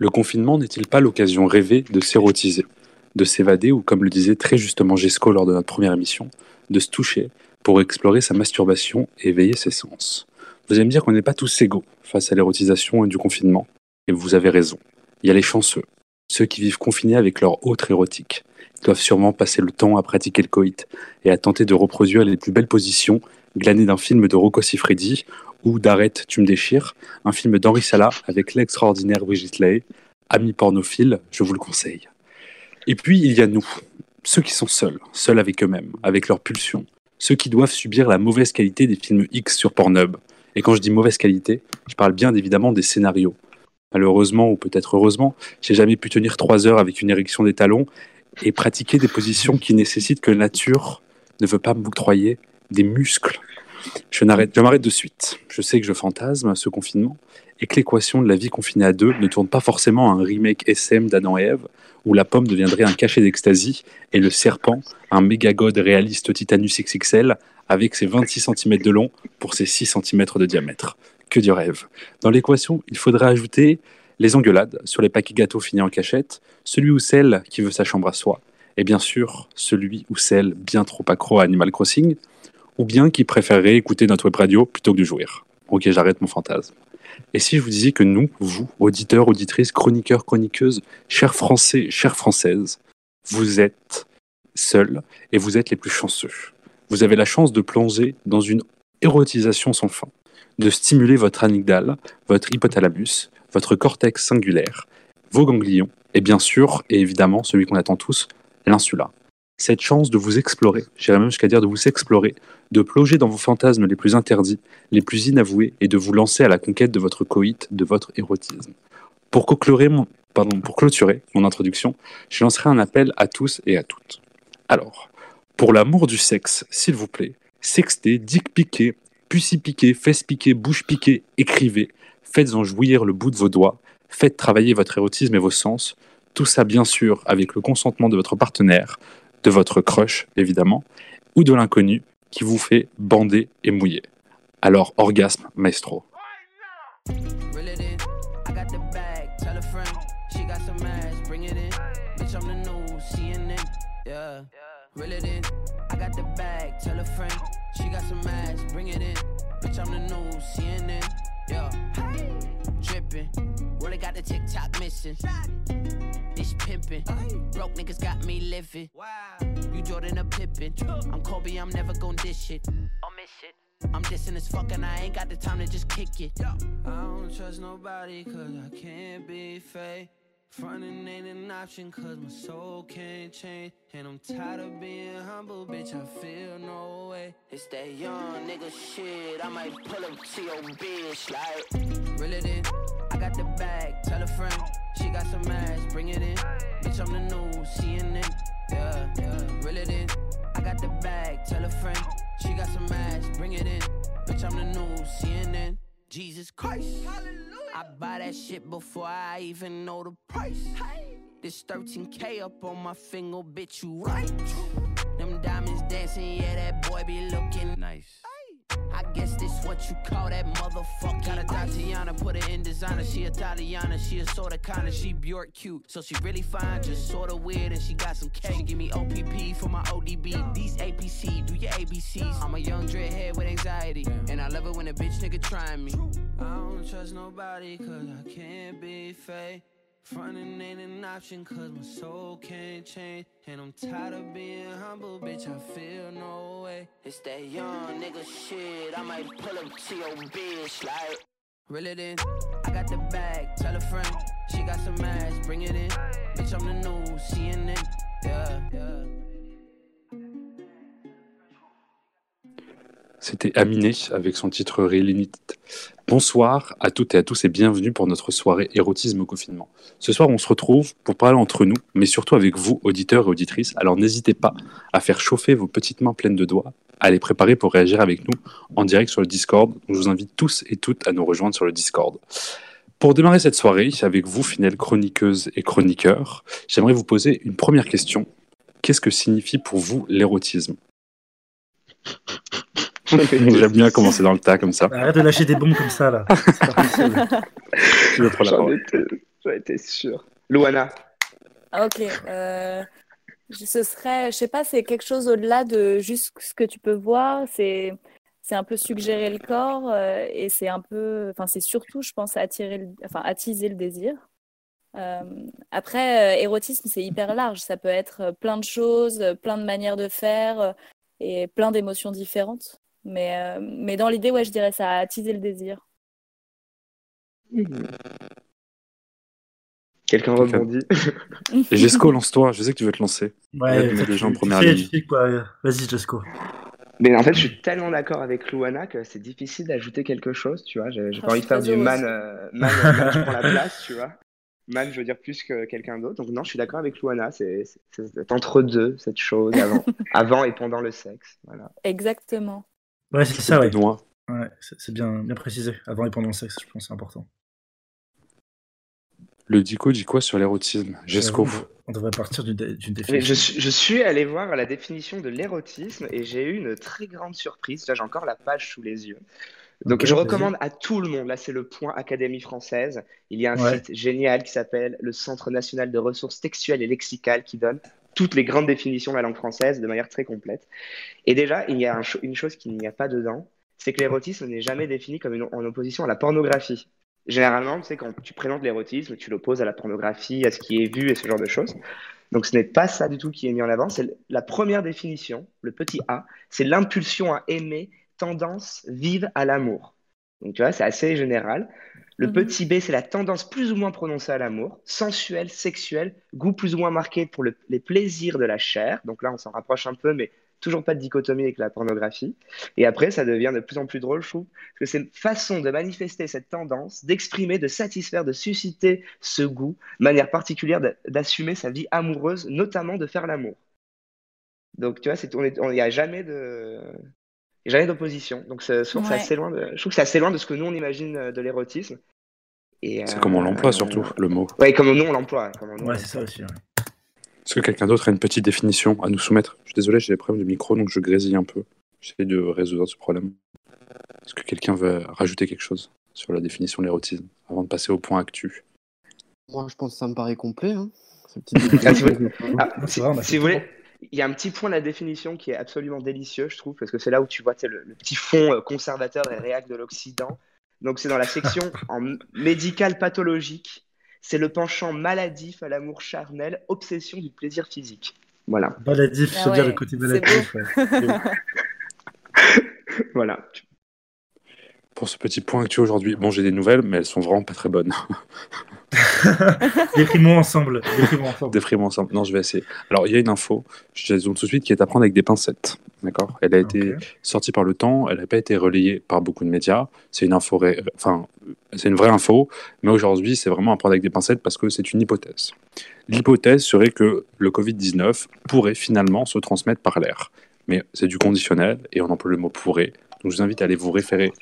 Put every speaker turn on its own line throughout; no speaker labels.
Le confinement n'est-il pas l'occasion rêvée de s'érotiser, de s'évader ou, comme le disait très justement Jesco lors de notre première émission, de se toucher pour explorer sa masturbation et éveiller ses sens? Vous allez me dire qu'on n'est pas tous égaux face à l'érotisation et du confinement, et vous avez raison. Il y a les chanceux, ceux qui vivent confinés avec leur autre érotique. Ils doivent sûrement passer le temps à pratiquer le coït et à tenter de reproduire les plus belles positions glanées d'un film de Rocco Siffredi ou d'Arrête, tu me déchires, un film d'Henri Sala avec l'extraordinaire Brigitte Lay. Amis pornophiles, je vous le conseille. Et puis, il y a nous, ceux qui sont seuls, seuls avec eux-mêmes, avec leurs pulsions, ceux qui doivent subir la mauvaise qualité des films X sur Pornhub. Et quand je dis mauvaise qualité, je parle bien évidemment des scénarios. Malheureusement, ou peut-être heureusement, j'ai jamais pu tenir trois heures avec une érection des talons et pratiquer des positions qui nécessitent que nature ne veut pas m'octroyer des muscles je m'arrête de suite. Je sais que je fantasme ce confinement et que l'équation de la vie confinée à deux ne tourne pas forcément à un remake SM d'Adam et Ève où la pomme deviendrait un cachet d'ecstasy et le serpent un méga god réaliste Titanus XXL avec ses 26 cm de long pour ses 6 cm de diamètre. Que du rêve. Dans l'équation, il faudrait ajouter les engueulades sur les paquets gâteaux finis en cachette, celui ou celle qui veut sa chambre à soi, et bien sûr celui ou celle bien trop accro à Animal Crossing, ou bien qui préférerait écouter notre web radio plutôt que de jouir. Ok, j'arrête mon fantasme. Et si je vous disais que nous, vous, auditeurs, auditrices, chroniqueurs, chroniqueuses, chers Français, chères Françaises, vous êtes seuls et vous êtes les plus chanceux. Vous avez la chance de plonger dans une érotisation sans fin, de stimuler votre amygdale, votre hypothalamus, votre cortex singulaire, vos ganglions, et bien sûr, et évidemment, celui qu'on attend tous, l'insula cette chance de vous explorer, j'irais même jusqu'à dire de vous explorer, de plonger dans vos fantasmes les plus interdits, les plus inavoués, et de vous lancer à la conquête de votre coït, de votre érotisme. Pour, clôturer mon, introduction, je lancerai un appel à tous et à toutes. Alors, pour l'amour du sexe, s'il vous plaît, sextez, dick piquez, pussy piquez, fesses piquées, bouche piquée, écrivez, faites-en jouir le bout de vos doigts, faites travailler votre érotisme et vos sens, tout ça bien sûr avec le consentement de votre partenaire, de votre crush, évidemment, ou de l'inconnu qui vous fait bander et mouiller. Alors, orgasme, maestro. TikTok missing. This pimping. Broke niggas got me living. Wow. You Jordan a Pippin. I'm Kobe, I'm never gon' dish it. I'll miss it. I'm dissing as fuck and I ain't got the time to just kick it. I don't trust nobody cause I can't be fake. Frontin' ain't an option cause my soul can't change. And I'm tired of being humble, bitch, I feel no way. It's that young nigga shit, I might pull up to your bitch like. Reel it in, I got the bag, tell a friend. She got some ass, bring it in. Bitch, I'm the new CNN. Yeah, yeah, reel it in. I got the bag, tell a friend. She got some ass, bring it in. Bitch, I'm the new CNN. Jesus Christ. Hallelujah. I buy that shit before I even know the price. This 13K up on my finger, bitch, you right. Them diamonds dancing, yeah, that boy be looking nice. I guess this what you call that motherfucker. Got a Tatiana, put her in designer. She Italiana, she a sorta kinda, she Bjork cute. So she really fine, just sorta weird, and she got some cake. She give me OPP for my ODB. These APC, do your ABCs. I'm a young dreadhead with anxiety, and I love it when a bitch nigga trying me. I don't trust nobody, cause I can't be fake. Frontin' ain't an option cause my soul can't change. And I'm tired of being humble, bitch, I feel no way. It's that young nigga shit, I might pull up to your bitch like. Reel it in, I got the bag, tell a friend. She got some ass, bring it in. Bitch, I'm the new CNN, yeah, yeah. C'était Aminé avec son titre Rélinite. Bonsoir à toutes et à tous et bienvenue pour notre soirée érotisme au confinement. Ce soir, on se retrouve pour parler entre nous, mais surtout avec vous, auditeurs et auditrices. Alors n'hésitez pas à faire chauffer vos petites mains pleines de doigts, à les préparer pour réagir avec nous en direct sur le Discord. je vous invite tous et toutes à nous rejoindre sur le Discord. Pour démarrer cette soirée avec vous, finelles chroniqueuses et chroniqueurs, j'aimerais vous poser une première question. Qu'est-ce que signifie pour vous l'érotisme? J'aime bien commencer dans le tas comme ça.
Arrête de lâcher des bombes comme ça là.
J'en étais, sûr. Luana.
Ok. Euh, ce serait, je sais pas, c'est quelque chose au-delà de juste ce que tu peux voir. C'est c'est un peu suggérer le corps euh, et c'est un peu, enfin c'est surtout, je pense, attirer, le, enfin attiser le désir. Euh, après, érotisme, c'est hyper large. Ça peut être plein de choses, plein de manières de faire et plein d'émotions différentes. Mais, mais dans l'idée, ouais, je dirais ça, attiser le désir.
Quelqu'un rebondit.
Jesco, lance-toi. Je sais que tu veux te lancer.
Ouais, déjà en première ligne. Vas-y, Jesco.
Mais en fait, je suis tellement d'accord avec Luana que c'est difficile d'ajouter quelque chose, tu vois. J'ai pas envie de faire du man, euh, man, je prends la place, tu vois. Man, je veux dire plus que quelqu'un d'autre. Donc non, je suis d'accord avec Luana. C'est entre deux, cette chose, avant, avant et pendant le sexe. Voilà.
Exactement.
Ouais, c'est ça, ouais. ouais c'est bien, bien précisé. Avant et pendant le sexe, je pense c'est important.
Le Dico dit quoi sur l'érotisme? Jesco
On devrait partir d'une définition.
Je, je, suis allé voir la définition de l'érotisme et j'ai eu une très grande surprise. Là, j'ai encore la page sous les yeux. Donc, je recommande à tout le monde. Là, c'est le point Académie française. Il y a un site génial qui s'appelle le Centre national de ressources textuelles et lexicales qui donne toutes les grandes définitions de la langue française de manière très complète. Et déjà, il y a une chose qu'il n'y a pas dedans, c'est que l'érotisme n'est jamais défini comme en opposition à la pornographie. Généralement, tu quand tu présentes l'érotisme, tu l'opposes à la pornographie, à ce qui est vu et ce genre de choses. Donc ce n'est pas ça du tout qui est mis en avant. C'est la première définition, le petit A, c'est l'impulsion à aimer, tendance vive à l'amour. Donc tu vois, c'est assez général. Le mhm. petit B, c'est la tendance plus ou moins prononcée à l'amour, sensuel, sexuel, goût plus ou moins marqué pour les plaisirs de la chair. Donc là, on s'en rapproche un peu, mais toujours pas de dichotomie avec la pornographie. Et après, ça devient de plus en plus drôle, je trouve, parce que c'est une façon de manifester cette tendance, d'exprimer, de satisfaire, de susciter ce goût, manière particulière d'assumer sa vie amoureuse, notamment de faire l'amour. Donc, tu vois, il n'y a jamais de jamais d'opposition. Donc, c'est assez loin de, je trouve que c'est assez loin de ce que nous on imagine euh, de l'érotisme.
C'est comme on l'emploie surtout, le mot.
Oui, comme nous on l'emploie.
Ouais, c'est ça aussi.
Est-ce que quelqu'un d'autre a une petite définition à nous soumettre? Je suis désolé, j'ai des problèmes de micro, donc je grésille un peu. J'essaie de résoudre ce problème. Est-ce que quelqu'un veut rajouter quelque chose sur la définition de l'érotisme avant de passer au point actu?
Moi, je pense que ça me paraît complet. Hein.
Ah, si vous voulez, il y a un petit point de la définition qui est absolument délicieux, je trouve, parce que c'est là où tu vois le, le, petit fond euh, conservateur et réac de l'Occident. Donc, c'est dans la section en médical pathologique c'est le penchant maladif à l'amour charnel, obsession du plaisir physique. Voilà.
Maladif, ah dire le côté maladif.
voilà.
Pour ce petit point actuel aujourd'hui, bon, j'ai des nouvelles, mais elles sont vraiment pas très bonnes.
Décris-moi ensemble.
Décris-moi ensemble. Non, je vais essayer. Alors, il y a une info, je la tout de suite, qui est à prendre avec des pincettes. D'accord? Elle a été sortie par le temps, elle n'a pas été relayée par beaucoup de médias. C'est une info, enfin, c'est une vraie info, mais aujourd'hui, c'est vraiment à prendre avec des pincettes parce que c'est une hypothèse. L'hypothèse serait que le Covid-19 pourrait finalement se transmettre par l'air. Mais c'est du conditionnel et on emploie le mot pourrait. Donc je vous invite à aller vous référer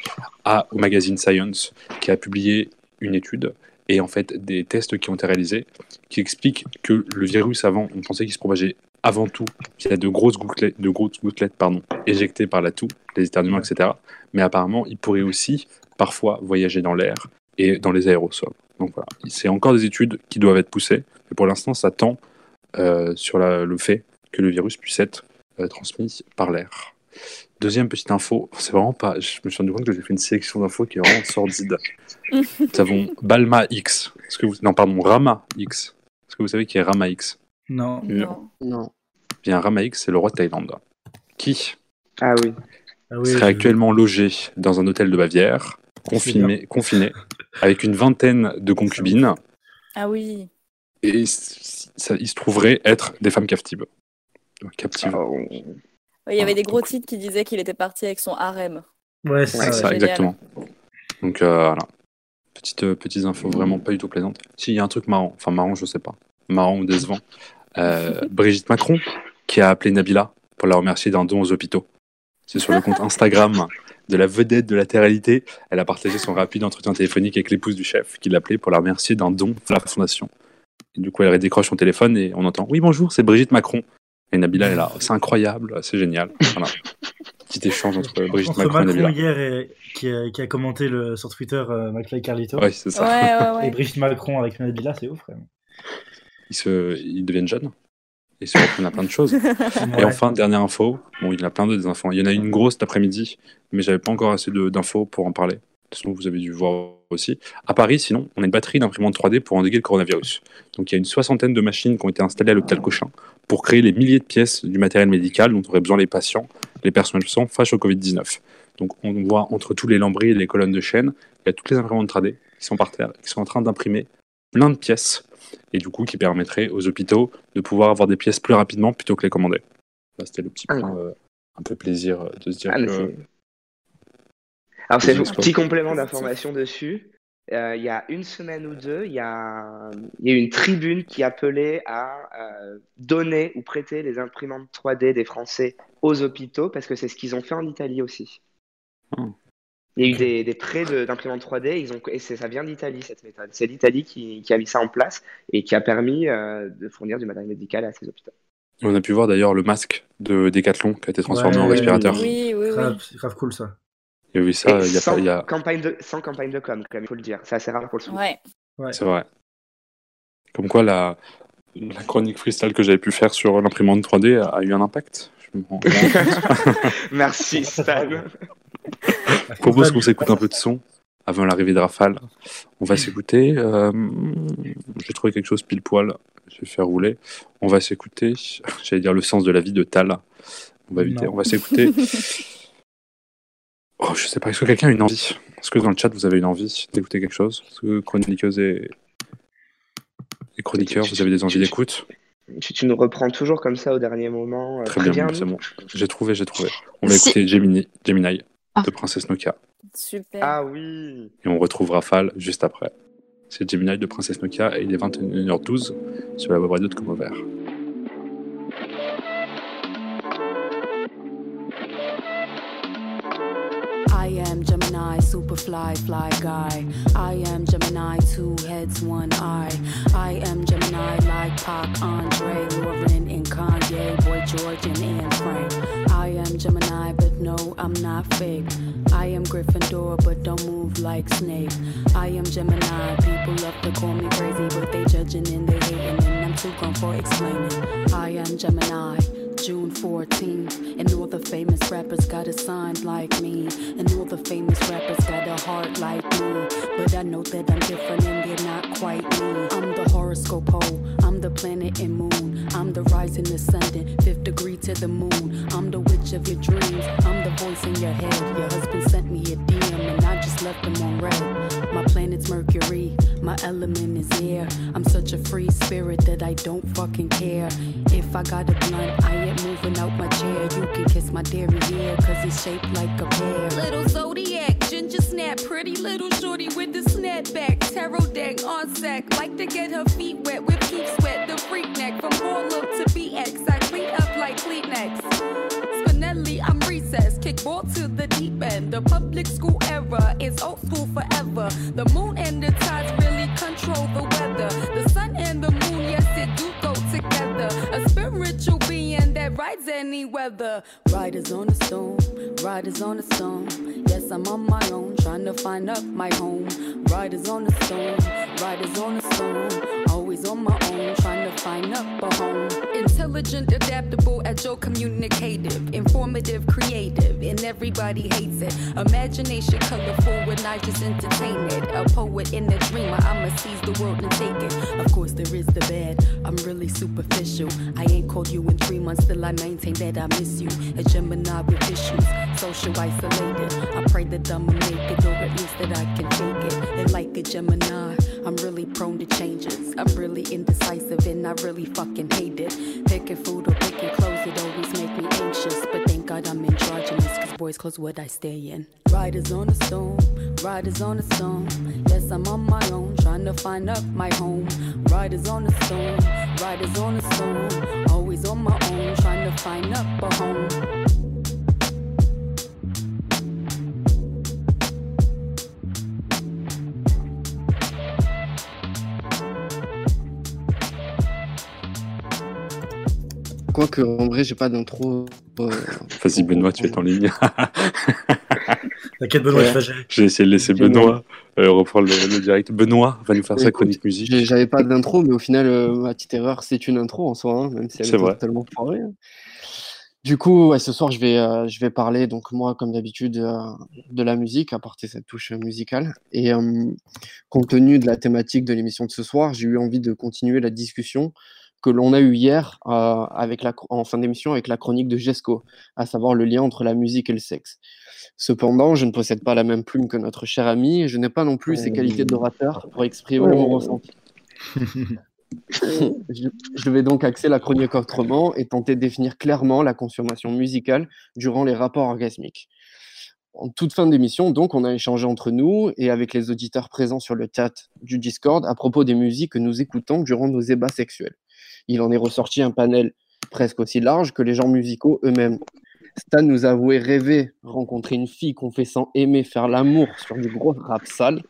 à, au magazine Science qui a publié une étude et en fait des tests qui ont été réalisés qui expliquent que le virus avant, on pensait qu'il se propageait avant tout via de grosses gouttelettes, de grosses gouttelettes pardon, éjectées par la toux, les éternuements, etc. Mais apparemment, il pourrait aussi parfois voyager dans l'air et dans les aérosols. Donc voilà, c'est encore des études qui doivent être poussées, mais pour l'instant, ça tend euh, sur le fait que le virus puisse être euh, transmis par l'air. Deuxième petite info, c'est vraiment pas. Je me suis rendu compte que j'ai fait une sélection d'infos qui est vraiment sordide. Nous avons Balma X. Est-ce que vous... Non, pardon, Rama X. Est-ce que vous savez qui est Rama X?
Non.
Non.
non.
Bien, Rama X, c'est le roi de Thaïlande. Qui
ah oui.
Ah serait actuellement logé dans un hôtel de Bavière, confiné, confiné avec une vingtaine de concubines.
Ah oui.
Et ça, il se trouverait être des femmes captives. Captives. Ah,
il y avait des gros titres qui disaient qu'il était parti avec son harem.
Ouais, c'est
ça, exactement. Donc euh, voilà. Petite, euh, petites infos vraiment pas du tout plaisantes. Si, il y a un truc marrant. Enfin, marrant, je sais pas. Marrant ou décevant. Euh, Brigitte Macron, qui a appelé Nabila pour la remercier d'un don aux hôpitaux. C'est sur le compte Instagram de la vedette de la terralité. Elle a partagé son rapide entretien téléphonique avec l'épouse du chef, qui l'appelait pour la remercier d'un don à la fondation. Et du coup, elle décroche son téléphone et on entend Oui, bonjour, c'est Brigitte Macron. Et Nabila est là, c'est incroyable, c'est génial. Petit échange entre Brigitte
entre
Macron,
Macron
et Nabila.
hier et, qui, a, qui a commenté le, sur Twitter euh, McFly Carlito.
Ouais, c'est ça.
Ouais, ouais,
Et. Brigitte Macron avec Nabila, c'est ouf, frère.
Ils, se... ils deviennent jeunes. Ils se reprennent à plein de choses. Et enfin, dernière info. Bon, il y en a plein d'autres des infos. Il y en a une grosse cet après-midi, mais j'avais pas encore assez de- d'infos pour en parler. Sinon, vous avez dû voir aussi. À Paris, sinon, on a une batterie d'imprimantes 3D pour endiguer le coronavirus. Donc, il y a une soixantaine de machines qui ont été installées à l'hôpital Cochin pour créer les milliers de pièces du matériel médical dont auraient besoin les patients, les personnels soignants face au Covid-19. Donc, on voit entre tous les lambris et les colonnes de chaîne, il y a toutes les imprimantes 3D qui sont par terre, qui sont en train d'imprimer plein de pièces et du coup qui permettrait aux hôpitaux de pouvoir avoir des pièces plus rapidement plutôt que les commander. C'était le petit
Ah,
point, euh, un peu plaisir euh, de se dire
Ah,
que
Alors, c'est un petit complément d'information dessus. Euh, il y a une semaine ou deux, il y y a eu une tribune qui appelait à euh, donner ou prêter les imprimantes 3D des Français aux hôpitaux parce que c'est ce qu'ils ont fait en Italie aussi.
Ah.
Il y a eu des, des prêts de- d'imprimantes 3D ils ont, et ça vient d'Italie cette méthode. C'est l'Italie qui, qui a mis ça en place et qui a permis euh, de fournir du matériel médical à ces hôpitaux.
on a pu voir d'ailleurs le masque de Decathlon qui a été transformé
Ouais,
en respirateur.
Oui, oui, oui.
Grave cool ça.
Il y a eu ça, il y a
sans,
pas- il y a...
campagne de, sans campagne de com, quand même, il faut le dire. C'est assez rare pour le souligner.
Ouais.
Ouais.
C'est vrai. Comme quoi la, la chronique freestyle que j'avais pu faire sur l'imprimante 3D a, a eu un impact. Je.
Merci Stan.
Je propose qu'on s'écoute un peu de son avant l'arrivée de Rafale. On va s'écouter. euh, J'ai trouvé quelque chose pile poil. Je vais faire rouler. On va s'écouter. J'allais dire le sens de la vie de Tal. On va éviter.
Non.
On va s'écouter. Oh, je sais pas. Est-ce que quelqu'un a une envie? Est-ce que dans le chat vous avez une envie d'écouter quelque chose? Est-ce que chroniqueuse et, et chroniqueurs, vous avez des envies d'écoute?
Tu, tu nous reprends toujours comme ça au dernier moment. euh,
Très bien, c'est bon. J'ai trouvé, j'ai trouvé. On va
Si.
écouter Gemini, Gemini
Ah.
de Princesse Nokia.
Super.
Ah oui.
Et on retrouve Rafale juste après. C'est Gemini de Princesse Nokia et il est 21h12 sur la web radio de Comme
super fly, fly guy. I am Gemini, two heads, one eye. I am Gemini, like Pac, Andre, Lauren, and Kanye, Boy George, and Anne Frank. I am Gemini, but no, I'm not fake. I am Gryffindor, but don't move like Snape. I am Gemini, people love to call me crazy, but they judging and they hating, and I'm too gone for explaining. I am Gemini. June 14th, and all the famous rappers got a sign like me, and all the famous rappers got a heart like me. But I know that I'm different and they're not quite me. I'm the horoscope hole, I'm the planet and moon, I'm the rising ascendant, fifth degree to the moon. I'm the witch of your dreams, I'm the voice in your head. Your husband sent me a just left him on red. My planet's Mercury, my element is air. I'm such a free spirit that I don't fucking care. If I got a blunt, I ain't moving out my chair. You can kiss my dairy hair, cause it's shaped like a pear. Little zodiac, ginger snap, pretty little shorty with the snapback. Tarot deck on sack, like to get her feet wet with peep sweat. The freak neck from Harlem to BX. I clean up like Kleenex. Recess. Kickball to the deep end. The public school era is old school forever. The moon and the tides really control the weather. That rides any weather. Riders on a stone, riders on a stone. Yes, I'm on my own, trying to find up my home. Riders on a stone, riders on a stone. Always on my own, trying to find up a home. Intelligent, adaptable, agile, communicative, informative, creative, and everybody hates it. Imagination colorful when I just entertain it. A poet and a dreamer, I'ma seize the world and take it. Of course, there is the bad. I'm really superficial. I ain't called you in three months, still I maintain that I miss you. A Gemini with issues, social isolated. I pray that I'ma make it, or at least that I can take it. And like a Gemini, I'm really prone to changes. I'm really indecisive and I really fucking hate it. Picking food or picking clothes, it always make me anxious. But thank God I'm in cause boys clothes what I stay in. Riders on a stone, riders on a stone. Yes, I'm on my own, trying to find up my home. Riders on a stone, riders on a stone. Always on my own, trying to find up a home.
Quoique, en vrai, j'ai pas d'intro. euh,
Vas-y, Benoît, tu es en ligne.
T'inquiète, Benoît,
Ouais.
je vais gérer.
J'ai essayé de laisser
Benoît.
Euh, reprendre le, le direct. Benoît va nous faire sa chronique musique.
J'avais pas d'intro, mais au final, euh, ma petite erreur, c'est une intro en soi, hein, même si elle
C'est
est
vrai.
totalement foirée. hein. Du coup, ouais, ce soir, je vais, euh, je vais parler, donc moi, comme d'habitude, euh, de la musique, apporter cette touche musicale. Et euh, compte tenu de la thématique de l'émission de ce soir, j'ai eu envie de continuer la discussion que l'on a eue hier euh, avec la, en fin d'émission avec la chronique de Gesco, à savoir le lien entre la musique et le sexe. Cependant, je ne possède pas la même plume que notre cher ami et je n'ai pas non plus ses qualités d'orateur pour exprimer mon ressenti. je, je vais donc axer la chronique autrement et tenter de définir clairement la consommation musicale durant les rapports orgasmiques. En toute fin d'émission, donc, on a échangé entre nous et avec les auditeurs présents sur le chat du Discord à propos des musiques que nous écoutons durant nos ébats sexuels. Il en est ressorti un panel presque aussi large que les genres musicaux eux-mêmes. Stan nous a avoué rêver rencontrer une fille confessant aimer faire l'amour sur du gros rap sale.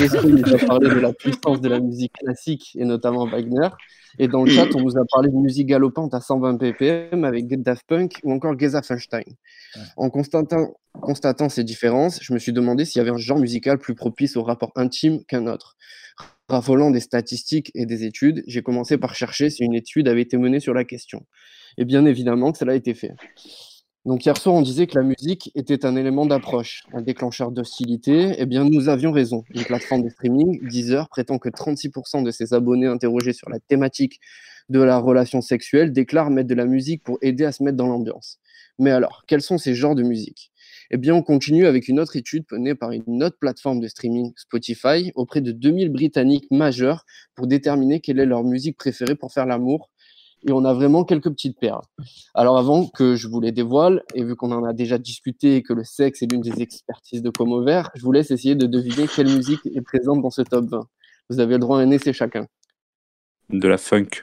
Desco nous a parlé de la puissance de la musique classique et notamment Wagner. Et dans le chat, on nous a parlé de musique galopante à 120 ppm avec Daft Punk ou encore Geza Feinstein. En constatant, constatant ces différences, je me suis demandé s'il y avait un genre musical plus propice au rapport intime qu'un autre. Des statistiques et des études, j'ai commencé par chercher si une étude avait été menée sur la question. Et bien évidemment que cela a été fait. Donc hier soir, on disait que la musique était un élément d'approche, un déclencheur d'hostilité. Eh bien, nous avions raison. Une plateforme de streaming, Deezer, prétend que 36% de ses abonnés interrogés sur la thématique de la relation sexuelle déclarent mettre de la musique pour aider à se mettre dans l'ambiance. Mais alors, quels sont ces genres de musique? Eh bien, on continue avec une autre étude menée par une autre plateforme de streaming, Spotify, auprès de 2000 Britanniques majeurs pour déterminer quelle est leur musique préférée pour faire l'amour et on a vraiment quelques petites perles. Alors avant que je vous les dévoile, et vu qu'on en a déjà discuté et que le sexe est l'une des expertises de Como Vert, je vous laisse essayer de deviner quelle musique est présente dans ce top 20. Vous avez le droit à un essai chacun.
De la funk.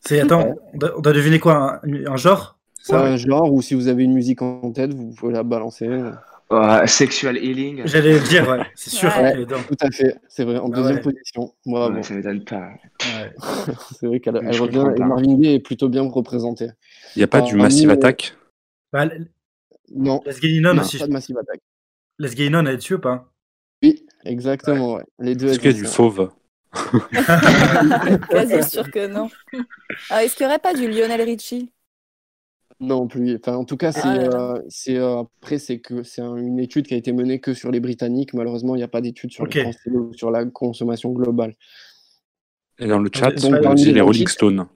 C'est, attends, on doit, on doit deviner quoi Un, un genre? C'est
un genre, ou si vous avez une musique en tête, vous pouvez la balancer.
Sexual healing.
J'allais le dire, ouais. C'est sûr
Ouais.
Tout à fait, c'est vrai, en
Ah
deuxième
ouais.
position. Bravo.
Ouais, ça m'étonne pas.
Ouais.
c'est vrai qu'elle revient, et. Marvin Gaye est plutôt bien représenté.
Il n'y a pas
Ah,
du Massive
nous,
Attack
Bah,
Non,
Les Gay Non
non,
aussi.
pas de Massive Attack.
Les Gay Non, elle est dessus ou pas?
Oui, exactement, ouais. Les deux
Est-ce qu'il y a du fauve
Quasi sûr que non. Alors, est-ce qu'il n'y aurait pas du Lionel Richie?
Non plus. Enfin, en tout cas, c'est,
Ah
euh, c'est euh, après c'est que c'est un- une étude qui a été menée que sur les Britanniques. Malheureusement, il n'y a pas d'étude sur les Français ou sur la consommation globale.
Et dans le chat,
Donc,
on
parmi
dit
les
les Rolling Stones.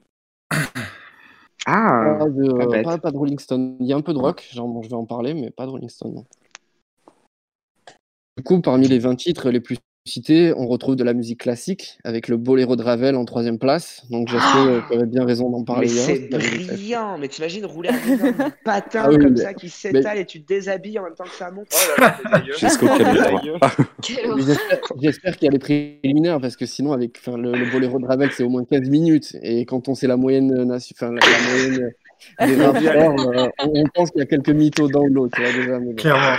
Ah,
Pas de,
pas bête.
pas, pas de Rolling Stone. Il y a un peu de rock, genre, bon, je vais en parler, mais pas de Rolling Stone. non. Du coup, parmi les 20 titres les plus on retrouve de la musique classique avec le Boléro de Ravel en troisième place. Donc, j'espère que tu avais bien raison d'en parler.
c'est
classique.
brillant. Mais t'imagines rouler avec un patin
Ah oui,
comme
mais-
ça qui s'étale et tu te déshabilles en même temps que ça monte. Oh là là,
J'espère qu'il y a les préliminaires parce que sinon, avec enfin, le, le boléro de Ravel, c'est au moins 15 minutes. Et quand on sait la moyenne, la, la moyenne euh, des on, on pense qu'il y a quelques mythos dans l'eau.
Clairement.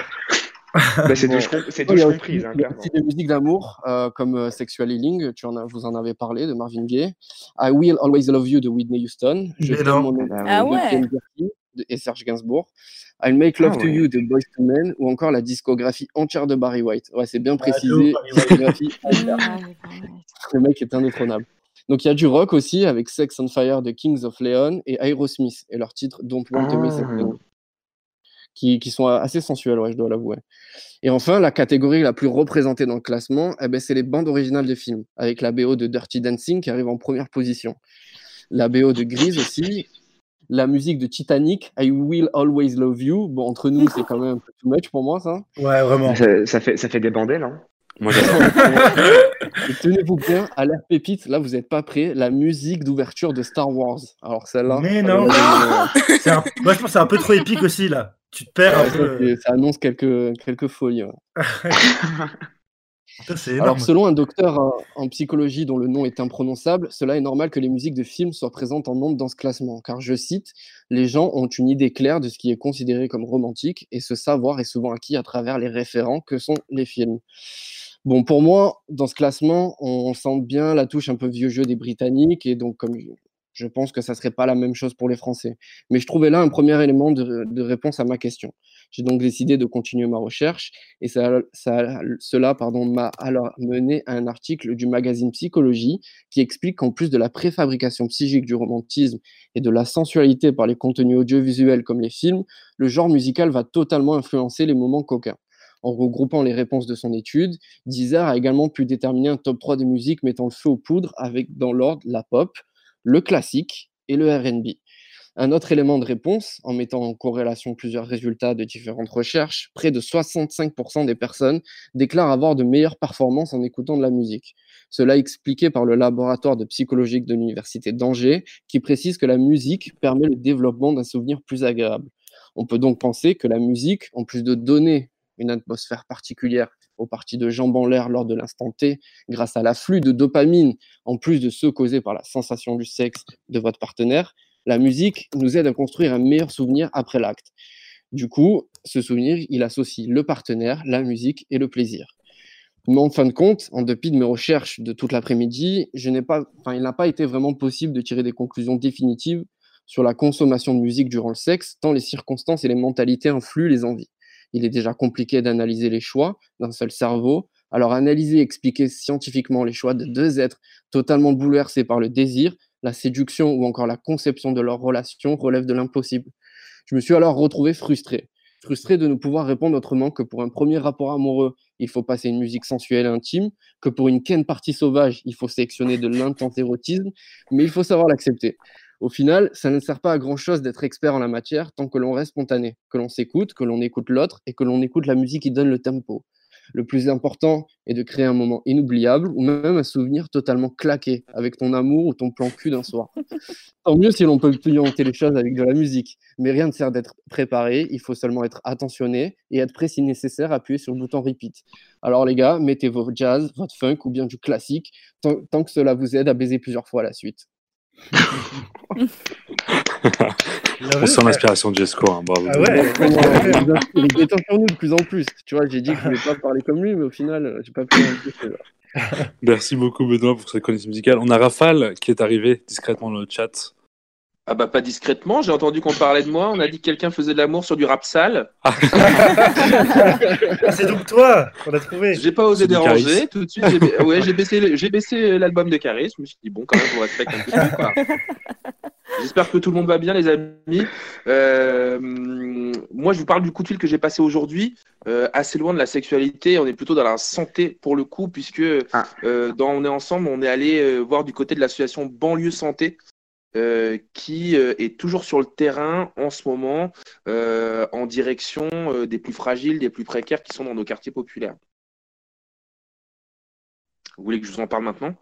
Bah, c'est com- c'est
Il y
douche
a aussi,
comprise, hein,
des musiques d'amour euh, comme euh, Sexual Healing, tu en as, vous en avez parlé, de Marvin Gaye. I Will Always Love You de Whitney Houston. Je
Mais
t'aime,
non.
mon amour
Ah
Ah
de
ouais.
De- et Serge Gainsbourg. I'll Make Love
Ah
to
ouais.
You de Boyz II Men ou encore la discographie entière de Barry White. Ouais, c'est bien
Ah,
précisé.
Mm.
Le mec est indétrônable. Donc il y a du rock aussi avec Sex on Fire de Kings of Leon et Aerosmith et leur titre Don't Want to Miss a
Ah.
Thing qui, qui sont assez sensuels, ouais, je dois l'avouer. Et enfin, la catégorie la plus représentée dans le classement, eh ben, c'est les bandes originales de films, avec la BO de Dirty Dancing qui arrive en première position. La BO de Grease aussi, la musique de Titanic, I Will Always Love You. Bon, entre nous, c'est quand même un peu too much pour moi, ça.
Ouais, vraiment.
Ça, ça fait, ça fait débander, non
Moi, j'adore.
Et tenez-vous bien, à l'air pépite, là, vous n'êtes pas prêts, la musique d'ouverture de Star Wars. Alors celle-là.
Mais non.
euh,
un- Moi, je pense que c'est un peu trop épique aussi, là. Tu te perds un peu.
ça annonce quelques, quelques folies. ouais. Alors, selon un docteur en, en psychologie dont le nom est imprononçable, cela est normal que les musiques de films soient présentes en nombre dans ce classement, car je cite, les gens ont une idée claire de ce qui est considéré comme romantique, et ce savoir est souvent acquis à travers les référents que sont les films. Bon, pour moi, dans ce classement, on sent bien la touche un peu vieux jeu des Britanniques, et donc, comme je- pense que ça ne serait pas la même chose pour les Français. Mais je trouvais là un premier élément de, réponse à ma question. J'ai donc décidé de continuer ma recherche et ça, cela m'a alors mené à un article du magazine Psychologie qui explique qu'en plus de la préfabrication psychique du romantisme et de la sensualité par les contenus audiovisuels comme les films, le genre musical va totalement influencer les moments coquins. En regroupant les réponses de son étude, Deezer a également pu déterminer un top 3 des musiques mettant le feu aux poudres avec dans l'ordre la pop, le classique et le RB. Un autre élément de réponse, en mettant en corrélation plusieurs résultats de différentes recherches, près de 65% des personnes déclarent avoir de meilleures performances en écoutant de la musique. Cela est expliqué par le laboratoire de psychologie de l'Université d'Angers, qui précise que la musique permet le développement d'un souvenir plus agréable. On peut donc penser que la musique, en plus de donner une atmosphère particulière aux parties de jambes en l'air lors de l'instant T, grâce à l'afflux de dopamine, en plus de ceux causés par la sensation du sexe de votre partenaire, la musique nous aide à construire un meilleur souvenir après l'acte. Du coup, ce souvenir, il associe le partenaire, la musique et le plaisir. Mais en fin de compte, en dépit de mes recherches de toute l'après-midi, il n'a pas été vraiment possible de tirer des conclusions définitives sur la consommation de musique durant le sexe, tant les circonstances et les mentalités influent les envies il est déjà compliqué d'analyser les choix d'un seul cerveau. Alors analyser et expliquer scientifiquement les choix de deux êtres totalement bouleversés par le désir, la séduction ou encore la conception de leur relation relève de l'impossible. Je me suis alors retrouvé frustré. Frustré de ne pouvoir répondre autrement que pour un premier rapport amoureux, il faut passer une musique sensuelle et intime, que pour une ken partie sauvage, il faut sélectionner de l'intense érotisme, mais il faut savoir l'accepter. Au final, ça ne sert pas à grand-chose d'être expert en la matière tant que l'on reste spontané, que l'on s'écoute, que l'on écoute l'autre et que l'on écoute la musique qui donne le tempo. Le plus important est de créer un moment inoubliable ou même un souvenir totalement claqué avec ton amour ou ton plan cul d'un soir. Tant mieux si l'on peut pianter les choses avec de la musique, mais rien ne sert d'être préparé, il faut seulement être attentionné et être prêt si nécessaire, appuyer sur le bouton repeat. Alors les gars, mettez vos jazz, votre funk ou bien du classique, tant que cela vous aide à baiser plusieurs fois la suite.
On sent l'inspiration de Jesco, hein, bravo.
Ah ouais, il est sur nous de plus en plus. Tu vois, j'ai dit que je voulais pas parler comme lui, mais au final, j'ai pas pu en
Merci beaucoup, Benoît, pour cette connaissance musicale. On a Rafale qui est arrivé discrètement dans le chat.
Ah bah pas discrètement, j'ai entendu qu'on parlait de moi, on a dit que quelqu'un faisait de l'amour sur du rap sale. Ah.
c'est donc toi qu'on a trouvé.
J'ai pas osé déranger, tout de suite j'ai ouais, baissé, baissé l'album de Caris, je me suis dit bon quand même je vous respecte un petit peu J'espère que tout le monde va bien les amis. Euh, moi je vous parle du coup de fil que j'ai passé aujourd'hui, euh, assez loin de la sexualité, on est plutôt dans la santé pour le coup puisque ah. euh, dans On est ensemble, on est allé voir du côté de l'association Banlieue Santé. Euh, qui euh, est toujours sur le terrain en ce moment euh, en direction des plus fragiles, des plus précaires qui sont dans nos quartiers populaires. Vous voulez que je vous en parle maintenant?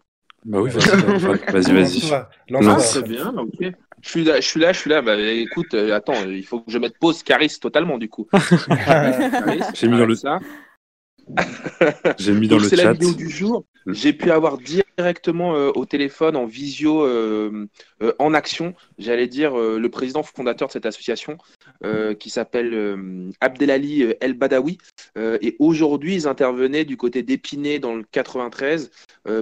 Bah oui, vas-y, vas-y.
Vas bien, ok. Je suis là, je suis là, je suis là. Bah, écoute, attends, il faut que je mette pause Caris totalement du coup.
J'ai mis dans le. Ça. J'ai mis dans le chat.
C'est la vidéo du jour. J'ai pu avoir directement euh, au téléphone, en visio, euh, euh, en action, j'allais dire, le président fondateur de cette association qui s'appelle Abdelali El Badawi. et aujourd'hui, ils intervenaient du côté d'Épinay dans le 93,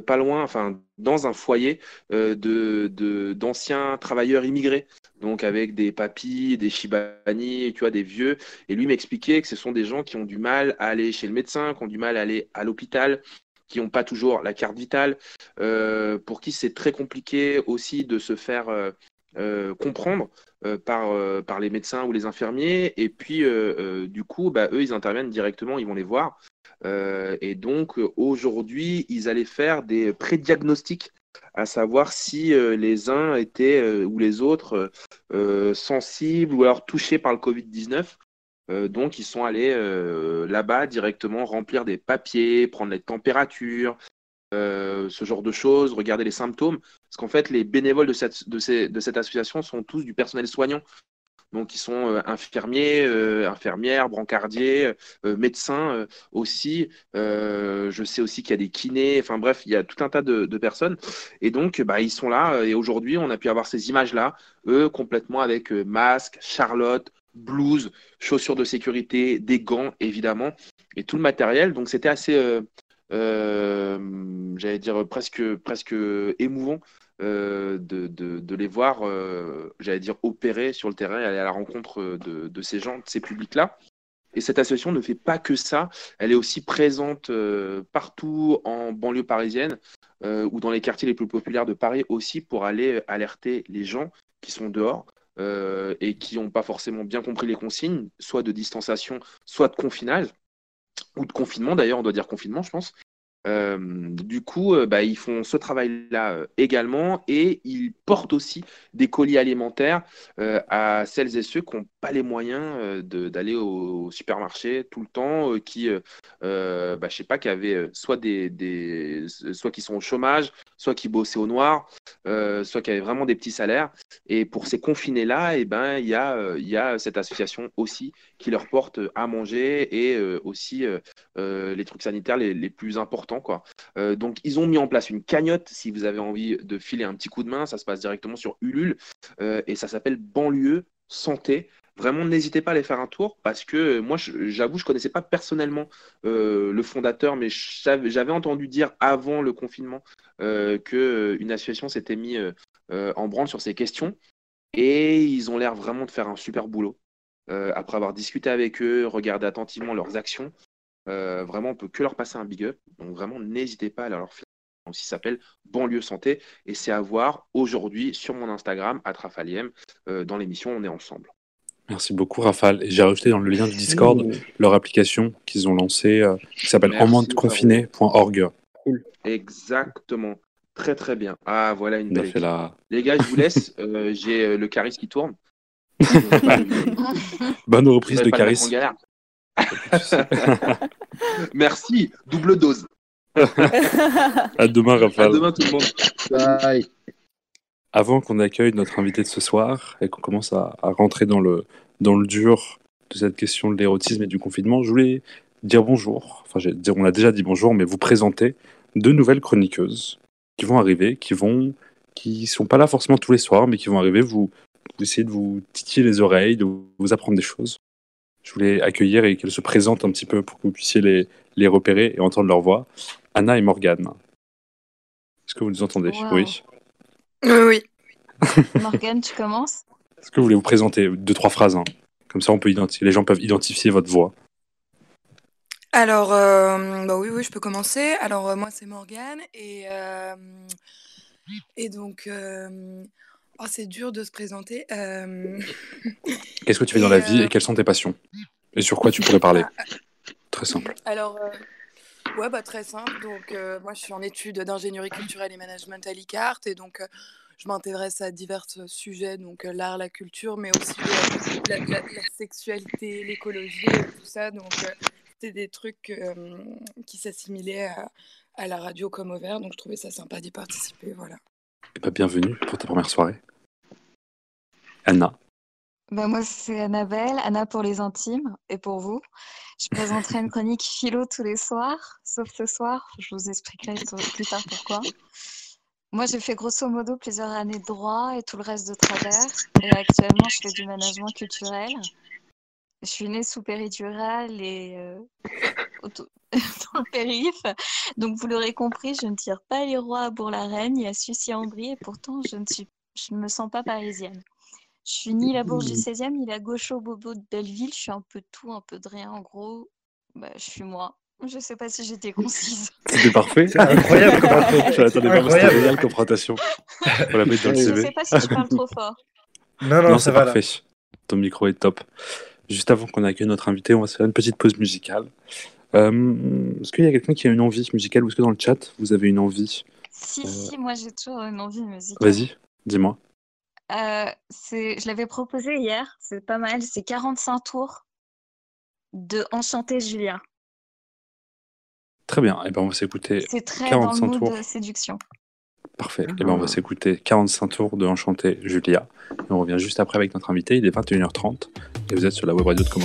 pas loin, enfin, dans un foyer de, d'anciens travailleurs immigrés donc avec des papis, des shibani, tu vois, des vieux. Et lui m'expliquait que ce sont des gens qui ont du mal à aller chez le médecin, qui ont du mal à aller à l'hôpital, qui n'ont pas toujours la carte vitale, euh, pour qui c'est très compliqué aussi de se faire euh, euh, comprendre par, par les médecins ou les infirmiers. Et puis, du coup, bah, eux, ils interviennent directement, ils vont les voir. et donc, aujourd'hui, ils allaient faire des prédiagnostics à savoir si les uns étaient ou les autres sensibles ou alors touchés par le Covid-19. Euh, donc, ils sont allés euh, là-bas directement remplir des papiers, prendre les températures, euh, ce genre de choses, regarder les symptômes. Parce qu'en fait, les bénévoles de cette, association sont tous du personnel soignant. Donc, ils sont infirmiers, infirmières, brancardiers, médecins aussi. je sais aussi qu'il y a des kinés. Enfin bref, il y a tout un tas de, personnes. Et donc, bah, ils sont là. Et aujourd'hui, on a pu avoir ces images-là, eux, complètement avec masque, Charlotte, blouse, chaussures de sécurité, des gants évidemment, et tout le matériel. Donc c'était assez, euh, j'allais dire presque, presque émouvant de, de, les voir, j'allais dire, opérer sur le terrain, aller à la rencontre de, ces gens, de ces publics-là. Et cette association ne fait pas que ça, elle est aussi présente partout en banlieue parisienne ou dans les quartiers les plus populaires de Paris aussi pour aller alerter les gens qui sont dehors euh, et qui n'ont pas forcément bien compris les consignes, soit de distanciation, soit de confinage, ou de confinement d'ailleurs, on doit dire confinement, je pense. Euh, du coup, euh, bah, ils font ce travail-là euh, également et ils portent aussi des colis alimentaires à celles et ceux qui n'ont pas les moyens d'aller au, supermarché tout le temps, qui, bah, je sais pas, qui avaient soit des, soit qui sont au chômage, soit qui bossaient au noir, soit qui avaient vraiment des petits salaires. Et pour ces confinés-là, et eh ben, il y a, il cette association aussi qui leur porte à manger et aussi les trucs sanitaires les plus importants Euh, donc, ils ont mis en place une cagnotte. Si vous avez envie de filer un petit coup de main, ça se passe directement sur Ulule euh, et ça s'appelle Banlieue Santé. Vraiment, n'hésitez pas à aller faire un tour parce que moi, j'avoue, je ne connaissais pas personnellement euh, le fondateur, mais j'avais entendu dire avant le confinement qu'une association s'était mise en branle sur ces questions et ils ont l'air vraiment de faire un super boulot. après avoir discuté avec eux, regardé attentivement leurs actions, euh, vraiment, on peut que leur passer un big up. Donc vraiment, n'hésitez pas à leur faire. Donc, ça s'appelle Banlieue Santé et c'est à voir aujourd'hui sur mon Instagram à Trafaliem. Euh, dans l'émission, on est ensemble.
Merci beaucoup, Rafale. Et j'ai rajouté dans le lien du Discord leur application qu'ils ont lancée euh, qui s'appelle emmendeconfiné.org.
Cool. Exactement. Très très bien. Ah voilà une belle. Les gars, je vous laisse. j'ai le charisme qui tourne.
Bonne reprise de charisme.
Merci, double dose.
à demain, Raphaël.
À demain, tout le monde. Bye.
Avant qu'on accueille notre invité de ce soir et qu'on commence à, rentrer dans le, dans le dur de cette question de l'érotisme et du confinement, je voulais dire bonjour. Enfin, dire, on a déjà dit bonjour, mais vous présenter deux nouvelles chroniqueuses qui vont arriver, qui vont, qui sont pas là forcément tous les soirs, mais qui vont arriver vous, vous essayer de vous titiller les oreilles, de vous apprendre des choses je voulais accueillir et qu'elles se présentent un petit peu pour que vous puissiez les, les repérer et entendre leur voix. Anna et Morgane. Est-ce que vous nous entendez?
Oui. Oui. Morgane, tu commences?
Est-ce que vous voulez vous présenter deux, trois phrases hein? Comme ça, on peut identifier, les gens peuvent identifier votre voix.
Alors, euh, bah oui, oui, je peux commencer. Alors, euh, moi, c'est Morgane et, euh, et donc, Oh, c'est dur de se présenter. Euh,
Qu'est-ce que tu fais dans la vie et euh, quelles sont tes passions? Et sur quoi tu pourrais parler? Très simple.
Alors, euh, ouais, bah, très simple. Donc, moi, je suis en études d'ingénierie culturelle et management à l'ICART. Et donc, je m'intéresse à divers sujets, donc l'art, la culture, mais aussi la, sexualité, l'écologie, tout ça. Donc, c'était des trucs qui s'assimilaient à, à, la radio comme au vert. Donc, je trouvais ça sympa d'y participer. Voilà.
Et bah, bienvenue pour ta première soirée. Anna.
Bah moi, c'est Annabelle, Anna pour les intimes et pour vous. Je présenterai une chronique philo tous les soirs, sauf ce soir. Je vous expliquerai plus tard pourquoi. Moi, j'ai fait grosso modo plusieurs années de droit et tout le reste de travers. Et actuellement, je fais du management culturel. Je suis née sous péridurale et euh, dans le périph. Donc, vous l'aurez compris, je ne tire pas les rois à Bourg-la-Reine, il y a Sucy-en-Brie, et pourtant, je ne, suis, je ne me sens pas parisienne. Je suis ni la Bourge du 16e, ni la gaucho bobo de Belleville. Je suis un peu de tout, un peu de rien. En gros, bah, je suis moi. Je ne sais pas si j'étais concise.
C'était parfait.
C'est incroyable comme
Je l'attendais pas, c'était génial comme présentation.
la mettre dans le CV. Je ne sais pas si je parle trop fort.
Non, non, c'est parfait. Ton micro est top. Juste avant qu'on accueille notre invité, on va se faire une petite pause musicale. Euh, est-ce qu'il y a quelqu'un qui a une envie musicale ou est-ce que dans le chat, vous avez une envie
Si, euh, si, moi j'ai toujours une envie musicale.
Vas-y, dis-moi.
Euh, je l'avais proposé hier, c'est pas mal, c'est 45 tours de Enchanté Julia.
Très bien, et eh ben on va s'écouter.
C'est très 45 dans le mood de séduction.
Parfait, et eh ben on va ah. s'écouter 45 tours de Enchanté Julia. Et on revient juste après avec notre invité, il est 21h30 et vous êtes sur la web radio de Comme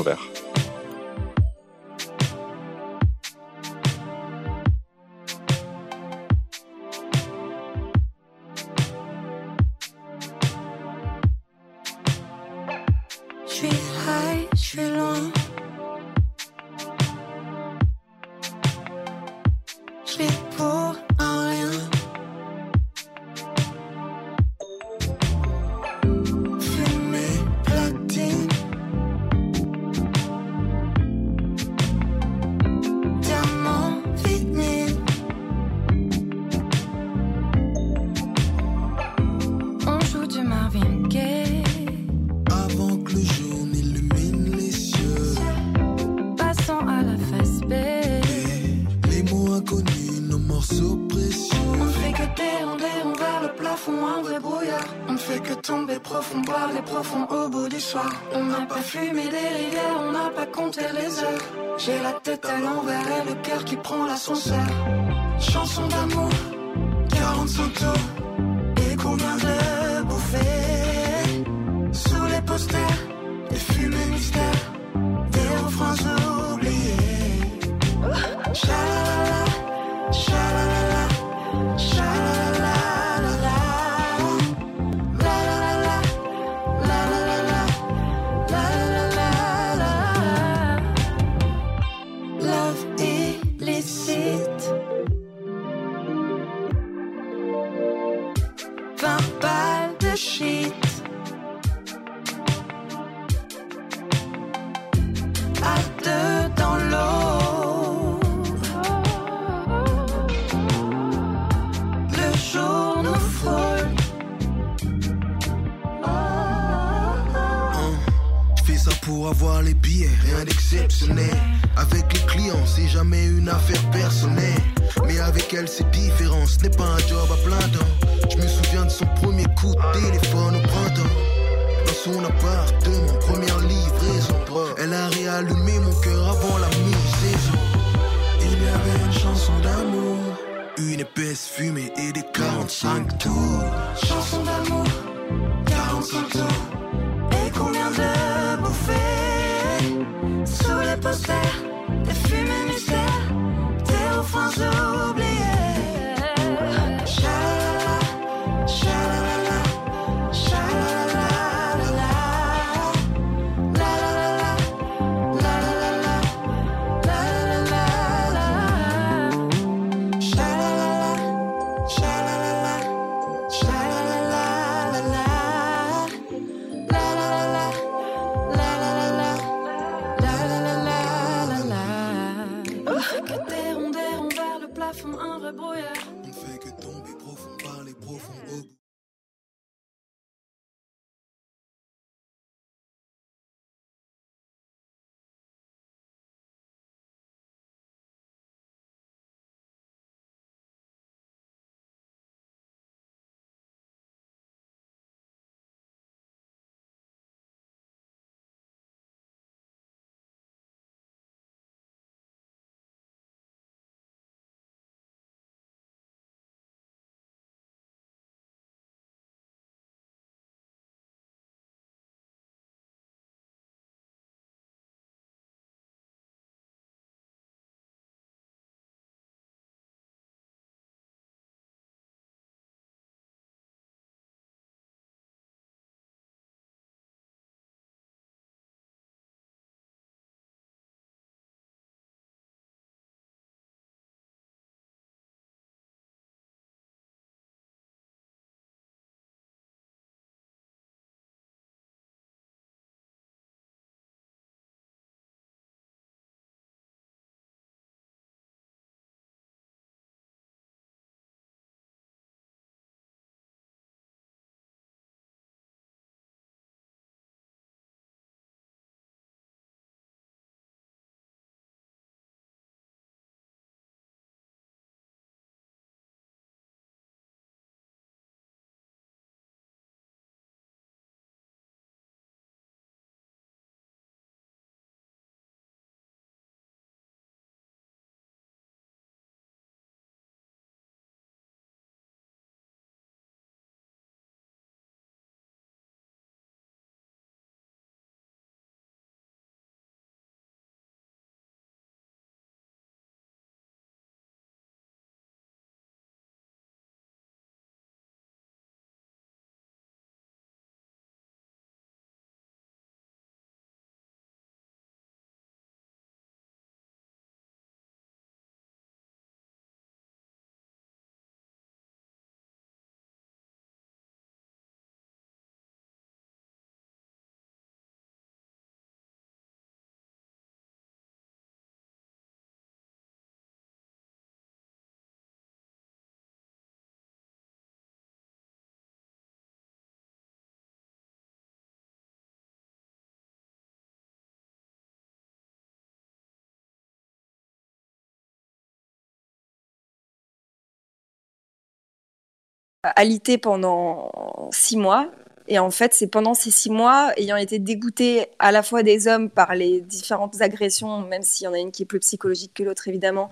alité pendant six mois. Et en fait, c'est pendant ces six mois, ayant été dégoûtée à la fois des hommes par les différentes agressions, même s'il y en a une qui est plus psychologique que l'autre, évidemment,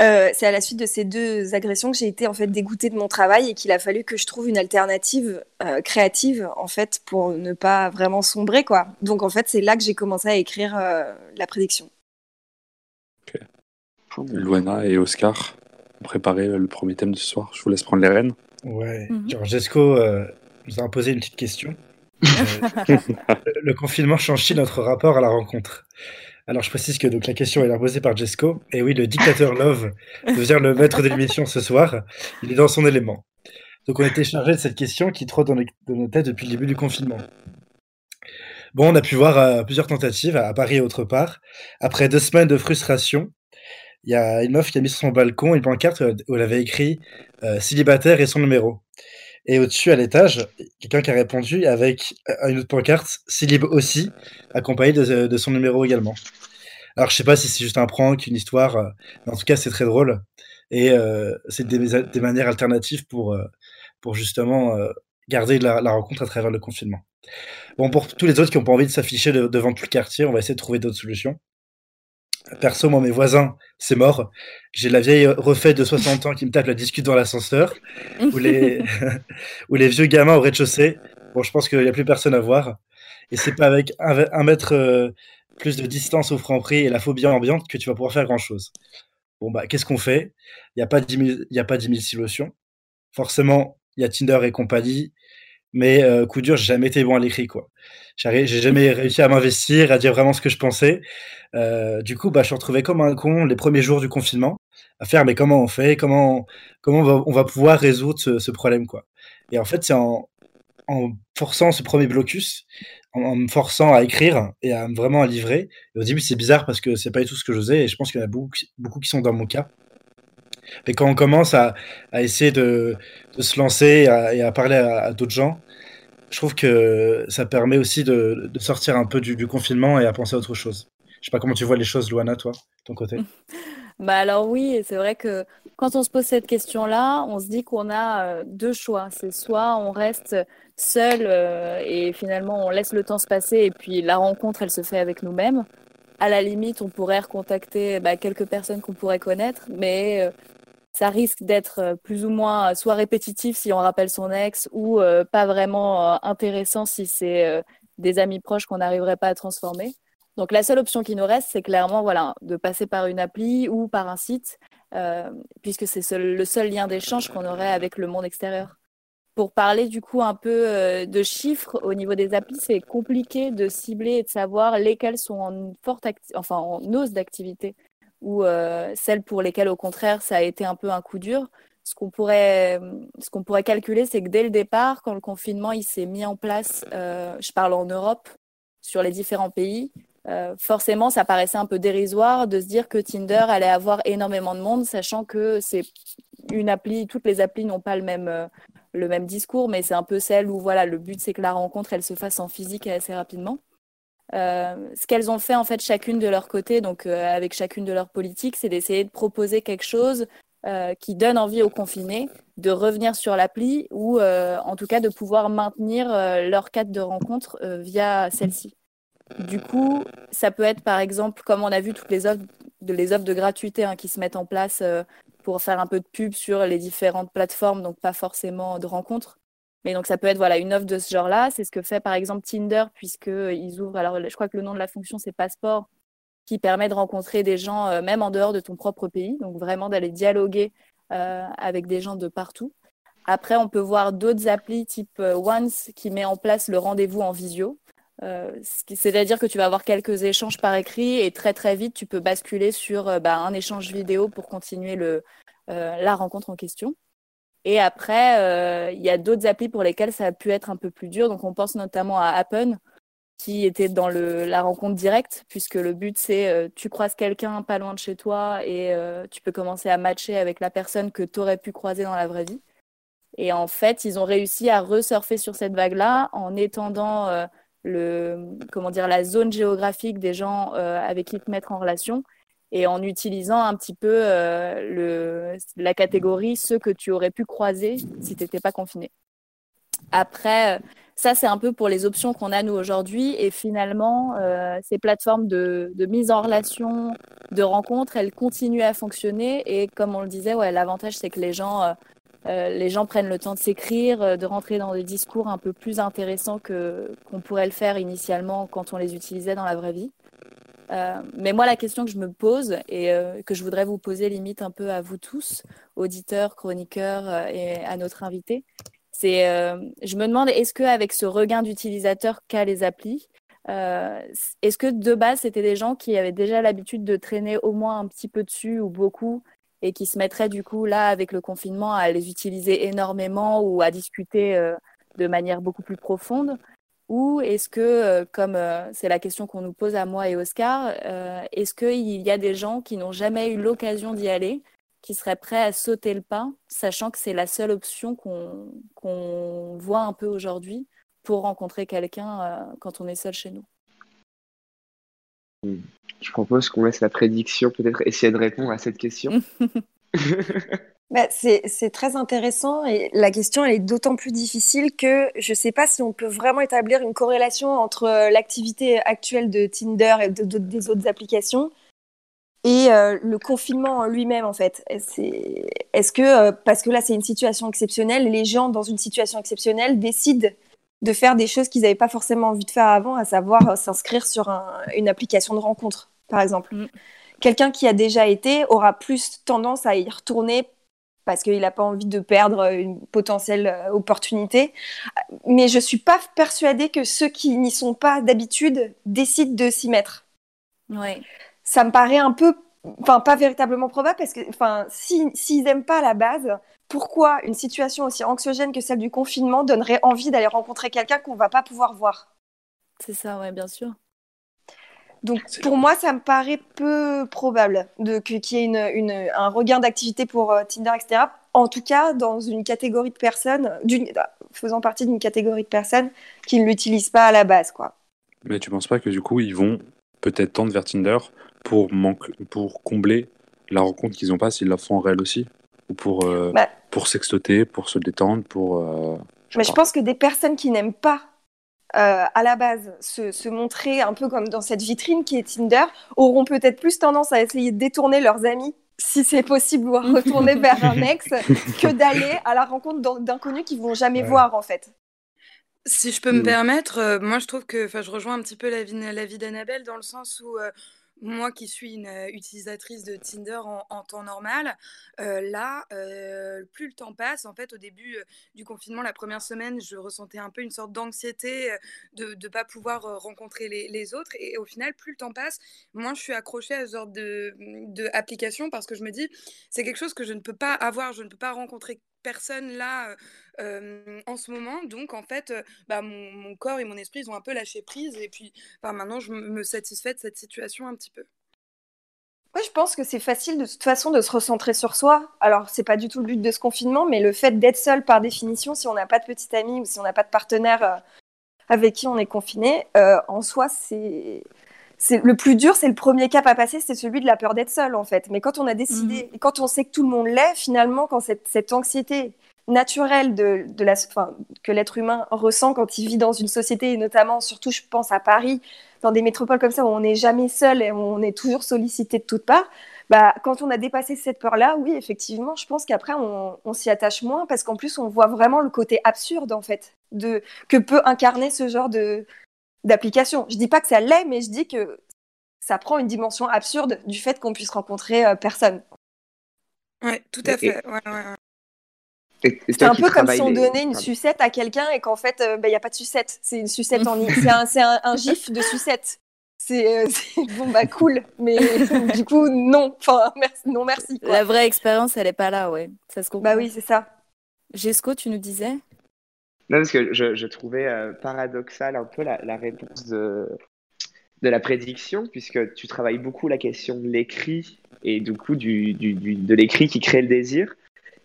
euh, c'est à la suite de ces deux agressions que j'ai été en fait dégoûtée de mon travail et qu'il a fallu que je trouve une alternative euh, créative en fait pour ne pas vraiment sombrer quoi. Donc en fait c'est là que j'ai commencé à écrire euh, la prédiction.
Luana et Oscar? Ont préparé le premier thème de ce soir. Je vous laisse prendre les rênes.
Ouais. Mhm. Jesco nous a posé une petite question. le confinement change-t-il notre rapport à la rencontre? Alors, je précise que donc, la question est posée par Jesco. Et oui, le dictateur Love devient le maître de l'émission ce soir. Il est dans son élément. Donc, on a été chargé de cette question qui trotte dans, nos têtes depuis le début du confinement. Bon, on a pu voir euh, plusieurs tentatives à Paris et autre part. Après deux semaines de frustration, il y a une meuf qui a mis sur son balcon une pancarte où elle avait écrit euh, célibataire et son numéro. Et au-dessus, à l'étage, quelqu'un qui a répondu avec euh, une autre pancarte, Célib aussi, accompagné de, son numéro également. Alors, je sais pas si c'est juste un prank, une histoire, euh, mais en tout cas, c'est très drôle. Et euh, c'est des, manières alternatives pour, pour justement garder la, rencontre à travers le confinement. Bon, pour tous les autres qui n'ont pas envie de s'afficher devant tout le quartier, on va essayer de trouver d'autres solutions. Perso, moi, mes voisins, c'est mort. J'ai la vieille refaite de 60 ans qui me tape la discute dans l'ascenseur, ou les... ou les vieux gamins au rez-de-chaussée. Bon, je pense qu'il n'y a plus personne à voir. Et c'est pas avec un, mètre euh, plus de distance au franc prix et la phobie ambiante que tu vas pouvoir faire grand-chose. Bon, bah, qu'est-ce qu'on fait? Il n'y a pas 10 000, y a pas 10 000 solutions. Forcément, il y a Tinder et compagnie. Mais euh, coup dur, j'ai jamais été bon à l'écrit, quoi. J'ai jamais réussi à m'investir, à dire vraiment ce que je pensais. Euh, du coup, bah, je suis retrouvé comme un con les premiers jours du confinement, à faire mais comment on fait, comment, comment on va, pouvoir résoudre ce, problème, quoi? Et en fait, c'est en, forçant ce premier blocus, en, me forçant à écrire et à vraiment à livrer. Au début, c'est bizarre parce que c'est pas du tout ce que je faisais, et je pense qu'il y en a beaucoup, beaucoup qui sont dans mon cas. Mais quand on commence à, à essayer de, de, se lancer et à, parler à, d'autres gens, je trouve que ça permet aussi de, de sortir un peu du, confinement et à penser à autre chose. Je sais pas comment tu vois les choses, Luana, toi, ton côté.
Bah alors oui, c'est vrai que quand on se pose cette question-là, on se dit qu'on a euh, deux choix. C'est soit on reste seul euh, et finalement on laisse le temps se passer et puis la rencontre, elle se fait avec nous-mêmes. À la limite, on pourrait recontacter bah, quelques personnes qu'on pourrait connaître, mais euh, ça risque d'être euh, plus ou moins soit répétitif si on rappelle son ex ou euh, pas vraiment euh, intéressant si c'est des amis proches qu'on n'arriverait pas à transformer. Donc la seule option qui nous reste, c'est clairement voilà, de passer par une appli ou par un site, puisque c'est le seul lien d'échange qu'on aurait avec le monde extérieur. Pour parler du coup un peu de chiffres au niveau des applis, c'est compliqué de cibler et de savoir lesquelles sont en forte enfin en hausse d'activité ou euh, celles pour lesquelles, au contraire, ça a été un peu un coup dur. Ce qu'on pourrait, ce qu'on pourrait calculer, c'est que dès le départ, quand le confinement il s'est mis en place, euh, je parle en Europe, sur les différents pays, euh, forcément, ça paraissait un peu dérisoire de se dire que Tinder allait avoir énormément de monde, sachant que c'est une appli, toutes les applis n'ont pas le même, le même discours, mais c'est un peu celle où voilà, le but c'est que la rencontre elle se fasse en physique et assez rapidement. Euh, ce qu'elles ont fait en fait chacune de leur côté, donc euh, avec chacune de leurs politiques, c'est d'essayer de proposer quelque chose euh, qui donne envie aux confinés de revenir sur l'appli ou en tout cas de pouvoir maintenir leur cadre de rencontre via celle-ci. Du coup, ça peut être par exemple, comme on a vu toutes les offres de, les offres de gratuité hein, qui se mettent en place pour faire un peu de pub sur les différentes plateformes, donc pas forcément de rencontres. Mais donc ça peut être voilà une offre de ce genre-là. C'est ce que fait par exemple Tinder puisqu'ils ouvrent. Alors je crois que le nom de la fonction c'est passeport qui permet de rencontrer des gens euh, même en dehors de ton propre pays. Donc vraiment d'aller dialoguer euh, avec des gens de partout. Après on peut voir d'autres applis type euh, Once qui met en place le rendez-vous en visio. C'est-à-dire que tu vas avoir quelques échanges par écrit et très très vite tu peux basculer sur bah, un échange vidéo pour continuer le, la rencontre en question. Et après, euh, il y a d'autres applis pour lesquelles ça a pu être un peu plus dur. Donc, on pense notamment à Appen, qui était dans le, la rencontre directe, puisque le but, c'est euh, tu croises quelqu'un pas loin de chez toi et euh, tu peux commencer à matcher avec la personne que tu aurais pu croiser dans la vraie vie. Et en fait, ils ont réussi à resurfer sur cette vague-là en étendant le, comment dire, la zone géographique des gens avec qui te mettre en relation et en utilisant un petit peu le, la catégorie ceux que tu aurais pu croiser si tu n'étais pas confiné. Après, ça, c'est un peu pour les options qu'on a nous aujourd'hui. Et finalement, euh, ces plateformes de, mise en relation, de rencontres, elles continuent à fonctionner. Et comme on le disait, ouais, l'avantage, c'est que les gens, euh, euh, les gens prennent le temps de s'écrire, de rentrer dans des discours un peu plus intéressants que qu'on pourrait le faire initialement quand on les utilisait dans la vraie vie. Mais moi, la question que je me pose et que je voudrais vous poser limite un peu à vous tous, auditeurs, chroniqueurs et à notre invité, c'est, euh, je me demande, est-ce qu'avec ce regain d'utilisateurs qu'a les applis, euh, est-ce que de base, c'était des gens qui avaient déjà l'habitude de traîner au moins un petit peu dessus ou beaucoup et qui se mettraient du coup là, avec le confinement, à les utiliser énormément ou à discuter euh, de manière beaucoup plus profonde? Ou est-ce que, comme c'est la question qu'on nous pose à moi et Oscar, est-ce qu'il y a des gens qui n'ont jamais eu l'occasion d'y aller qui seraient prêts à sauter le pas, sachant que c'est la seule option qu'on voit un peu aujourd'hui pour rencontrer quelqu'un euh, quand on est seul chez nous?
Je propose qu'on laisse la prédiction peut-être essayer de répondre à cette question.
bah, c'est très intéressant et la question elle est d'autant plus difficile que je ne sais pas si on peut vraiment établir une corrélation entre euh, l'activité actuelle de Tinder et des autres applications et euh, le confinement en lui-même en fait. Est-ce que euh, parce que là c'est une situation exceptionnelle, les gens dans une situation exceptionnelle décident de faire des choses qu'ils n'avaient pas forcément envie de faire avant, à savoir s'inscrire sur une application de rencontre, par exemple. Mm. Quelqu'un qui a déjà été aura plus tendance à y retourner parce qu'il n'a pas envie de perdre une potentielle opportunité. Mais je suis pas persuadée que ceux qui n'y sont pas d'habitude décident de s'y mettre.
Ouais
ça me paraît un peu, enfin pas véritablement probable parce que, enfin, s'ils si, n'aiment pas à la base, pourquoi une situation aussi anxiogène que celle du confinement donnerait envie d'aller rencontrer quelqu'un qu'on va pas pouvoir voir?
C'est ça, ouais, bien sûr.
Donc pour moi, ça me paraît peu probable qu'il y ait une, une, un regain d'activité pour euh, Tinder, etc. En tout cas, dans une catégorie de personnes, faisant partie d'une catégorie de personnes qui ne l'utilisent pas à la base, quoi.
Mais tu penses pas que du coup, ils vont peut-être tendre vers Tinder pour, pour combler la rencontre qu'ils n'ont pas s'ils la font en réel aussi? Ou pour, euh, bah. pour sextoter, pour se détendre, pour... Euh,
mais je pense que des personnes qui n'aiment pas euh, à la base se, se, montrer un peu comme dans cette vitrine qui est Tinder auront peut-être plus tendance à essayer de détourner leurs amis si c'est possible ou à retourner vers un ex que d'aller à la rencontre d'inconnus qu'ils vont jamais voir en fait.
Si je peux me mmh. permettre, moi je trouve que, enfin, je rejoins un petit peu la vie d'Annabelle dans le sens où moi qui suis une utilisatrice de Tinder en, temps normal, là, plus le temps passe, en fait, au début du confinement, la première semaine, je ressentais un peu une sorte d'anxiété de ne pas pouvoir rencontrer les, autres. Et, au final, plus le temps passe, moins je suis accrochée à ce genre de, de parce que je me dis, c'est quelque chose que je ne peux pas avoir, je ne peux pas rencontrer personne là en ce moment. Donc, en fait, bah, mon, corps et mon esprit, ils ont un peu lâché prise. Et puis, maintenant, je me satisfais de cette situation un petit peu.
Oui, je pense que c'est facile de toute façon de se recentrer sur soi. Alors, c'est pas du tout le but de ce confinement, mais le fait d'être seul par définition, si on n'a pas de petite amie ou si on n'a pas de partenaire avec qui on est confiné, en soi, c'est le plus dur, c'est le premier cap à passer, c'est celui de la peur d'être seul en fait. Mais quand on a décidé, mmh. quand on sait que tout le monde l'est, finalement, quand cette, cette anxiété naturelle de, de la, que l'être humain ressent quand il vit dans une société, et notamment, surtout, je pense à Paris, dans des métropoles comme ça où on n'est jamais seul et où on est toujours sollicité de toutes parts, bah, quand on a dépassé cette peur-là, oui, effectivement, je pense qu'après, on, on s'y attache moins parce qu'en plus, on voit vraiment le côté absurde, en fait, de, que peut incarner ce genre de, d'application. Je dis pas que ça l'est, mais je dis que ça prend une dimension absurde du fait qu'on puisse rencontrer euh, personne.
Ouais, tout à fait.
c'est un peu comme si on donnait une sucette à quelqu'un et qu'en fait, il euh, n'y bah, a pas de sucette. C'est une sucette en ligne. C'est un, gif de sucette. C'est euh, bon, bah cool. Mais du coup, non. Enfin, merci, non, merci.
La vraie expérience, elle n'est pas là, ouais. Ça se comprend.
Bah oui, c'est ça.
Jesco, tu nous disais
non, parce que je, trouvais euh, paradoxal un peu la, réponse de, la prédiction, puisque tu travailles beaucoup la question de l'écrit et du coup du, de l'écrit qui crée le désir.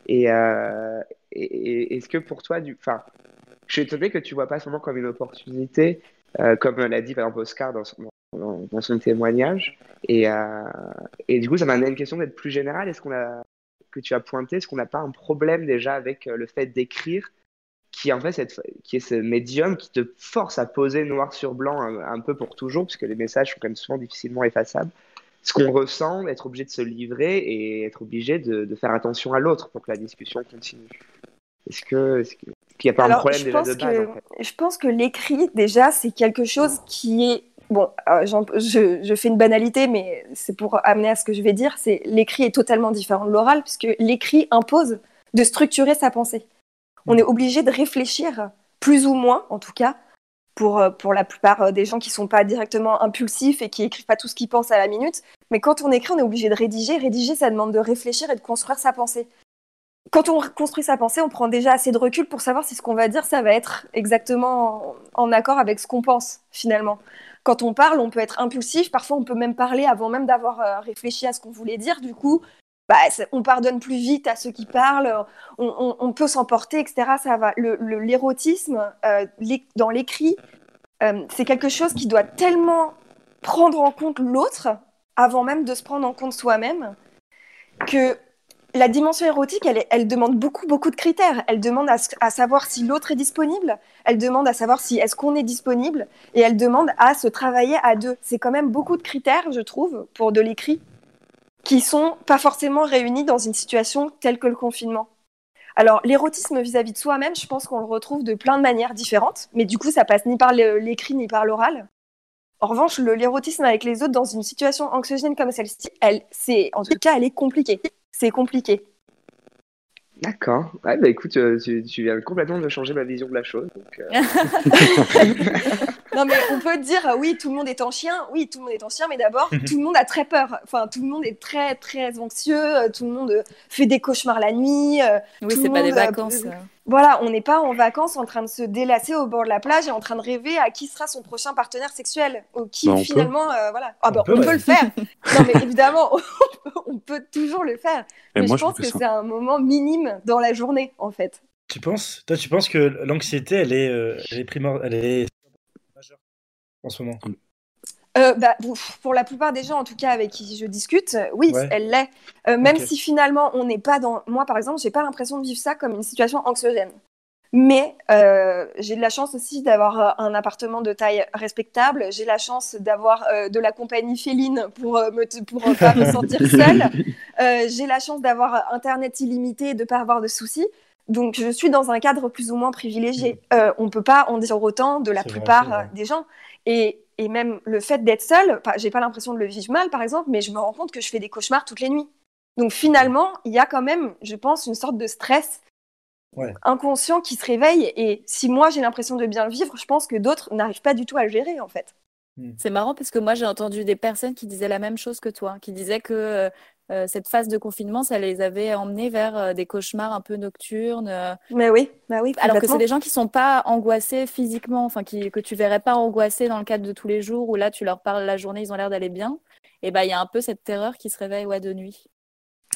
Et, euh, est-ce que pour toi, je suis étonné que tu vois pas seulement comme une opportunité, euh, comme l'a dit par exemple Oscar dans son, témoignage. Et, euh, et du coup, ça m'a amené une question d'être plus générale. Est-ce qu'on a, que tu as pointé, est-ce qu'on n'a pas un problème déjà avec le fait d'écrire qui en fait cette, qui est ce médium qui te force à poser noir sur blanc un, un peu pour toujours, puisque les messages sont quand même souvent difficilement effaçables. Ce qu'on ressent, être obligé de se livrer et être obligé de, de faire attention à l'autre pour que la discussion continue. Est-ce que, est-ce qu'il n'y a pas
Alors,
un problème
je
déjà
pense
de base
que,
en fait?
je pense que l'écrit, déjà, c'est quelque chose qui est. Bon, euh, je, je fais une banalité, mais c'est pour amener à ce que je vais dire. C'est l'écrit est totalement différent de l'oral, puisque l'écrit impose de structurer sa pensée. On est obligé de réfléchir, plus ou moins, en tout cas, pour, euh, pour la plupart euh, des gens qui sont pas directement impulsifs et qui écrivent pas tout ce qu'ils pensent à la minute. Mais quand on écrit, on est obligé de rédiger. Rédiger, ça demande de réfléchir et de construire sa pensée quand on construit sa pensée, on prend déjà assez de recul pour savoir si ce qu'on va dire, ça va être exactement en, en accord avec ce qu'on pense finalement. Quand on parle, on peut être impulsif, parfois on peut même parler avant même d'avoir euh, réfléchi à ce qu'on voulait dire. Du coup, bah, on pardonne plus vite à ceux qui parlent, on, peut s'emporter, etc. Ça va. L'érotisme euh, dans l'écrit, euh, c'est quelque chose qui doit tellement prendre en compte l'autre avant même de se prendre en compte soi-même que la dimension érotique, elle, demande beaucoup, beaucoup de critères. Elle demande à, à savoir si l'autre est disponible, elle demande à savoir si est-ce qu'on est disponible, et elle demande à se travailler à deux. C'est quand même beaucoup de critères, je trouve, pour de l'écrit, qui sont pas forcément réunis dans une situation telle que le confinement. Alors, l'érotisme vis-à-vis de soi-même, je pense qu'on le retrouve de plein de manières différentes, mais du coup, ça passe ni par l'écrit ni par l'oral. En revanche, l'érotisme avec les autres dans une situation anxiogène comme celle-ci, elle, c'est, en tout cas, elle est compliquée. C'est compliqué.
D'accord. Ouais, bah écoute, euh, tu, tu viens complètement de changer ma vision de la chose. donc, euh,
Non, mais on peut dire, oui, tout le monde est en chien. Oui, tout le monde est en chien, mais d'abord, tout le monde a très peur. Enfin, tout le monde est très, très anxieux. euh, Tout le monde euh, fait des cauchemars la nuit.
Oui, c'est pas des
monde,
vacances.
euh. Voilà, on n'est pas en vacances en train de se délasser au bord de la plage et en train de rêver à qui sera son prochain partenaire sexuel. Ou qui
Bah, on peut.
finalement, euh, voilà. Ah, bah,
On
on,
peut,
peut,
ouais.
le faire. non, mais évidemment, on peut, on peut toujours le faire.
Et
mais
moi,
je
je
pense que c'est un moment minime dans la journée, en fait.
Tu penses Toi, tu penses que l'anxiété, elle est, euh, elle est primor- elle est majeure en ce moment?
Euh, bah, pour la plupart des gens, en tout cas avec qui je discute, euh, oui,
Ouais.
elle l'est. Euh, même si finalement on n'est pas dans. Moi, par exemple, j'ai pas l'impression de vivre ça comme une situation anxiogène. Mais euh, j'ai de la chance aussi d'avoir un appartement de taille respectable. J'ai la chance d'avoir euh, de la compagnie féline pour euh, me pour pas me sentir seule. J'ai la chance d'avoir internet illimité et de pas avoir de soucis. Donc je suis dans un cadre plus ou moins privilégié. Euh, on peut pas en dire autant de la plupart
vrai.
des gens. Et, et même le fait d'être seule, pas- j'ai pas l'impression de le vivre mal, par exemple, mais je me rends compte que je fais des cauchemars toutes les nuits. Donc finalement, il y a quand même, je pense, une sorte de stress
Ouais.
inconscient qui se réveille. Et si moi j'ai l'impression de bien le vivre, je pense que d'autres n'arrivent pas du tout à le gérer, en fait.
C'est marrant parce que moi j'ai entendu des personnes qui disaient la même chose que toi, qui disaient que euh, euh, cette phase de confinement, ça les avait emmenés vers euh, des cauchemars un peu nocturnes. euh,
Mais oui, bah oui,
alors que c'est des gens qui sont pas angoissés physiquement, enfin qui, que tu verrais pas angoissés dans le cadre de tous les jours où là tu leur parles la journée, ils ont l'air d'aller bien. Et bah il y a un peu cette terreur qui se réveille ouais, de nuit.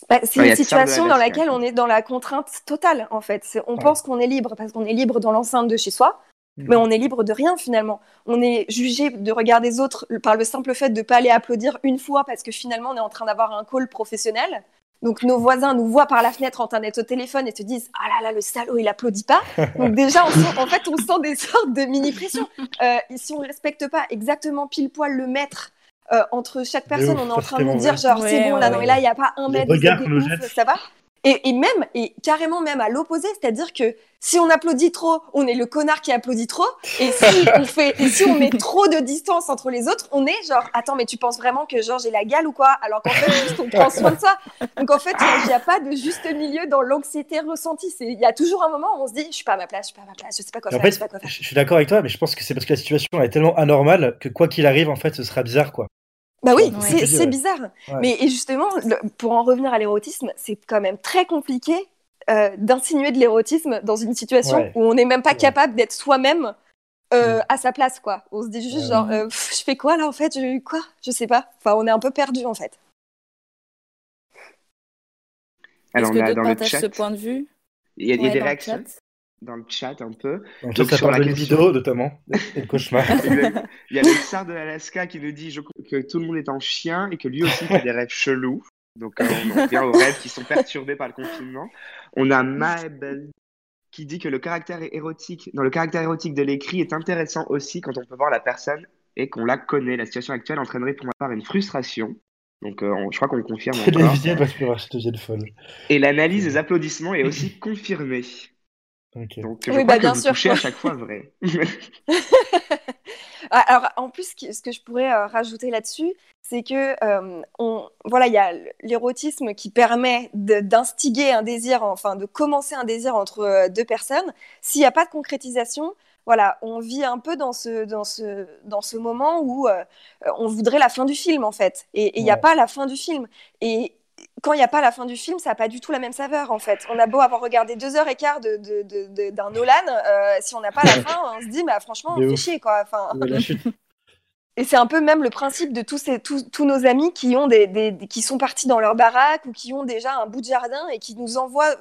Bah, c'est
Ouais,
une
la
situation dans laquelle on est dans la contrainte totale, en fait. C'est- On
Ouais.
pense qu'on est libre parce qu'on est libre dans l'enceinte de chez soi, mais on est libre de rien finalement. On est jugé de regard des autres par le simple fait de ne pas aller applaudir une fois parce que finalement on est en train d'avoir un call professionnel. Donc nos voisins nous voient par la fenêtre en train d'être au téléphone et se disent ah là là le salaud il applaudit pas. Donc déjà on sent- en fait on sent des sortes de mini pressions. Euh, et si on respecte pas exactement pile poil le mètre euh, entre chaque personne,
ouf,
on est en train de nous dire genre c'est
Ouais,
bon là
ouais,
non et là il y a pas un mètre ça va. Et, et même, et carrément même à l'opposé, c'est-à-dire que si on applaudit trop, on est le connard qui applaudit trop, et si on fait, et si on met trop de distance entre les autres, on est genre, attends, mais tu penses vraiment que genre j'ai la gale ou quoi? Alors qu'en fait, juste on prend soin de ça. Donc en fait, il n'y a pas de juste milieu dans l'anxiété ressentie. C'est- Il y a toujours un moment où on se dit, je suis pas à ma place, je suis pas à ma place, je sais pas quoi
en
faire, je sais pas quoi faire.
je je suis d'accord avec toi, mais je pense que c'est parce que la situation elle est tellement anormale que quoi qu'il arrive, en fait, ce sera bizarre, quoi.
Bah oui,
Ouais.
c'est bizarre.
Ouais.
Mais et justement, le- pour en revenir à l'érotisme, c'est quand même très compliqué euh, d'insinuer de l'érotisme dans une situation
Ouais.
où on n'est même pas capable d'être soi-même euh,
Mm.
à sa place, quoi. On se dit juste
Ouais.
genre, euh, Pff, je fais quoi là en fait? Je, Quoi? Je sais pas. Enfin, on est un peu perdu en fait.
Alors
Est-ce que d'autres
dans le
partagent
chat,
ce point de vue
il y a, y a des réactions. Dans le chat un peu.
Donc,
Donc,
ça
sur
parle
la question-
libido, notamment, cauchemar.
Il y a le tsar de l'Alaska qui nous dit que tout le monde est en chien et que lui aussi fait des rêves chelous. Donc euh, on en revient aux rêves qui sont perturbés par le confinement. On a Maebel qui dit que le caractère érotique, dans le caractère érotique de l'écrit est intéressant aussi quand on peut voir la personne et qu'on la connaît. La situation actuelle entraînerait pour ma part une frustration. Donc euh, on- je crois qu'on le confirme encore.
Parce que je folle.
Et l'analyse des applaudissements est aussi confirmée.
Ok.
Donc je
Oui,
crois
bah,
que
bien
vous
sûr.
touchez à chaque fois vrai.
Ah, Alors, en plus, ce que je pourrais euh, rajouter là-dessus, c'est que euh, on, voilà, il y a l'érotisme qui permet d'instiguer un désir, enfin de commencer un désir entre euh, deux personnes. S'il n'y a pas de concrétisation, voilà, on vit un peu dans ce, dans ce, dans ce moment où euh, on voudrait la fin du film, en fait. Et il n'y a pas la fin du film. Et quand il n'y a pas la fin du film, ça n'a pas du tout la même saveur, en fait. On a beau avoir regardé deux heures et quart de, de- de- de- d'un Nolan, euh, si on n'a pas la fin, on se dit, bah, franchement, on fait chier, quoi. Enfin, et c'est un peu même le principe de tous, ces, tous, tous nos amis qui, ont des- des- qui sont partis dans leur baraque ou qui ont déjà un bout de jardin et qui nous envoient,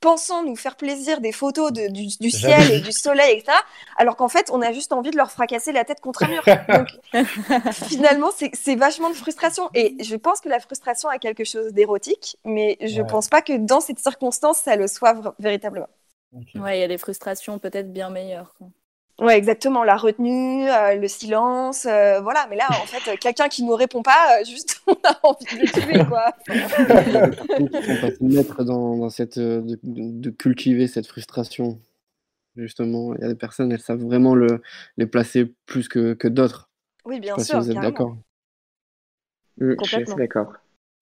pensant nous faire plaisir, des photos de- du, du ciel et du soleil, etc. Alors qu'en fait, on a juste envie de leur fracasser la tête contre un mur. Donc finalement, c'est vachement de frustration. Et je pense que la frustration a quelque chose d'érotique, mais je
Ouais.
pense pas que dans cette circonstance, ça le soit véritablement.
Ouais, il y a des frustrations peut-être bien meilleures. quoi.
Ouais, exactement. La retenue, euh, le silence, euh, voilà. Mais là, en fait, euh, quelqu'un qui nous répond pas, euh, juste, on a envie de le tuer, quoi.
Passées maîtres dans, dans cette, de, cultiver cette frustration. Justement, il y a des personnes, elles savent vraiment le, les placer plus que, que d'autres.
Oui,
Je
bien
pas si
sûr,
vous êtes d'accord.
Mm, je suis d'accord.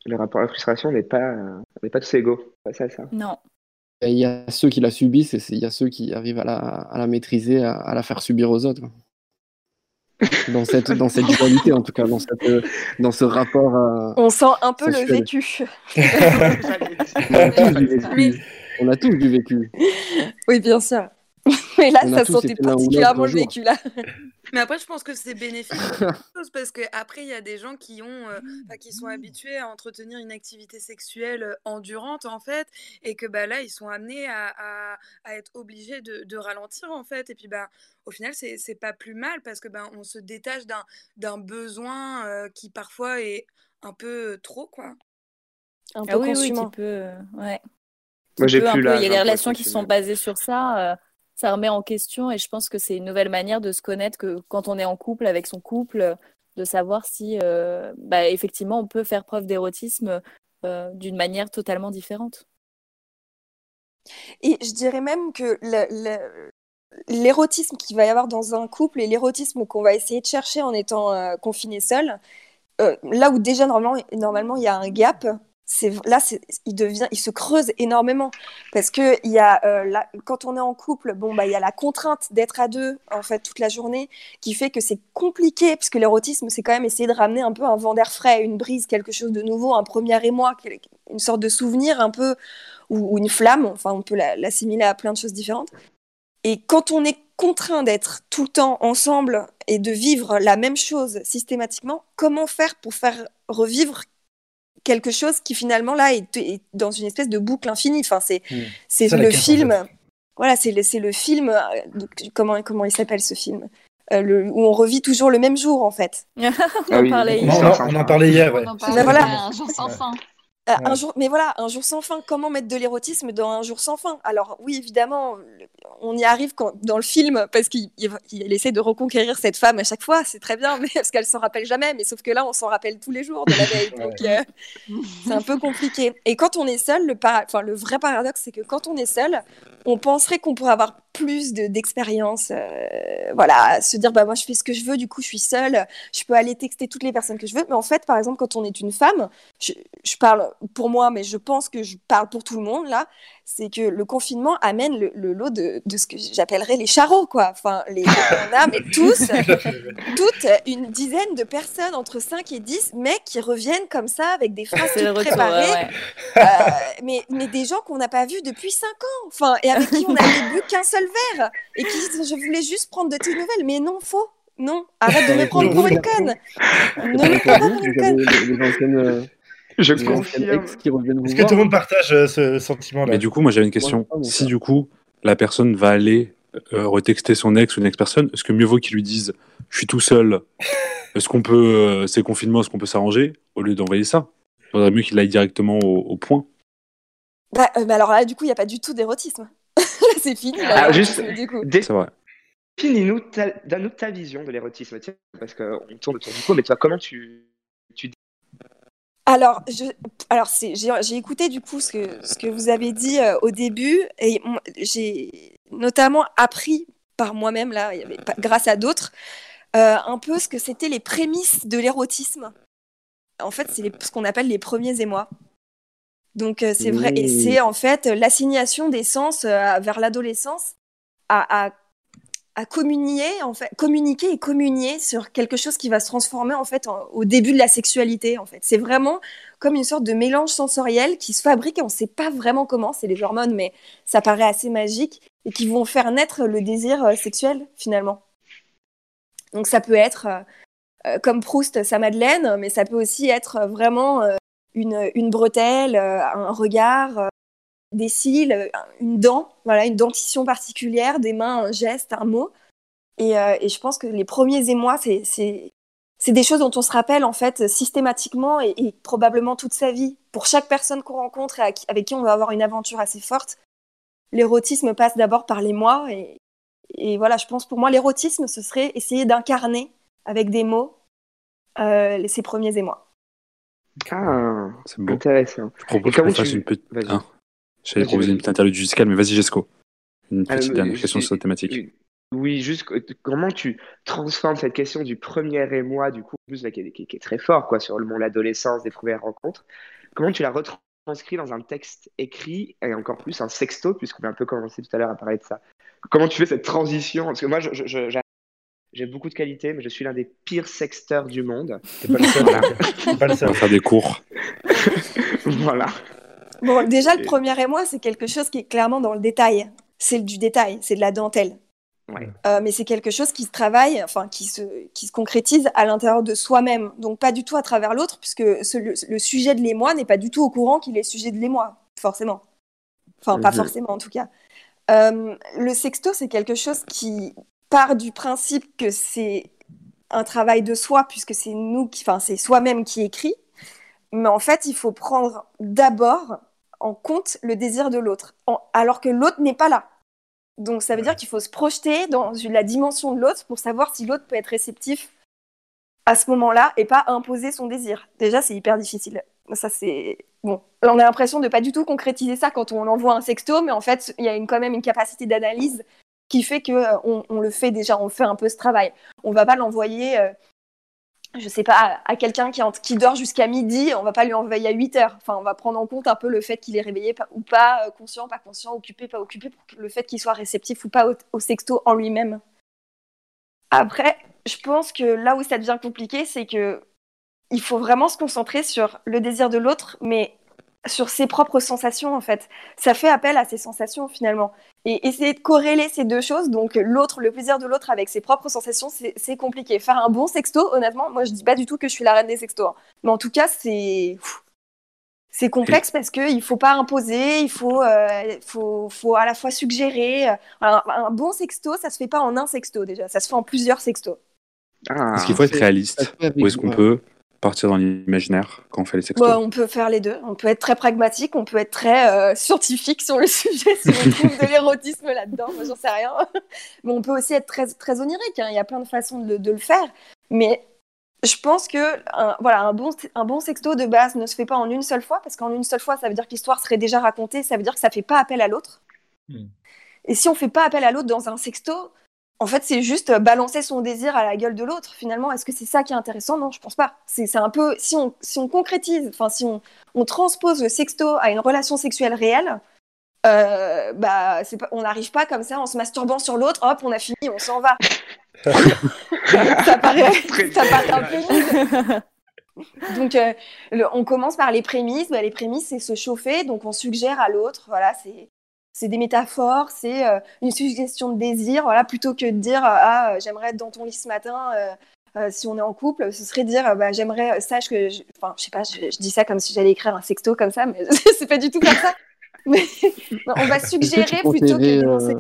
Le rapport à la frustration n'est pas, euh, n'est pas tous égaux face à ça.
Non.
Il y a ceux qui la subissent et c'est- il y a ceux qui arrivent à la, à la maîtriser, à, à la faire subir aux autres. Dans cette, dans cette dualité, en tout cas, dans, cette, euh, dans ce rapport à.
On sent un peu le
sensuel.
vécu.
On a tous du vécu. On a tous du vécu.
Oui, bien sûr. Mais là,
On
ça sentait particulièrement le vécu, là.
Mais après, je pense que c'est bénéfique parce que après, il y a des gens qui ont, euh, qui sont habitués à entretenir une activité sexuelle endurante en fait, et que bah là, ils sont amenés à, à- à être obligés de, de ralentir en fait. Et puis bah, au final, c'est c'est pas plus mal parce que ben on se détache d'un d'un besoin euh, qui parfois est un peu trop quoi.
Un peu
Ah oui, oui, qui
consumant.
peut. euh, ouais.
Moi,
Qui
j'ai
peut
plus
peu- Il y a
hein,
des
pour
relations qui sont basées sur ça. Ça remet en question et je pense que c'est une nouvelle manière de se connaître que quand on est en couple avec son couple, de savoir si euh, bah, effectivement on peut faire preuve d'érotisme euh, d'une manière totalement différente.
Et je dirais même que l'érotisme qu'il va y avoir dans un couple et l'érotisme qu'on va essayer de chercher en étant euh, confiné seul, là où déjà normalement, normalement il y a un gap, là il se creuse énormément parce que y a euh, quand on est en couple, bon bah il y a la contrainte d'être à deux en fait toute la journée qui fait que c'est compliqué parce que l'érotisme c'est quand même essayer de ramener un peu un vent d'air frais, une brise, quelque chose de nouveau, un premier émoi, une sorte de souvenir un peu ou, ou une flamme, enfin on peut la- l'assimiler à plein de choses différentes. Et quand on est contraint d'être tout le temps ensemble et de vivre la même chose systématiquement, comment faire pour faire revivre quelque chose qui finalement là est, est dans une espèce de boucle infinie Enfin, c'est
Mm.
c'est le
en
film.
fait.
Voilà, c'est le, c'est le film. euh, comment, comment il s'appelle ce film Euh, le, Où on revit toujours le même jour en fait.
on
Ah
en
oui,
parlait
On,
hier.
en- on en parlait hier, ouais.
On en
Ben
parlait
voilà.
un jour sans fin.
Euh,
Ouais.
un jour, mais voilà, un jour sans fin. Comment mettre de l'érotisme dans un jour sans fin? Alors oui, évidemment, on y arrive quand, dans le film parce qu'il il, il essaie de reconquérir cette femme à chaque fois. C'est très bien, mais parce qu'elle s'en rappelle jamais. Mais sauf que là, on s'en rappelle tous les jours de la veille. Donc euh, c'est un peu compliqué. Et quand on est seul, le, para- enfin, le vrai paradoxe, c'est que quand on est seul, on penserait qu'on pourrait avoir plus de- d'expérience. euh, voilà, se dire bah moi je fais ce que je veux, du coup je suis seule, je peux aller texter toutes les personnes que je veux. Mais en fait, par exemple, quand on est une femme, je parle pour moi, mais je pense que je parle pour tout le monde là, c'est que le confinement amène le, le lot de, de ce que j'appellerais les charros, quoi. Enfin, les, on a, mais tous, toutes une dizaine de personnes, entre 5 et 10 mecs qui reviennent comme ça avec des phrases toutes
retour.
préparées.
ouais, ouais.
Euh, mais, mais des gens qu'on n'a pas vus depuis 5 ans, enfin, et avec qui on n'avait bu qu'un seul verre, et qui disent, je voulais juste prendre de tes nouvelles, mais non, faux, non, arrête de me prendre pour une conne, ne me prends pas pour une conne.
Je confirme.
Est-ce que tout le monde partage euh, ce sentiment-là
Mais du coup, moi j'avais une question. Si du coup, la personne va aller euh, retexter son ex ou une ex-personne, est-ce que mieux vaut qu'il lui dise je suis tout seul, est-ce qu'on peut, euh, c'est confinement, est-ce qu'on peut s'arranger, au lieu d'envoyer ça? Il faudrait mieux qu'il aille directement au, au point.
Bah, euh, mais alors là, du coup, il n'y a pas du tout d'érotisme. c'est fini.
Ah,
là,
juste,
du coup.
dé-
C'est vrai.
Définis-nous ta, donne-nous ta vision de l'érotisme, parce qu'on tourne autour du pot, mais toi, comment tu
Alors, je, alors j'ai, écouté du coup ce que, ce que vous avez dit euh, au début et j'ai notamment appris par moi-même, là, grâce à d'autres, euh, un peu ce que c'était les prémices de l'érotisme. En fait, c'est ce qu'on appelle les premiers émois. Donc, euh, c'est vrai, et c'est en fait l'assignation des sens vers l'adolescence à, à, communier, en fait, communiquer et communier sur quelque chose qui va se transformer en fait au début de la sexualité. En fait, c'est vraiment comme une sorte de mélange sensoriel qui se fabrique et on ne sait pas vraiment comment. C'est les hormones, mais ça paraît assez magique et qui vont faire naître le désir euh, sexuel finalement. Donc ça peut être euh, euh, comme Proust, sa Madeleine, mais ça peut aussi être vraiment une, une bretelle, un regard, des cils, euh, une dent, voilà, une dentition particulière, des mains, un geste, un mot. Et, euh, et je pense que les premiers émois, c'est, c'est, c'est des choses dont on se rappelle en fait systématiquement et, et probablement toute sa vie. Pour chaque personne qu'on rencontre et avec qui on va avoir une aventure assez forte, l'érotisme passe d'abord par les mois. Et, et voilà, je pense pour moi, l'érotisme, ce serait essayer d'incarner avec des mots euh, ces premiers émois.
Ah,
C'est beau.
intéressant.
Je propose qu'on fasse
tu-
une petite. Hein. J'allais proposer
vas-y.
une petite interlude musicale, mais vas-y, Jesco. Une
Ah,
petite dernière question
je-
sur la thématique.
Oui, juste comment tu transformes cette question du premier émoi, du plus, là, qui, est, qui est- qui est très fort, quoi, sur le monde l'adolescence, des premières rencontres, comment tu la retranscris dans un texte écrit et encore plus un sexto, puisqu'on a un peu commencé tout à l'heure à parler de ça. Comment tu fais cette transition? Parce que moi, je- je- je- j'a- j'ai beaucoup de qualités, mais je suis l'un des pires sexteurs du monde.
T'es pas le seul.
Voilà.
T'es pas le
On
seul.
va faire des cours.
voilà.
Bon, déjà, le
Et-
premier émoi, c'est quelque chose qui est clairement dans le détail. C'est du détail, c'est de la dentelle.
Ouais.
Euh, mais c'est quelque chose qui se travaille, enfin qui se, qui se concrétise à l'intérieur de soi-même. Donc pas du tout à travers l'autre, puisque ce- le, le sujet de l'émoi n'est pas du tout au courant qu'il est sujet de l'émoi, forcément. Enfin, pas forcément en tout cas. Euh, le sexto, c'est quelque chose qui part du principe que c'est un travail de soi, puisque c'est nous, qui, enfin c'est soi-même qui écrit. Mais en fait, il faut prendre d'abord en compte le désir de l'autre, alors que l'autre n'est pas là. Donc ça veut dire qu'il faut se projeter dans la dimension de l'autre pour savoir si l'autre peut être réceptif à ce moment-là et pas imposer son désir. Déjà, c'est hyper difficile. Ça, c'est bon. On a l'impression de pas du tout concrétiser ça quand on envoie un sexto, mais en fait, il y a une, quand même une capacité d'analyse qui fait que euh, on, on le fait déjà, on fait un peu ce travail. On va pas l'envoyer, euh, je sais pas, à, quelqu'un qui, qui dort jusqu'à midi, on va pas lui envoyer à 8 heures. Enfin, on va prendre en compte un peu le fait qu'il est réveillé ou pas, euh, conscient, pas conscient, occupé, pas occupé, pour le fait qu'il soit réceptif ou pas au, au sexto en lui-même. Après, je pense que là où ça devient compliqué, c'est que il faut vraiment se concentrer sur le désir de l'autre, mais sur ses propres sensations en fait. Ça fait appel à ses sensations finalement. Et essayer de corréler ces deux choses, donc l'autre, le plaisir de l'autre avec ses propres sensations, c'est compliqué. Faire un bon sexto, honnêtement, moi je dis pas du tout que je suis la reine des sextos, hein. mais en tout cas c'est c'est complexe parce que il faut pas imposer, il faut, euh, faut, faut à la fois suggérer. Un, un bon sexto, ça se fait pas en un sexto déjà, ça se fait en plusieurs sextos.
Ah,
Est-ce qu'il faut être réaliste? ou est-ce qu'on peut? Partir dans l'imaginaire quand on fait les sextos
Bah, on peut faire les deux. On peut être très pragmatique, on peut être très euh, scientifique sur le sujet si on trouve de l'érotisme là-dedans. Moi, j'en sais rien. Mais on peut aussi être très, très onirique. hein. Il y a plein de façons de, de le faire. Mais je pense que un, voilà, un, bon, un bon sexto de base ne se fait pas en une seule fois, parce qu'en une seule fois, ça veut dire que l'histoire serait déjà racontée, ça veut dire que ça fait pas appel à l'autre.
Hmm.
Et si on fait pas appel à l'autre dans un sexto, en fait, c'est juste balancer son désir à la gueule de l'autre. Finalement, est-ce que c'est ça qui est intéressant? Non, je pense pas. C'est un peu si on si on concrétise, enfin si on, on transpose le sexto à une relation sexuelle réelle, euh, bah pas, on n'arrive pas comme ça en se masturbant sur l'autre. Hop, on a fini, on s'en va. ça paraît ça paraît un peu. Donc, euh, le- on commence par les prémices. Bah, les prémices, c'est se chauffer. Donc, on suggère à l'autre. Voilà, c'est c'est des métaphores, c'est euh, une suggestion de désir. Voilà, plutôt que de dire euh, ah euh, j'aimerais être dans ton lit ce matin. euh, euh, si on est en couple, ce serait dire euh, bah, j'aimerais sache que je... enfin je sais pas, je, je dis ça comme si j'allais écrire un sexto comme ça, mais c'est pas du tout comme ça. Mais on va
que
suggérer plutôt que dénoncer.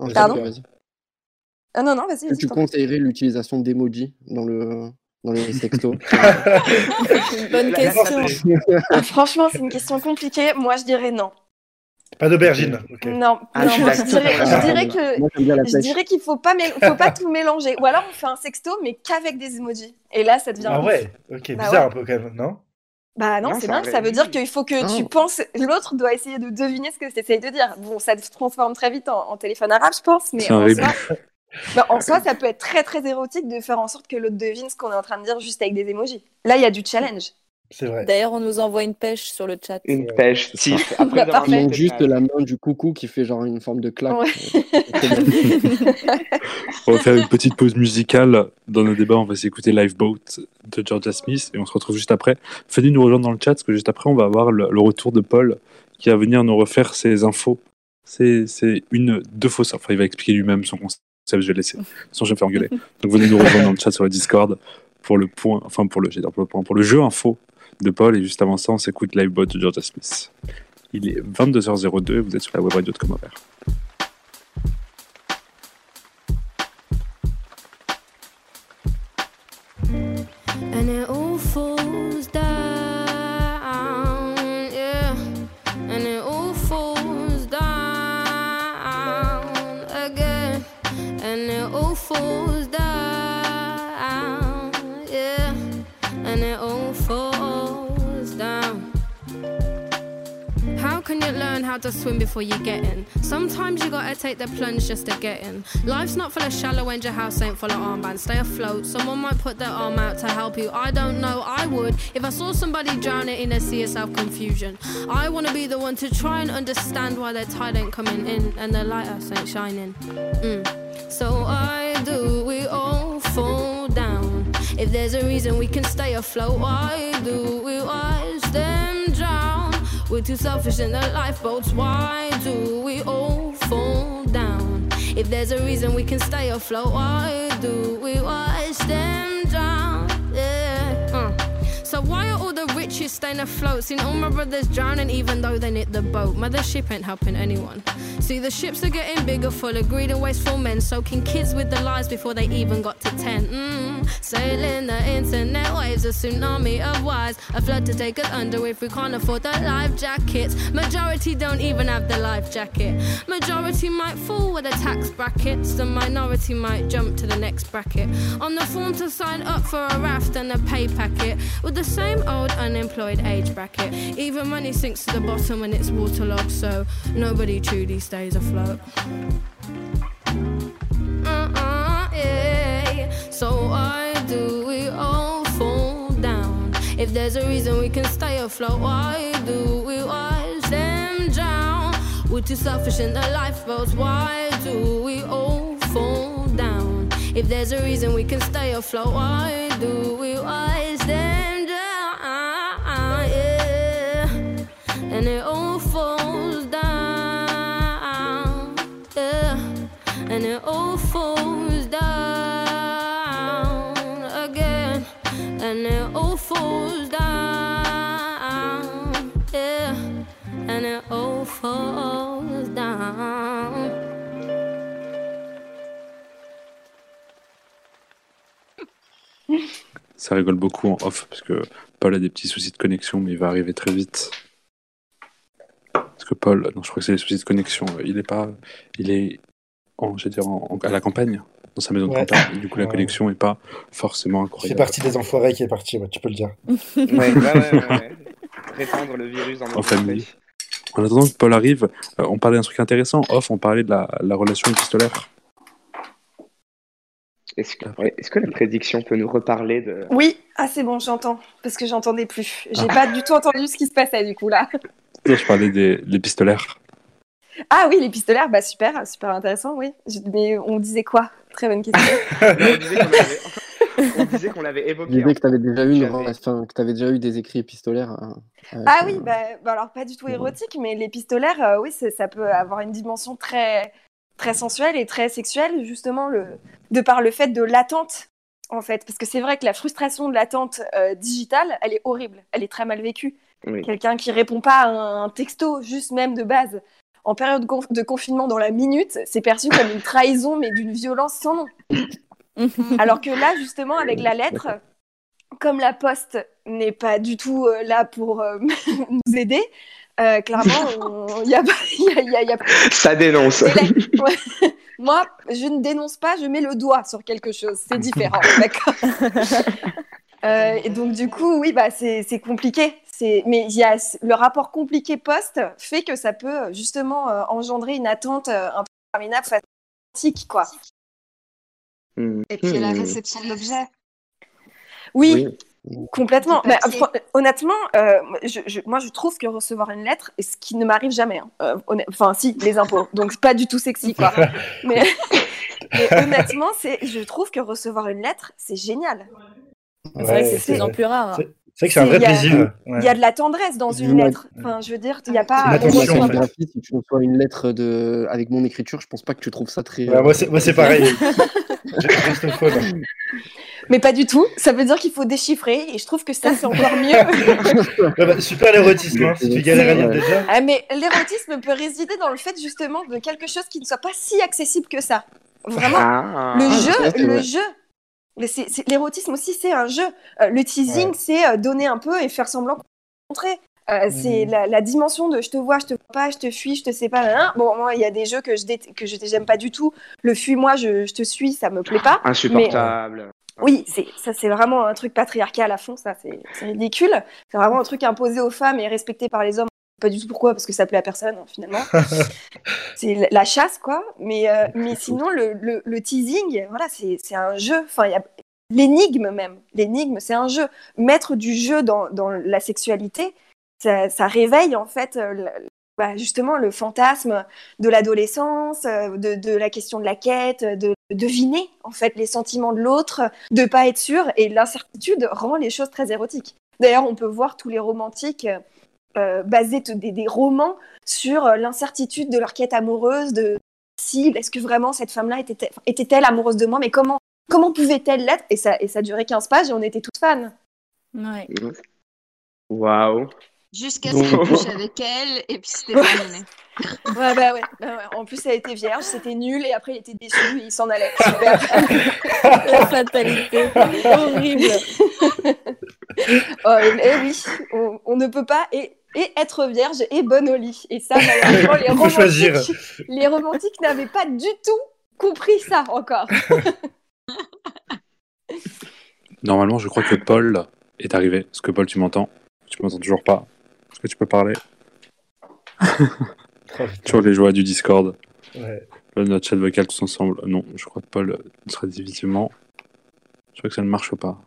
euh,
Pardon? Ah non, non, vas-y,
tu conseillerais l'utilisation d'emoji dans, le, dans les sextos
une bonne question.
Ah, Franchement, c'est une question compliquée. Moi, je dirais non.
Pas d'aubergine.
Non,
Ah,
non
je
moi, dirais, je dirais que
Moi,
je dirais qu'il faut pas faut pas tout mélanger. Ou alors on fait un sexto mais qu'avec des emojis. Et là, ça devient
Ah ouais, ok,
Bah
bizarre
ouais.
un peu quand même, non?
Bah non,
Non,
c'est
ça
dingue. Ça veut dire qu'il faut que tu
Non.
penses. L'autre doit essayer de deviner ce que tu essayes de dire. Bon, ça se transforme très vite en, en téléphone arabe, je pense. Mais en soi, bah, en soi, ça peut être très très érotique de faire en sorte que l'autre devine ce qu'on est en train de dire juste avec des emojis. Là, il y a du challenge.
C'est vrai.
D'ailleurs, on nous envoie une pêche sur le chat.
Une pêche.
Bah,
Après avoir
parfait.
Il
fait
manque
le
juste la main du coucou qui fait genre une forme de claque.
Ouais.
On va faire une petite pause musicale dans nos débats. On va s'écouter Lifeboat de Georgia Smith et on se retrouve juste après. Venez nous rejoindre dans le chat parce que juste après, on va avoir le, le retour de Paul qui va venir nous refaire ses infos. C'est c'est une, deux fausses. Enfin, il va expliquer lui-même son concept. Je vais laisser. Sinon, je vais me faire engueuler. Donc, venez nous rejoindre dans le chat sur le Discord pour le point, enfin, pour le, dire pour le point, pour le jeu info de Paul. Et juste avant ça, on s'écoute Lifeboat de Georgia Smith. Il est 22h02 et vous êtes sur la web radio de
it how to swim before you get in? Sometimes you gotta take the plunge just to get in. Life's not full of shallow and your house ain't full of armbands. Stay afloat. Someone might put their arm out to help you. I don't know, I would. If I saw somebody drowning in a sea of self confusion, I wanna be the one to try and understand why their tide ain't coming in and their lighthouse ain't shining. Mm. So why do we all fall down? If there's a reason we can stay afloat, why do we watch them? We're too selfish in the lifeboats. Why do we all fall down? If there's a reason we can stay afloat, why do we watch them drown? So why are all the richest staying afloat? Seen all my brothers drowning even though they knit the boat. Mothership ain't helping anyone. See the ships are getting bigger, full of greed and wasteful men, soaking kids with the lies before they even got to ten. Mm. Sailing the internet waves, a tsunami of wires, a flood to take us under if we can't afford the life jackets. Majority don't even have the life jacket. Majority might fall with the tax brackets. The minority might jump to the next bracket. On the form to sign up for a raft and a pay packet with the same old unemployed age bracket. Even money sinks to the bottom when it's waterlogged, so nobody truly stays afloat. Uh-uh, yeah. So why do we all fall down? If there's a reason we can stay afloat, why do we watch them drown? We're too selfish in the lifeboats. Why do we all fall? If there's a reason we can stay afloat, why do we watch them drown? Yeah. And it all falls down. Yeah. And it all falls down again. And it all falls down. Yeah. And it all falls down.
Ça rigole beaucoup en off parce que Paul a des petits soucis de connexion, mais il va arriver très vite. Parce que Paul, non, je crois que c'est les soucis de connexion. Il est pas, il est, en, dire, en- à la campagne, dans sa maison de campagne. Et du coup, la
Ouais.
connexion est pas forcément incroyable.
partie des enfoirés qui est parti, ouais, tu peux le dire.
Ouais, ouais, ouais, ouais, ouais. Répandre le virus dans
En
notre
famille. En attendant que Paul arrive, euh, on parlait d'un truc intéressant. Off, on parlait de la, la relation épistolaire.
Est-ce que, est-ce que la prédiction peut nous reparler de.
Oui, ah c'est bon, j'entends. Parce que j'entendais plus. J'ai
Ah.
pas du tout entendu ce qui se passait du coup là.
Non, je parlais des l'épistolaire.
Ah oui, les pistolaires, bah super, super intéressant, oui. Je- Mais on disait quoi? Très bonne question.
On disait qu'on l'avait- évoqué.
disais que tu avais déjà eu une
Tu avais-
enfin, que t'avais déjà eu des écrits épistolaires. hein,
Ah
euh,
oui, bah, bah alors pas du tout érotique, mais les pistolaires, euh, oui, ça peut avoir une dimension très, très sensuelle et très sexuelle, justement, le, de par le fait de l'attente, en fait. Parce que c'est vrai que la frustration de l'attente euh, digitale, elle est horrible, elle est très mal vécue.
Oui.
Quelqu'un qui répond pas à un texto, juste même de base, en période conf- de confinement dans la minute, c'est perçu comme une trahison, mais d'une violence sans nom. Alors que là, justement, avec la lettre, comme la poste n'est pas du tout euh, là pour euh, nous aider, euh, clairement, il y a, y a- y a- y a-
Ça dénonce.
et là- ouais. Moi, je ne dénonce pas, je mets le doigt sur quelque chose. C'est différent, d'accord Euh, Et donc, du coup, oui, bah, c'est c'est compliqué. C'est- Mais il y a le rapport compliqué poste fait que ça peut justement euh, engendrer une attente euh, un peu interminable fatigue, quoi.
Et puis la
Hmm.
réception de l'objet.
Oui, complètement. Mais, honnêtement, euh, je- je- moi, je trouve que recevoir une lettre, et ce qui ne m'arrive jamais, hein, euh, honn- enfin, si, les impôts, donc c'est pas du tout sexy, quoi. mais, mais honnêtement, c'est, je trouve que recevoir une lettre, c'est génial.
C'est vrai que c'est de plus en plus rare. hein.
C'est vrai que c'est un vrai
a-
plaisir.
Il y a de la tendresse dans une lettre. Enfin, je veux dire, il n'y a pas.
une attention, en fait.
si tu reçois une lettre de... avec mon écriture, je pense pas que tu trouves ça très.
Ouais, moi, c'est moi, c'est pareil.
Mais pas du tout. Ça veut dire qu'il faut déchiffrer, et je trouve que ça, c'est encore mieux.
Ouais, bah, super l'érotisme, hein, si tu galères à lire déjà.
Ah, mais l'érotisme peut résider dans le fait justement de quelque chose qui ne soit pas si accessible que ça. Vraiment.
Ah.
Le
Ah,
jeu, le
vrai.
jeu. Mais L'érotisme aussi, c'est un jeu. Euh, le teasing,
Ouais.
c'est euh, donner un peu et faire semblant de montrer. Euh, C'est
Mhm.
la, la dimension de je te vois, je te vois pas, je te fuis, je te sais pas. Bon, moi, il y a des jeux que je que je j'aime pas du tout. Le fuis-moi, je, je te suis, ça me plaît pas.
Insupportable.
Oui, c'est ça, c'est vraiment un truc patriarcal à fond. Ça, c'est ridicule. C'est vraiment un truc imposé aux femmes et respecté par les hommes. Pas du tout pourquoi, parce que ça plaît à personne hein, finalement. c'est la- chasse, quoi. Mais, euh, mais sinon, le, le, le teasing, voilà, c'est un jeu. Enfin, il y a l'énigme même. L'énigme, c'est un jeu. Mettre du jeu dans, dans la sexualité, ça, ça réveille en fait euh, le- bah, justement le fantasme de l'adolescence, euh, de, de la question de la quête, de deviner en fait les sentiments de l'autre, de pas être sûr. Et l'incertitude rend les choses très érotiques. D'ailleurs, on peut voir tous les romantiques euh, baser des, des romans sur euh, l'incertitude de leur quête amoureuse, de si est-ce que vraiment cette femme-là était- était-elle amoureuse de moi, mais comment comment pouvait-elle l'être? Et ça et ça durait 15 pages et on était toutes fans.
Ouais.
Waouh.
Jusqu'à ce qu'il couche avec elle, et puis c'était terminé.
Ouais, bah ouais, bah ouais. En plus, elle était vierge, c'était nul et après il était déçu et il s'en allait. Super.
La fatalité. Horrible.
Oh, eh oui, on, on ne peut pas et, et être vierge et bonne au lit. Et ça, malheureusement, les
choisir.
romantiques, les romantiques n'avaient pas du tout compris ça encore.
Normalement, je crois que Paul est arrivé. Est-ce que Paul, tu m'entends? Tu m'entends toujours pas? Est-ce que tu peux parler? Toujours les joies du Discord.
Ouais.
Le- Notre chat vocal tous ensemble. Non, je crois que Paul sera définitivement. Je crois que ça ne marche pas.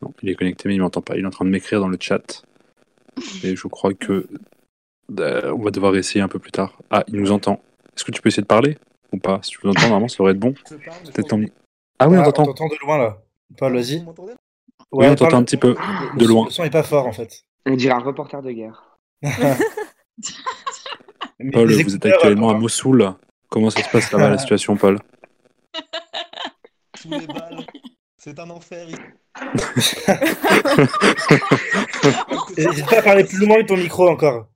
Non, il est connecté, mais il m'entend pas. Il est en train de m'écrire dans le chat. Et je crois que. euh, on va devoir essayer un peu plus tard. Ah, il nous entend. Est-ce que tu peux essayer de parler Ou pas? Si tu nous entends, normalement, ça devrait être bon. Peut-être Ah oui, on
Ah,
t'entend.
t'entend de loin là. Paul, vas-y.
Oui, on t'entend un petit peu de loin.
Le son est pas fort en fait.
On dirait un reporter de guerre.
Paul, vous êtes actuellement à Mossoul. Comment ça se passe là-bas la situation, Paul?
Sous les balles. C'est un enfer.
N'hésite pas à parler plus loin de ton micro encore.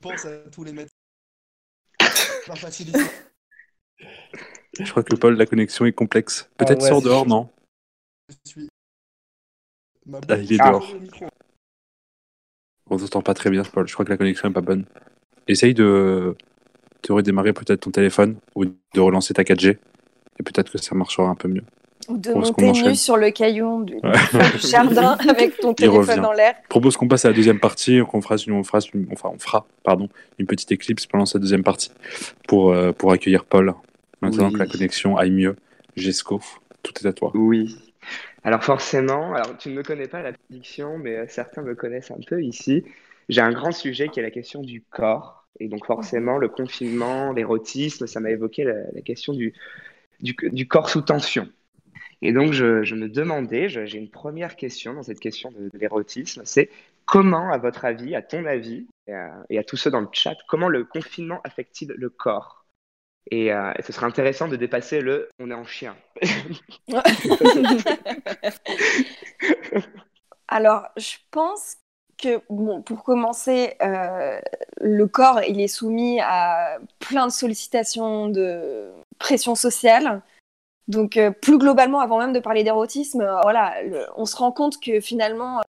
Pense à tous les facilité.
Je crois que Paul, la connexion est complexe. Peut-être
Ah ouais,
sort dehors, non
Je suis. Ma
Ah, il est dehors. On t'entend pas très bien, Paul. Je crois que la connexion est pas bonne. Essaye de, de redémarrer peut-être ton téléphone ou de relancer ta 4G. Et peut-être que ça marchera un peu mieux.
Ou de monter nu sur le caillou du,
Ouais.
du jardin avec ton téléphone dans l'air.
Je propose qu'on passe à la deuxième partie, qu'on fera, une- on une- enfin, on fera pardon, une petite éclipse pendant cette deuxième partie pour, euh, pour accueillir Paul. Maintenant
Oui.
que la connexion aille mieux, Jesco, tout est à toi.
Oui. Alors forcément, alors tu ne me connais pas à la prédiction, mais euh, certains me connaissent un peu ici. J'ai un grand sujet qui est la question du corps. Et donc forcément, le confinement, l'érotisme, ça m'a évoqué la, la question du, du, du corps sous tension. Et donc je, me demandais, j'ai une première question dans cette question de, l'érotisme, c'est comment, à votre avis, à ton avis, et à, tous ceux dans le chat, comment le confinement affecte-t-il le corps? Et, euh, et ce serait intéressant de dépasser le on est en chien.
Alors, je pense que, pour commencer, euh, le corps, il est soumis à plein de sollicitations de pression sociale. Donc, euh, plus globalement, avant même de parler d'érotisme, euh, voilà, le- on se rend compte que finalement, euh,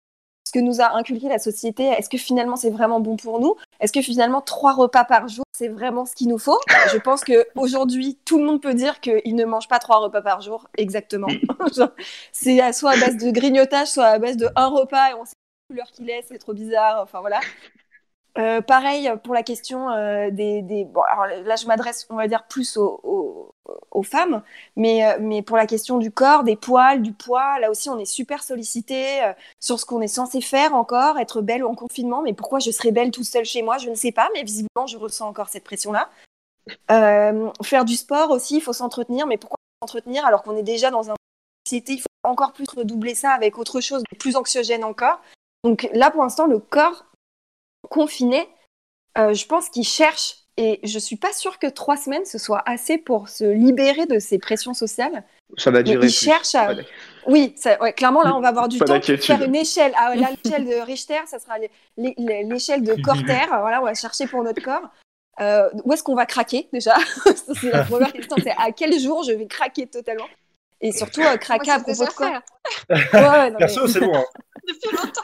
ce que nous a inculqué la société, est-ce que finalement c'est vraiment bon pour nous? Est-ce que finalement trois repas par jour, c'est vraiment ce qu'il nous faut? Je pense que aujourd'hui, tout le monde peut dire qu'il ne mange pas trois repas par jour, exactement. Genre, c'est soit à base de grignotage, soit à base de un repas et on sait plus l'heure qu'il est, c'est trop bizarre. Enfin voilà. Euh, pareil pour la question euh, des, des- Bon, alors là, je m'adresse, on va dire, plus aux, aux- femmes, mais, euh, mais pour la question du corps, des poils, du poids, là aussi, on est super sollicité sur ce qu'on est censé faire encore, être belle en confinement. Mais pourquoi je serais belle toute seule chez moi Je ne sais pas, mais visiblement, je ressens encore cette pression-là. Faire du sport aussi, il faut s'entretenir, mais pourquoi s'entretenir alors qu'on est déjà dans un société Il faut encore plus redoubler ça avec autre chose plus anxiogène encore. Donc là, pour l'instant, le corps confiné, euh, je pense qu'il cherche, et je suis pas sûre que trois semaines ce soit assez pour se libérer de ces pressions sociales.
Ça va
Mais
durer.
il
plus.
cherche à. Oui, ça- ouais, clairement, là, on va avoir du
Pas
temps pour faire une échelle. Ah, là, l'échelle de Richter, ça sera l'é- l'é- l'é- l'échelle de Corter. Voilà, on va chercher pour notre corps. Euh, où est-ce qu'on va craquer déjà? C'est la première question. C'est à quel jour je vais craquer totalement? Et surtout, euh, craquer
Moi,
à
c'est
propos de quoi?
fait.
Ouais, ouais, non,
Perso,
mais-
c'est bon. hein.
Depuis longtemps.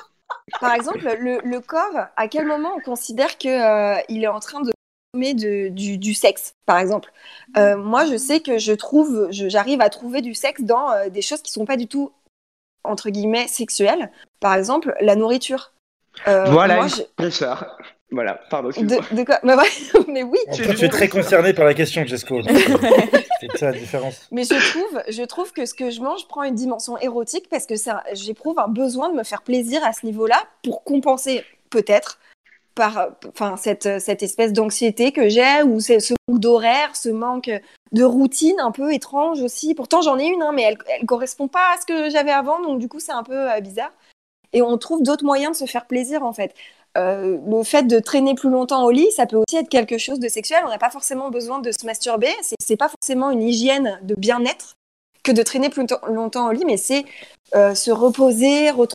Par exemple, le, le corps, à quel moment on considère que euh, est en train de de- du, du sexe, par exemple? Euh, Moi, je sais que je trouve, j'arrive à trouver du sexe dans euh, des choses qui sont pas du tout entre guillemets sexuelles. Par exemple, la nourriture. Euh,
Voilà
moi, je-.
Voilà, pardon.
de, de quoi mais, ouais, mais oui.
En toi, tu es très concerné par la question, Jesco. C'est ça la différence.
Mais je trouve, je trouve que ce que je mange prend une dimension érotique parce que j'éprouve un besoin de me faire plaisir à ce niveau-là pour compenser peut-être par enfin, cette, cette espèce d'anxiété que j'ai ou ce manque d'horaire, ce manque de routine un peu étrange aussi. Pourtant j'en ai une, hein, mais elle, elle correspond pas à ce que j'avais avant, donc du coup c'est un peu euh, bizarre. Et on trouve d'autres moyens de se faire plaisir en fait. Euh, le fait de traîner plus longtemps au lit, ça peut aussi être quelque chose de sexuel. On n'a pas forcément besoin de se masturber. C'est, pas forcément une hygiène de bien-être que de traîner plus longtemps au lit, mais c'est euh, se reposer, retrouver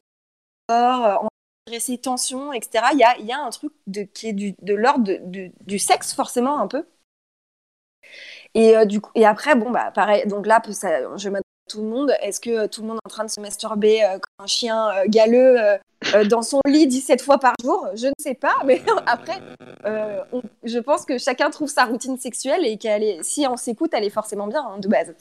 corps, euh, ses tensions, etc. Il y a, un truc qui est du, de l'ordre du- sexe, forcément, un peu. Et, après, bon, bah, pareil, donc là, ça, je Est-ce que euh, tout le monde est en train de se masturber euh, comme un chien euh, galeux dans son lit 17 fois par jour? Je ne sais pas, mais après, je pense que chacun trouve sa routine sexuelle et qu'elle est, si on s'écoute, elle est forcément bien, hein, de base.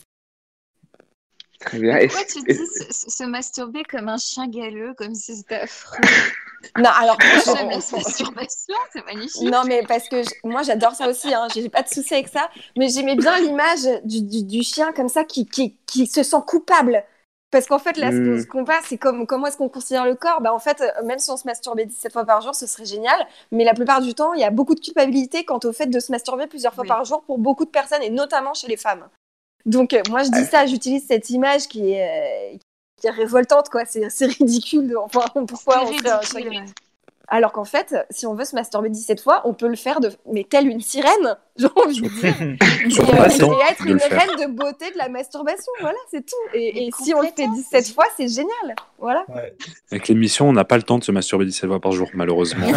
Très bien. Et-
Pourquoi tu dis se, se masturber comme un chien galeux, comme si c'était affreux?
Non, alors,
J'aime la
on-
masturbation, c'est magnifique.
Non, mais parce que je- moi j'adore ça aussi, hein, j'ai pas de souci avec ça, mais j'aimais bien l'image du, du- du chien comme ça qui, qui, qui se sent coupable. Parce qu'en fait, là, ce qu'on-
Mm.
ce qu'on passe, c'est comme, comment est-ce qu'on considère le corps? Bah, En fait, euh, même si on se masturbait 17 fois par jour, ce serait génial, mais la plupart du temps, il y a beaucoup de culpabilité quant au fait de se masturber plusieurs fois
Oui.
par jour pour beaucoup de personnes, et notamment chez les femmes. Donc, euh, moi, je dis ça, j'utilise cette image qui est, euh, qui est révoltante, quoi. C'est c'est ridicule. de- Enfin, pourquoi on serait un
ouais.
alors qu'en fait, si on veut se masturber 17 fois, on peut le faire de... mais telle une sirène, j'ai envie de dire. Et, euh, être une reine de beauté de la masturbation, voilà, c'est tout. Et, si on le fait
complètement.
17 fois, c'est génial, voilà.
Ouais.
Avec l'émission, on n'a pas le temps de se masturber 17 fois par jour, malheureusement.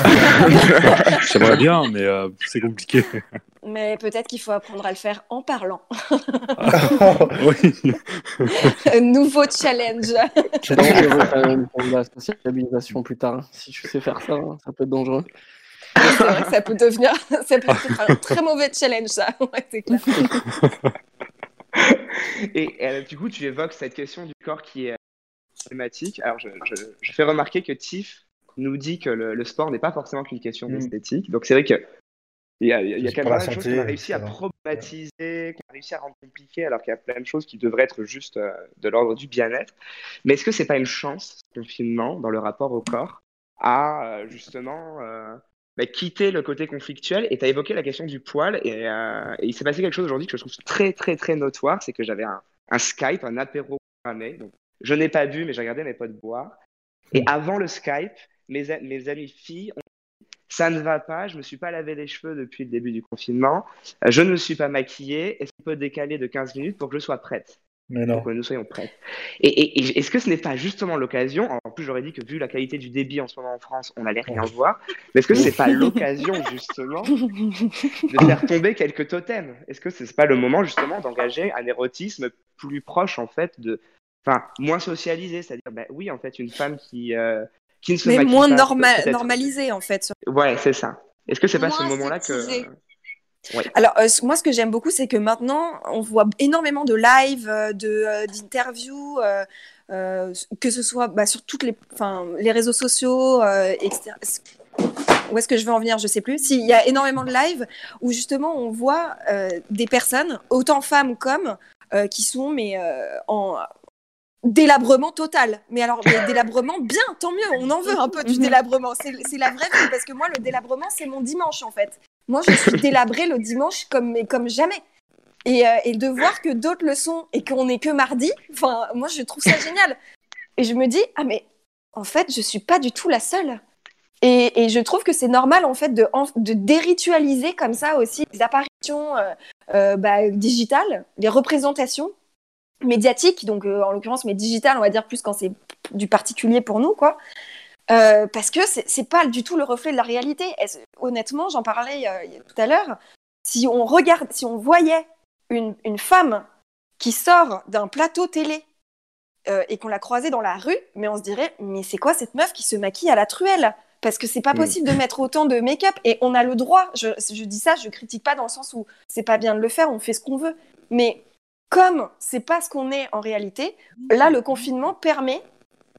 J'aimerais bien, mais euh, c'est compliqué.
Mais peut-être qu'il faut apprendre à le faire en parlant.
oui.
Nouveau challenge.
C'est dangereux quand même pour la sociabilisation plus tard. Si tu sais faire ça, hein, ça peut être dangereux.
c'est vrai que ça peut devenir, ça peut être un très mauvais challenge, ça. Ouais, c'est clair.
Et euh, du coup, tu évoques cette question du corps qui est euh, problématique. Alors, je, je- je fais remarquer que Tiff nous dit que le, le sport n'est pas forcément qu'une question
Mm.
d'esthétique. Donc, c'est vrai que il y a, y a- quand même plein de choses qu'on a réussi à
etc.
problématiser, qu'on a réussi à rendre compliquées, alors qu'il y a plein de choses qui devraient être juste euh, de l'ordre du bien-être. Mais est-ce que c'est pas une chance, ce confinement, dans le rapport au corps, à euh, justement euh, bah, quitter le côté conflictuel? Et tu as évoqué la question du poil, et, euh, et il s'est passé quelque chose aujourd'hui que je trouve très, très, très notoire, c'est que j'avais un, un Skype, un apéro programmé. Donc, je n'ai pas bu, mais j'ai regardé mes potes boire. Et avant le Skype, mes, mes amies filles ont ça ne va pas, je me suis pas lavé les cheveux depuis le début du confinement, euh, je ne me suis pas maquillée, est-ce qu'on peut décaler de 15 minutes pour que je sois prête.
Mais non.
Pour que nous soyons prêts. Et, et- et est-ce que ce n'est pas justement l'occasion, en plus j'aurais dit que vu la qualité du débit en ce moment en France, on n'allait rien voir, mais est-ce que ce n'est pas l'occasion justement de faire tomber quelques totems? Est-ce que ce n'est pas le moment justement d'engager un érotisme plus proche en fait de, enfin moins socialisé, c'est-à-dire ben oui en fait une femme qui euh, qui ne se
Mais moins
pas
norma- normalisé, en fait.
Ouais, c'est ça. Est-ce que c'est pas ce moment-là que. Ouais.
Alors, euh, moi, ce que j'aime beaucoup, c'est que maintenant, on voit énormément de live, euh, de, euh, d'interviews, euh, euh, que ce soit bah, sur toutes les, les réseaux sociaux, euh, etc. Où est-ce que je veux en venir? Je sais plus. Si, il y a énormément de live où justement on voit euh, des personnes, autant femmes comme, euh, qui sont mais euh, en délabrement total. Mais alors, mais délabrement, bien, tant mieux, on en veut un peu du délabrement. C'est la vraie vie, parce que moi, le délabrement, c'est mon dimanche, en fait. Moi, je suis délabrée le dimanche comme, mais comme jamais. Et, euh, et de voir que d'autres le sont et qu'on n'est que mardi, enfin, moi, je trouve ça génial. Et je me dis, ah, mais en fait, je suis pas du tout la seule. Et, et je trouve que c'est normal, en fait, de déritualiser comme ça aussi les apparitions euh, euh, bah, digitales, les représentations médiatiques, donc euh, en l'occurrence, mais digitales, on va dire plus quand c'est du particulier pour nous, quoi. Euh, parce que c'est pas du tout le reflet de la réalité. Honnêtement, j'en parlais euh, tout à l'heure. Si on regarde, si on voyait une, une femme qui sort d'un plateau télé et qu'on la croisait dans la rue, mais on se dirait, mais c'est quoi cette meuf qui se maquille à la truelle? Parce que c'est pas
Mm.
possible de mettre autant de make-up et on a le droit. Je, je dis ça, je critique pas dans le sens où c'est pas bien de le faire, on fait ce qu'on veut. Mais comme c'est pas ce qu'on est en réalité, là le confinement permet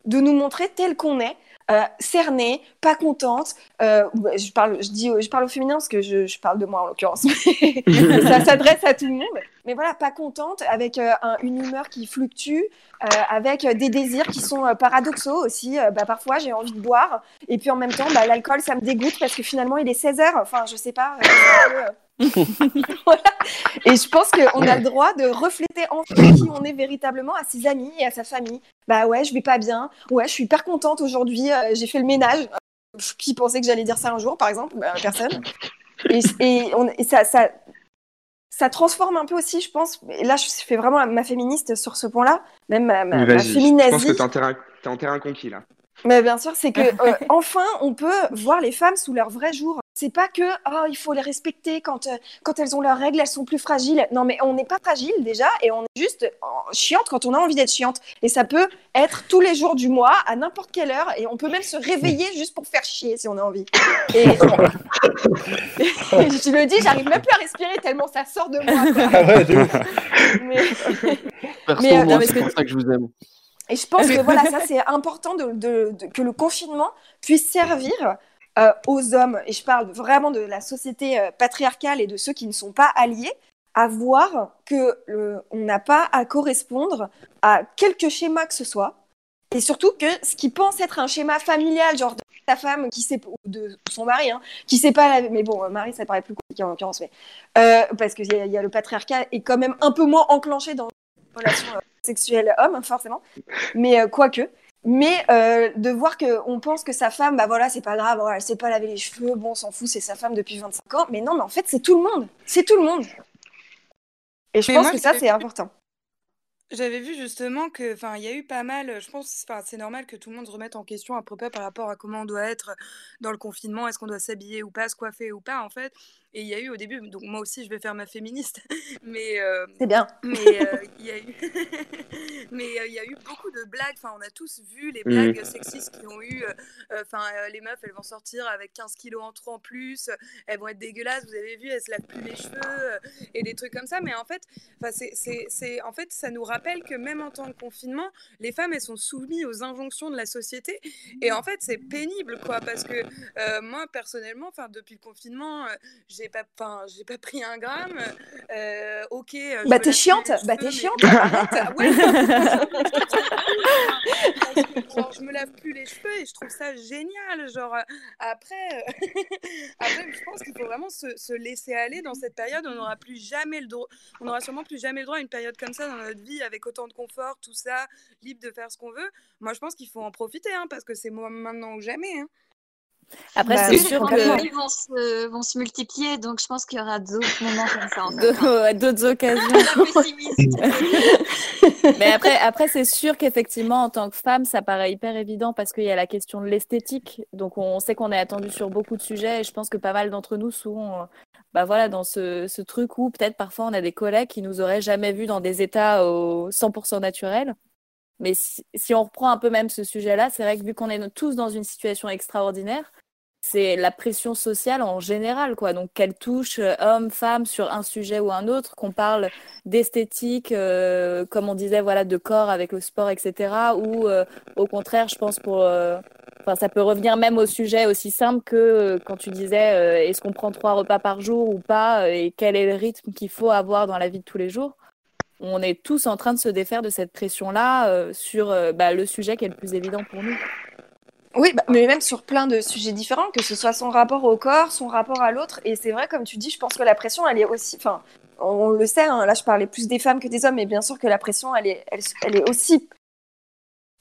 de nous montrer tel qu'on est, euh, cernée, pas contente. euh, je, parle, je, dis, je parle au féminin parce que je, parle de moi en l'occurrence. ça s'adresse à tout le monde. Mais voilà, pas contente, avec euh, un- une humeur qui fluctue, euh, avec des désirs qui sont paradoxaux aussi. Bah, parfois, j'ai envie de boire. Et puis en même temps, bah, l'alcool, ça me dégoûte parce que finalement, il est 16 heures. Enfin, je sais pas. voilà. Et je pense qu'on a le droit de refléter enfin qui on est véritablement à ses amis et à sa famille. Bah ouais, je vais pas bien. Ouais, je suis hyper contente aujourd'hui. euh, j'ai fait le ménage. Qui pensait que j'allais dire ça un jour, par exemple? Bah, Personne. Et, et on- et ça, ça, ça transforme un peu aussi, je pense. Et là, je fais vraiment ma féministe sur ce point-là, même ma, ma,
je pense que t'es en terrain, t'es en terrain conquis là.
Mais bien sûr, c'est que euh, enfin, on peut voir les femmes sous leur vrai jour. C'est pas que oh, il faut les respecter quand euh, quand elles ont leurs règles, elles sont plus fragiles. Non, mais on n'est pas fragile déjà et on est juste chiante quand on a envie d'être chiante. Et ça peut être tous les jours du mois, à n'importe quelle heure, et on peut même se réveiller juste pour faire chier si on a envie. Et, et je le dis, j'arrive même plus à respirer tellement ça sort de moi.
Ah ouais.
Mais-
Perso,
Mais, euh,
moi, c'est
c'est-
pour ça que je vous aime.
Et je pense que voilà, ça c'est important de, de- de- que le confinement puisse servir euh, aux hommes, et je parle vraiment de la société euh, patriarcale et de ceux qui ne sont pas alliés, à voir que on n'a pas à correspondre à quelque schéma que ce soit, et surtout que ce qui pense être un schéma familial, genre de ta femme qui sait, de son mari, hein, qui sait pas, la- mais bon, euh, mari ça paraît plus compliqué en l'occurrence, mais parce qu'il y, y a le patriarcat est quand même un peu moins enclenché dans les relations sexuelles hommes, forcément mais quoique. Mais euh, de voir que on pense que sa femme, bah voilà, c'est pas grave, voilà, elle sait pas laver les cheveux, bon, on s'en fout, c'est sa femme depuis 25 ans. Mais non, mais en fait, c'est tout le monde. C'est tout le monde. Et je
Mais
pense
moi,
que ça, c'est important.
J'avais vu justement que, enfin, il y a eu pas mal. Je pense, enfin, c'est normal que tout le monde se remette en question à près par rapport à comment on doit être dans le confinement. Est-ce qu'on doit s'habiller ou pas, se coiffer ou pas, en fait. Et il y a eu au début, donc moi aussi, je vais faire ma féministe, mais euh,
C'est bien.
mais euh, il y a eu, mais euh, il y a eu beaucoup de blagues. Enfin, on a tous vu les
Mhm.
blagues sexistes qui ont eu. Enfin, euh, les meufs, elles vont sortir avec 15 kilos en trop en plus. Elles vont être dégueulasses. Vous avez vu, elles se lavent plus les cheveux euh, et des trucs comme ça. Mais en fait, enfin, c'est, c'est, c'est, en fait, ça nous rappelle que même en temps de confinement, les femmes, elles sont soumises aux injonctions de la société. Et en fait, c'est pénible, quoi, parce que euh, moi, personnellement, enfin, depuis le confinement, euh, j'ai pas, j'ai pas pris un gramme. Euh, ok. euh, je
Bah, t'es chiante, bah, t'es
mais-
chiante,
ouais. Genre, je me lave plus les cheveux et je trouve ça génial. Genre, euh, après, euh, après, je pense qu'il faut vraiment se, se laisser aller dans cette période. On n'aura plus jamais le droit, on n'aura sûrement plus jamais le droit à une période comme ça dans notre vie avec autant de confort, tout ça, libre de faire ce qu'on veut. Moi, je pense qu'il faut en profiter, hein, parce que c'est maintenant ou jamais. hein.
Après,
Bah
c'est sûr
les
que
contenus vont se, vont se multiplier, donc je pense qu'il y aura d'autres moments comme ça. En fait,
D'autres-
hein.
d'autres occasions. Mais après, après c'est sûr qu'effectivement, en tant que femme, ça paraît hyper évident parce qu'il y a la question de l'esthétique. Donc, on sait qu'on est attendu sur beaucoup de sujets et je pense que pas mal d'entre nous sont euh, bah voilà, dans ce, ce truc où peut-être parfois on a des collègues qui nous auraient jamais vus dans des états au 100% naturels. Mais si, si on reprend un peu même ce sujet-là, c'est vrai que vu qu'on est tous dans une situation extraordinaire, c'est la pression sociale en général, quoi. Donc, qu'elle touche euh, homme, femme sur un sujet ou un autre, qu'on parle d'esthétique, euh, comme on disait, voilà, de corps avec le sport, etc. Ou euh, au contraire, je pense pour, ça peut revenir même au sujet aussi simple que quand tu disais, est-ce qu'on prend trois repas par jour ou pas, et quel est le rythme qu'il faut avoir dans la vie de tous les jours? On est tous en train de se défaire de cette pression-là sur bah, le sujet qui est le plus évident pour nous.
Oui, bah, mais même sur plein de sujets différents, que ce soit son rapport au corps, son rapport à l'autre. Et c'est vrai, comme tu dis, je pense que la pression, elle est aussi. Enfin, on le sait, hein, là je parlais plus des femmes que des hommes, mais bien sûr que la pression, elle est, elle, est aussi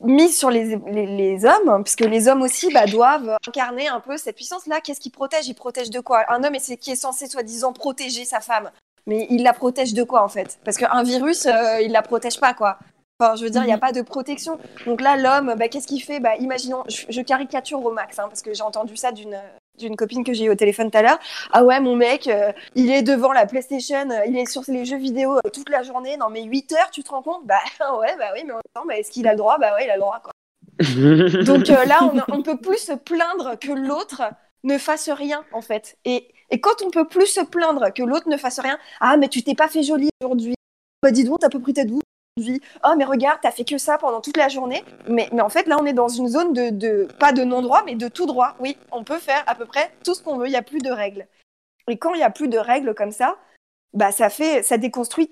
mise sur les, les, hommes, hein, puisque les hommes aussi bah, doivent incarner un peu cette puissance-là. Qu'est-ce qu'ils protègent Ils protègent de quoi? Un homme est- qui est censé soi-disant protéger sa femme. Mais il la protège de quoi en fait? Parce qu'un virus, euh, il la protège pas quoi. Enfin, je veux dire, il n'y a pas de protection. Donc là, l'homme, bah, qu'est-ce qu'il fait? Bah, Imaginons, je, je caricature au max, hein, parce que j'ai entendu ça d'une d'une copine que j'ai eu au téléphone tout à l'heure. Ah ouais, mon mec, euh, il est devant la PlayStation, euh, il est sur les jeux vidéo euh, toute la journée. Non, mais 8 heures, tu te rends compte? Bah ouais, bah oui, mais en même temps, bah, est-ce qu'il a le droit? Bah ouais, il a le droit, quoi. Donc euh, là, on ne peut plus se plaindre que l'autre ne fasse rien, en fait. Et, et quand on peut plus se plaindre que l'autre ne fasse rien, ah, mais tu t'es pas fait joli aujourd'hui. Bah dis donc, t'as peu pris tête vous aujourd'hui. Oh, mais regarde, t'as fait que ça pendant toute la journée. Mais, mais en fait, là, on est dans une zone de, de pas de non-droit, mais de tout droit. Oui, on peut faire à peu près tout ce qu'on veut, il n'y a plus de règles. Et quand il n'y a plus de règles comme ça, bah ça fait, ça déconstruit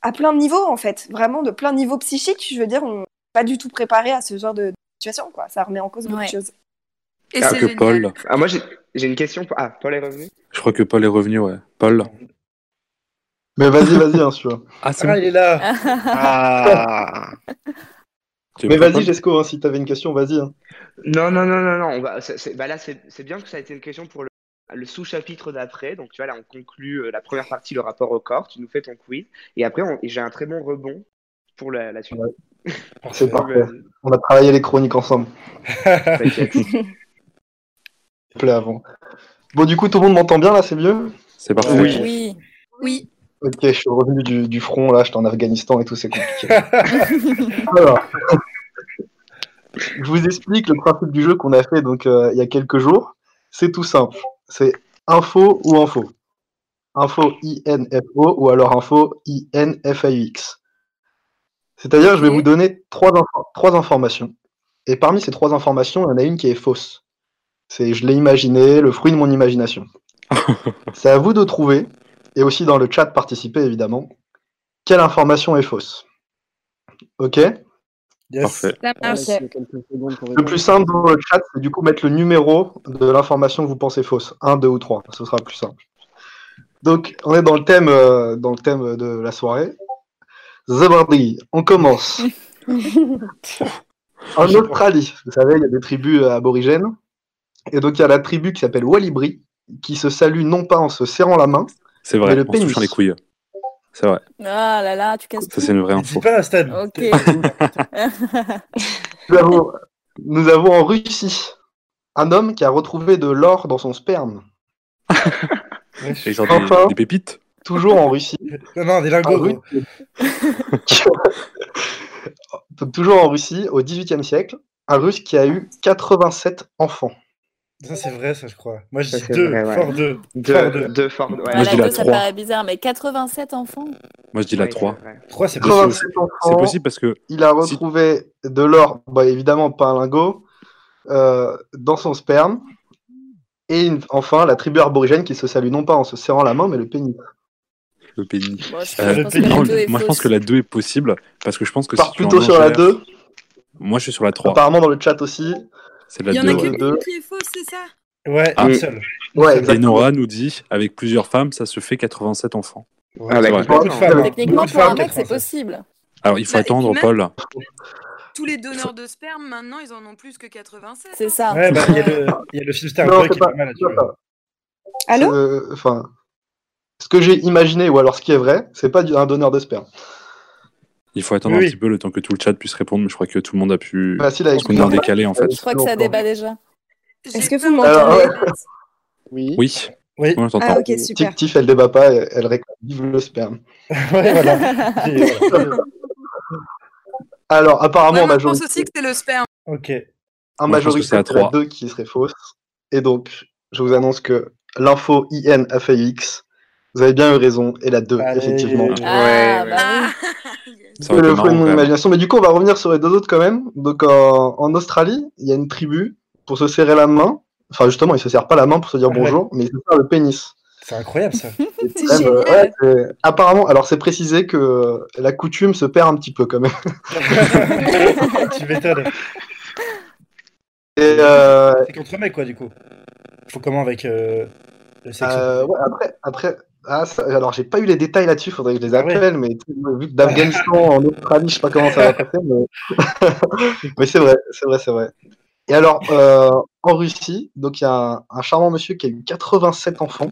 à plein de niveaux, en fait. Vraiment, de plein de niveaux psychiques. Je veux dire, on n'est pas du tout préparé à ce genre de situation, quoi. Ça remet en cause beaucoup
Ouais.
de choses.
Et
Ah,
c'est
que
génial.
Paul.
Ah, moi, j'ai j'ai une question. pour- Ah, Paul est revenu?
Je crois que Paul est revenu, ouais. Paul.
Mais vas-y, vas-y, hein, veux.
Ah, c'est
Ah, il est là.
Ah.
Mais vas-y, Jesco, hein, si t'avais une question, vas-y. hein.
Non, non, non, non, non. On va, bah là, c'est c'est bien que ça a été une question pour le, le sous-chapitre d'après. Donc, tu vois, là, on conclut euh, la première partie, le rapport au corps. Tu nous fais ton quiz. Et après, on- et j'ai un très bon rebond pour la, la suite.
C'est parfait. On a travaillé les chroniques ensemble.
t'inquiète.
Plaît avant. Bon, du coup, tout le monde m'entend bien là, c'est mieux?
C'est parfait.
Oui.
Oui.
Oui.
Ok, je suis revenu du, du front, là, j'étais en Afghanistan et tout, c'est compliqué. Alors, je vous explique le principe du jeu qu'on a fait donc euh, il y a quelques jours. C'est tout simple. C'est info ou info. Info I-N-F-O ou alors info I-N-F-A-U-X. C'est-à-dire, je vais vous donner trois, trois informations. Et parmi ces trois informations, il y en a une qui est fausse. C'est je l'ai imaginé, le fruit de mon imagination. C'est à vous de trouver, et aussi dans le chat participer évidemment, quelle information est fausse? Ok
Yes.
Parfait.
Le plus simple dans le chat, c'est du coup mettre le numéro de l'information que vous pensez fausse. 1, 2 ou 3. Ce sera plus simple. Donc, on est dans le thème, euh, dans le thème de la soirée. Zabardi, on commence. En Australie, vous savez, il y a des tribus euh, aborigènes. Et donc, il y a la tribu qui s'appelle Walibri, qui se salue non pas en se serrant la main,
C'est vrai,
le
en se
pénis.
touchant les couilles. C'est vrai.
Ah là là, tu casses
Ça, c'est une vraie
Dis
info.
pas, Stan.
Ok.
Nous avons, nous avons en Russie un homme qui a retrouvé de l'or dans son sperme.
Wesh.
Et genre
Enfin.
des, des pépites.
Toujours en Russie.
Non, non, des lingots.
Donc, toujours en Russie, au XVIIIe siècle, un Russe qui a eu 87 enfants.
Ça, c'est vrai, ça, je crois. Moi, je dis
c'est
deux.
vrai, ouais.
Fort deux. Fort
Deux,
deux.
deux forts. Ouais,
Moi, je
Voilà,
dis la
deux, ça
3.
paraît bizarre, mais 87 enfants
Moi, je dis la
Ouais,
3.
c'est
possible.
87
C'est possible parce que
Il a
Si-
retrouvé de l'or, bah, évidemment pas un lingot, euh, dans son sperme. Et une- enfin, la tribu aborigène qui se salue non pas en se serrant la main, mais le pénis.
le pénis.
Je,
Euh,
pense 2
moi, je pense que la 2 est possible parce que je pense que
Part
si
plutôt sur la
ingères-
2.
Moi, je suis sur la 3.
Apparemment, dans le chat aussi.
C'est la
Il y en
2.
a qu'une
Deux.
qui est fausse, c'est ça?
Ouais,
Ah.
une seule.
Ouais,
Et. Nora nous dit avec plusieurs femmes, ça se fait 87 enfants.
Ouais,
Ah,
femmes. hein.
Techniquement, pour un mec, c'est
87.
possible.
Alors, il faut
Bah,
attendre,
même-
Paul.
tous les donneurs de sperme, maintenant, ils en ont plus que 87.
C'est ça.
Ouais, bah, il y a le, il y a le film Star qui est
pas-
mal là-dessus.
ça.
Allô?
Euh, Enfin, ce que j'ai imaginé, ou alors ce qui est vrai, c'est pas un donneur de sperme.
Il faut attendre
Oui,
un petit peu le temps que tout le chat puisse répondre, mais je crois que tout le monde a pu.
Facile à
Parce qu'on est en décalé en fait.
Je crois que ça débat déjà.
Est-ce que vous m'entendez.
Oui.
Oui.
Oui.
on.
Ah, ok, super.
Tif, Tif, elle débat pas, elle, vive le sperme.
Ouais, voilà. Voilà.
Alors, apparemment,
Ouais,
en
moi, je pense
majorité,
aussi que c'est le sperme.
Ok.
Moi, que
majorité,
c'est à
c'est la
trois.
2 qui serait fausse. Et donc, je vous annonce que l'info IN a fait X. Vous avez bien eu raison, et la 2,
Allez.
effectivement.
Ah,
ouais.
bah oui.
C'est le fruit de mon imagination. Mais du coup, on va revenir sur les deux autres quand même. Donc, en, en Australie, il y a une tribu pour se serrer la main. Enfin, justement, ils se serrent pas la main pour se dire bonjour, mais ils se serrent le pénis.
C'est incroyable ça.
C'est
Quand même, euh,
génial.
ouais, c'est- apparemment, alors c'est précisé que la coutume se perd un petit peu quand même.
tu m'étonnes.
Et euh,
C'est contre mec quoi du coup. Faut comment avec euh, le sexe?
Euh, ouais, après, après, ah, ça- alors j'ai pas eu les détails là-dessus, faudrait que je les
Ah ouais.
appelle, mais vu que d'Afghanistan en Australie, je sais pas comment ça va passer, mais, mais c'est vrai, c'est vrai, c'est vrai. Et alors, euh, en Russie, donc il y a un, un charmant monsieur qui a eu 87 enfants.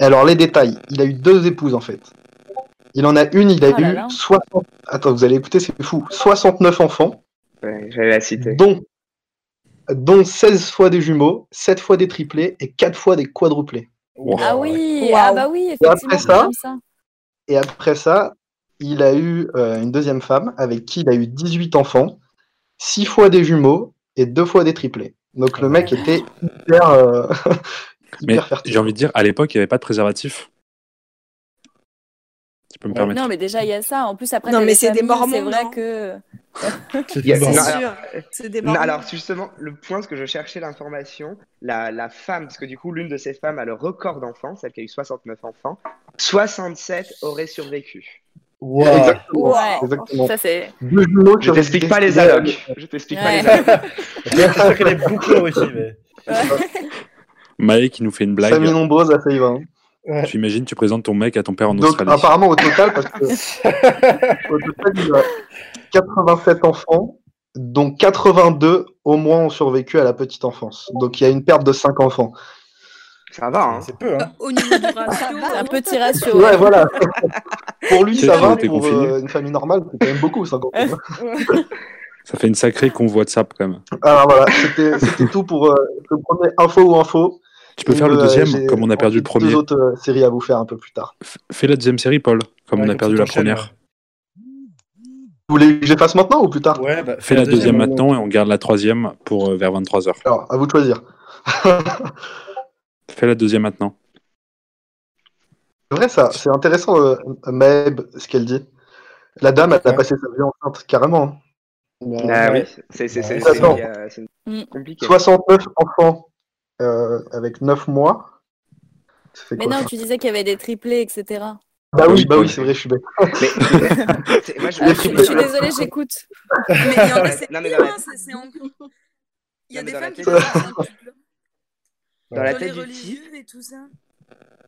Et alors les détails, il a eu deux épouses en fait. Il en a une, il a
Oh là
eu
là.
60. Attends, vous allez écouter, c'est fou. 69 enfants,
Ouais, J'allais la citer.
dont, dont 16 fois des jumeaux, 7 fois des triplés et 4 fois des quadruplés.
Ah oui, ah bah oui,
après
effectivement,
ça-
c'est comme ça.
Et après ça, il a eu euh, une deuxième femme avec qui il a eu 18 enfants, 6 fois des jumeaux et 2 fois des triplés. Donc le mec était hyper, euh,
Mais
hyper fertile.
j'ai envie de dire, à l'époque, il n'y avait pas de préservatif. Tu peux me
Ouais.
permettre.
Non, mais déjà, il y a ça. En plus, après,
Non, mais
les
c'est des Mormons,
C'est vrai
non
que.
C'est
sûr. C'est des mormons.
alors justement, le point, ce que je cherchais l'information, la, la femme, parce que du coup, l'une de ces femmes a le record d'enfants, celle qui a eu 69 enfants, 67 auraient survécu.
Wow.
Exactement.
Ouais,
exactement.
ça c'est.
Je t'explique pas les allocs. Je t'explique pas
Ouais.
les allocs.
C'est sûr qu'elle est beaucoup en Russie, mais.
Maë qui nous fait une blague.
Famille nombreuse, ça y va. hein.
Ouais.
Tu imagines, tu présentes ton mec à ton père en
Donc
Australie.
apparemment au total, parce que au total, il a 87 enfants, dont 82 au moins ont survécu à la petite enfance. Donc il y a une perte de 5 enfants.
Ça va, hein.
C'est peu, hein.
Au niveau du ratio,
C'est un petit ratio.
Ouais, voilà. pour lui, ça
a
va. Pour euh, une famille normale, c'est quand même beaucoup, 5 enfants.
Ça fait une sacrée convoi de sap quand même.
Alors voilà, c'était c'était tout pour euh, le premier info ou info.
Tu peux faire le deuxième, comme on a perdu le premier.
Deux autres euh, séries à vous faire un peu plus tard.
F- Fais la deuxième série, Paul, comme
Ouais,
on a perdu la première.
Vous voulez que je les fasse maintenant ou plus tard?
Ouais, bah,
Fais la deuxième maintenant et on garde la troisième pour euh, vers 23h.
Alors, à vous de choisir.
Fais la deuxième maintenant.
C'est vrai ça, c'est intéressant, euh, Maëb, ce qu'elle dit. La dame, elle a passé sa vie enceinte, carrément. hein.
Ah
ouais.
oui, c'est euh,
Mm.
compliqué.
69 enfants euh, avec 9 mois. Ça fait
Mais
quoi,
non, tu disais qu'il y avait des triplés, etc.
Bah
Ah
oui, bah oui, c'est vrai, je suis bête.
Mais, moi, je,
Ah, suis-
triplés.
je suis désolée, j'écoute.
Mais il y en a,
Ouais,
c'est
non, mais dans la-
c'est- en- Il y a
Non,
des
dans la
femmes qui
dans la
les
tête du type,
et tout ça.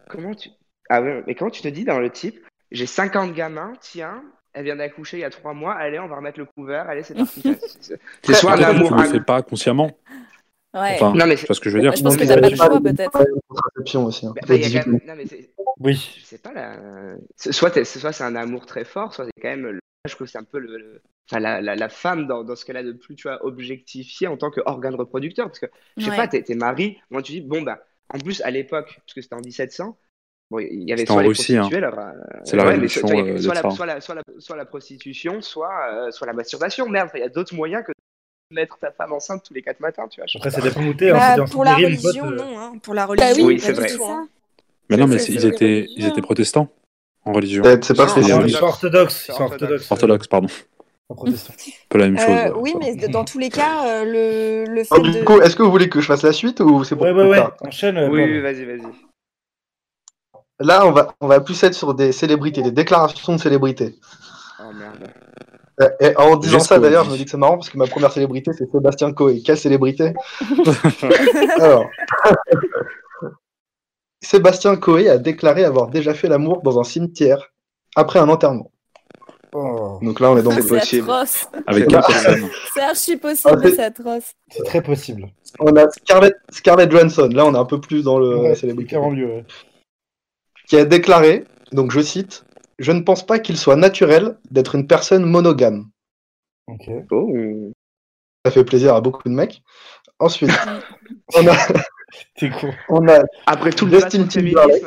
comment tu. Ah ouais, mais comment tu te dis dans le type, j'ai 50 gamins, tiens, elle vient d'accoucher il y a 3 mois, allez, on va remettre le couvert, allez, c'est parti. C'est- soit un amour.
tu ne le fais pas consciemment.
Ouais.
Enfin,
Non, mais
vois ce que je veux dire.
Je pense que t'as pas le choix, peut-être.
aussi. hein.
Bah,
Il y a
il y a
18
quand même- Non, mais c'est.
Oui.
Je sais pas, là. c'est- Soit, c'est un amour très fort, soit c'est quand même. le- Je trouve que c'est un peu le. le- Enfin, la, la, la femme dans, dans ce qu'elle a de plus, tu vois, objectifié en tant qu'organe reproducteur. Parce que, je sais
Ouais.
pas, t'es t'es mari, moi tu dis, bon, bah, en plus, à l'époque, parce que c'était en 1700, bon, il y avait soit
en
les
Russie, hein.
prostituées, alors, euh,
C'est la
ouais,
révolution,
soit,
euh,
soit, la,
ça.
soit, la, soit, la, soit la prostitution, soit, euh, soit la masturbation. Merde, il y a d'autres moyens que mettre ta femme enceinte tous les 4 matins, tu vois.
Après,
pas.
ça dépend où t'es. hein.
Bah, pour la religion,
euh,
non. Hein. Pour la
Bah
religion,
oui, c'est vrai.
tout, hein.
Mais non, mais ils étaient, ils étaient protestants en religion.
C'est pas
des
Ils sont orthodoxes. Ils sont
Orthodoxes.
orthodoxes.
Orthodoxe, pardon. Peu la même chose.
Euh,
euh,
oui, mais dans tous les cas, euh, le, le fait
Alors, du
de.
coup, est-ce que vous voulez que je fasse la suite ou c'est pour
Ouais, ouais, ouais. Enchaîne. euh,
Oui, oui, vas-y, vas-y.
Là, on va, on va plus être sur des célébrités, des déclarations de célébrités.
Oh merde.
Et en disant ça, d'ailleurs, je me dis que c'est marrant parce que ma première célébrité, c'est Sébastien Coe. Quelle célébrité Alors, Sébastien Coe a déclaré avoir déjà fait l'amour dans un cimetière après un enterrement.
Oh.
Donc là, on est dans
C'est
le
possible.
atroce.
Avec
C'est
quelle personne
C'est archi possible,
Ah, c'est-
atroce.
C'est très possible.
On a Scarlett, Scarlett Johansson, là on est un peu plus dans le
Ouais,
célébrité,
mieux. ouais.
qui a déclaré, donc je cite, Je ne pense pas qu'il soit naturel d'être une personne monogame.
Ok.
Oh.
Ça fait plaisir à beaucoup de mecs. Ensuite, on a,
T'es con.
on a
Après tout le
Justin Timberlake.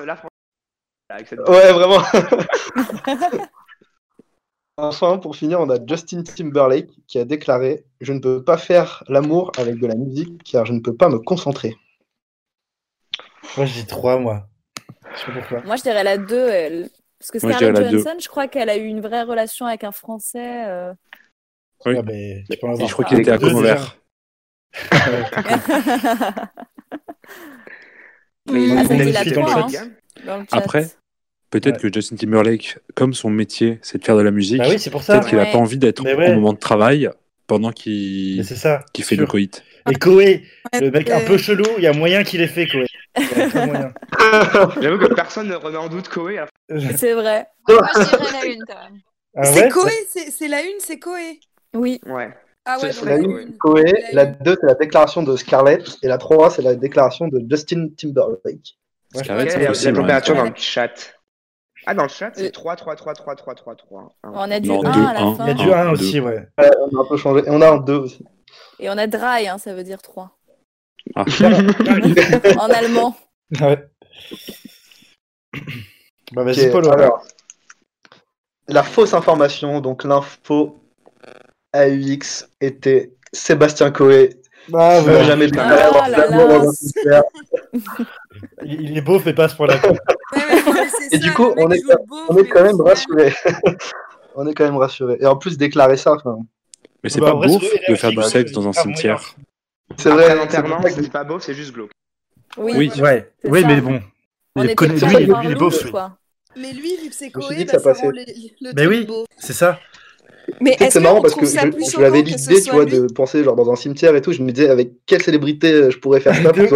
avec cette-
Ouais, vraiment. enfin, pour finir, on a Justin Timberlake qui a déclaré Je ne peux pas faire l'amour avec de la musique car je ne peux pas me concentrer.
Moi, je dis 3, moi. Je sais pas pourquoi.
Moi, je dirais la 2. elle- Parce que
je
Scarlett. Johansson, je crois qu'elle a eu une vraie relation avec un Français. euh.
Oui.
Ouais, mais tu peux en
Et
avoir
je crois qu'il était à
Ah,
chat.
Après, peut-être que Justin Timberlake, comme son métier, c'est de faire de la musique,
Bah oui,
peut-être qu'il a
Ouais.
pas envie d'être
ouais.
au moment de travail pendant qu'il fait
sûr.
le coït.
Et Koé, le mec un
Ouais.
peu chelou, il y a moyen qu'il ait fait Koé.
J'avoue que personne ne remet en doute Koé. hein.
C'est vrai.
Moi, je dirais la une quand même.
Ah
c'est
ouais
Koé, c'est la une, c'est Koé.
Oui.
Ouais.
Ah ouais,
La
la
une,
une.
Koé,
La
la 2, c'est la déclaration de Scarlett, et la 3, c'est la déclaration de Justin Timberlake.
Scarlett, c'est
est la température dans le chat Ah, dans le chat, c'est
Euh.
3, 3, 3, 3, 3, 3, 3.
On a du
Non,
1
deux,
à la
un.
fin.
Il y a du
Un,
1
deux.
aussi, ouais.
Ouais, on a un peu changé. Et on a un 2 aussi.
Et on a dry, hein, ça veut dire 3.
Ah.
En allemand.
Ouais. Bah,
alors, la fausse information, donc l'info AUX était Sébastien Coé.
Ah,
ne
ouais.
jamais de
Ah là là.
concert.
Il est beau, mais pas à ce point-là.
Ouais, mais non, mais c'est
Et
ça,
du coup, on est, on est quand même rassurés. on est quand même rassurés. Et en plus, déclarer ça, enfin,
Mais c'est
Bah,
pas
c'est-
de faire du sexe dans un cimetière.
C'est vrai.
l'enterrement,
c'est
pas beau, c'est juste glauque.
Oui.
Oui.
Ouais, oui,
ça.
mais bon.
On
Il connaît- lui, il est- beau.
Mais lui, vu que c'est Koé, bah,
ça
ça
passait.
rend le, le
Mais oui,
beau.
c'est ça.
Mais
c'est marrant parce que je, l'avais l'idée, tu vois, de penser genre dans un cimetière et tout. Je me disais avec quelle célébrité euh, je pourrais faire ça pour.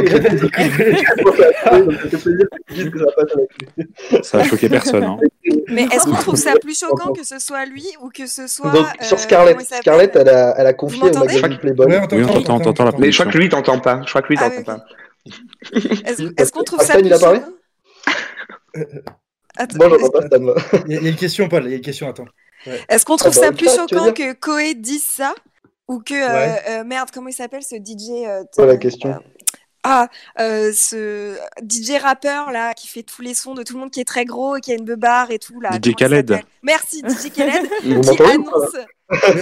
Ça
a choqué personne. Hein.
Mais est-ce qu'on trouve ça plus choquant que ce soit lui ou que ce soit.
Donc
euh,
sur Scarlett,
s'appelle?
Scarlett, elle a, elle a confié au magazine Playboy.
Ouais,
Oui, on
t'entend,
t'entend, on t'entend la
Mais je crois que lui, il t'entend pas. Je crois que lui, il
Ah, oui,
pas.
Est-ce est-ce qu'on trouve ça plus
il a parlé
choquant Attends,
Moi, j'entends pas Stan.
Il y, a une question, Paul. Il y a une question, attends.
Est-ce qu'on trouve
Ah,
ça
bah,
plus
ça, veux
choquant que Koé dise ça ou que euh,
Ouais.
euh, merde comment il s'appelle ce DJ euh,
C'est la
euh,
question?
Ah euh, ce DJ rappeur là qui fait tous les sons de tout le monde qui est très gros et qui a une beubare et tout là.
DJ Khaled.
Merci DJ Khaled qui annonce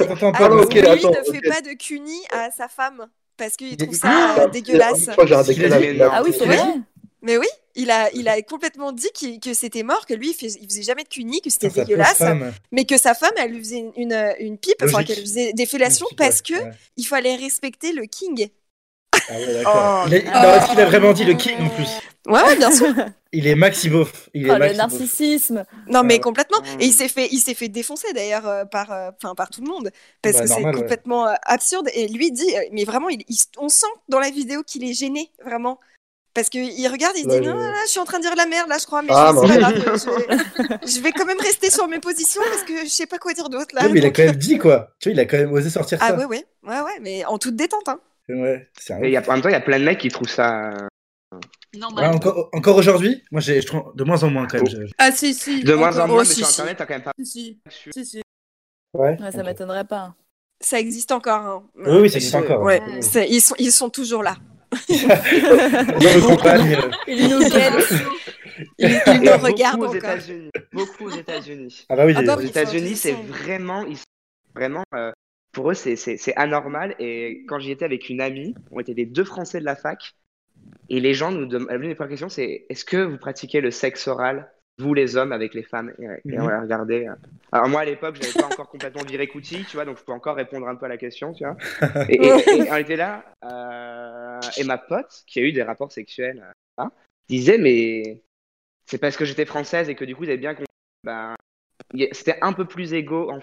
t'entends pas,
Ah,
annonce
ok,
que lui
attends,
ne fait
ok.
pas de cuni à sa femme parce qu'il
Il-
trouve
il-
ça
Ah,
euh, dégueulasse.
Ah oui, c'est
Il a
vrai.
Mais oui, il a, il a complètement dit qu'il- que c'était mort, que lui, il, fais- il faisait jamais de cuni, que c'était dégueulasse, mais que sa femme, elle lui faisait une, une, une pipe, enfin qu'elle faisait des fellations
Logique,
parce
ouais,
que
ouais.
il fallait respecter le king.
Ah ouais, d'accord.
Oh.
Il a- non, Est-ce qu'il a vraiment dit le king en plus
Ouais, ouais, bien sûr.
Il est maxi beauf. Il est
Oh, le narcissisme.
Non, mais complètement.
Mm.
Et il s'est fait, il s'est fait défoncer d'ailleurs euh, par, euh, par tout le monde parce
Bah,
que c'est complètement euh, absurde. Et lui dit, mais vraiment, il, il- on sent dans la vidéo qu'il est gêné, vraiment. Parce qu'il regarde, il se
Ouais,
dit,
je-
non, là, je suis en train de dire la merde, là, je crois, mais
Ah,
je, c'est
non.
pas grave, je, je vais quand même rester sur mes positions parce que je sais pas quoi dire d'autre, là.
Ouais, mais il a quand même dit quoi. Tu vois, il a quand même osé sortir
Ah
ça.
ouais, ouais, ouais, ouais, mais en toute détente, hein.
Ouais,
Et il y a, en même temps, il y a plein de mecs qui trouvent ça. euh,
Normal.
Ouais, encore encore aujourd'hui Moi, j'ai- je trouve de moins en moins quand même. je-
Ah si, si.
De moins en moins,
oh,
mais
si,
sur
si.
internet, t'as quand même pas.
Si, si. Si, si.
Ouais.
Ouais, ça m'étonnerait pas.
Ça existe encore. hein.
Oui, oui, ça existe encore.
Ouais,
Ouais.
c'est- ils, sont, ils sont toujours là.
Dans nos campagnes. euh,
Il nous guette.
Ils, ils me regardent
beaucoup aux
encore.
Beaucoup aux États-Unis.
Ah bah oui,
Ah bah
Aux. États-Unis, c'est vraiment, ils sont vraiment, euh, pour eux, c'est anormal. Et quand j'y étais avec une amie, on était les deux Français de la fac, et les gens nous demandent, l'une des premières questions, c'est est-ce que vous pratiquez le sexe oral, vous les hommes, avec les femmes? Et, et on
Mhm.
a regardé. euh. Alors moi, à l'époque, j'avais pas encore complètement viré Couty, tu vois, donc je peux encore répondre un peu à la question, tu vois. Et, et- et on était là, euh, et ma pote, qui a eu des rapports sexuels, euh, hein, disait, mais c'est parce que j'étais française et que du coup, vous avez bien compris. Ben, c'était un peu plus égaux, en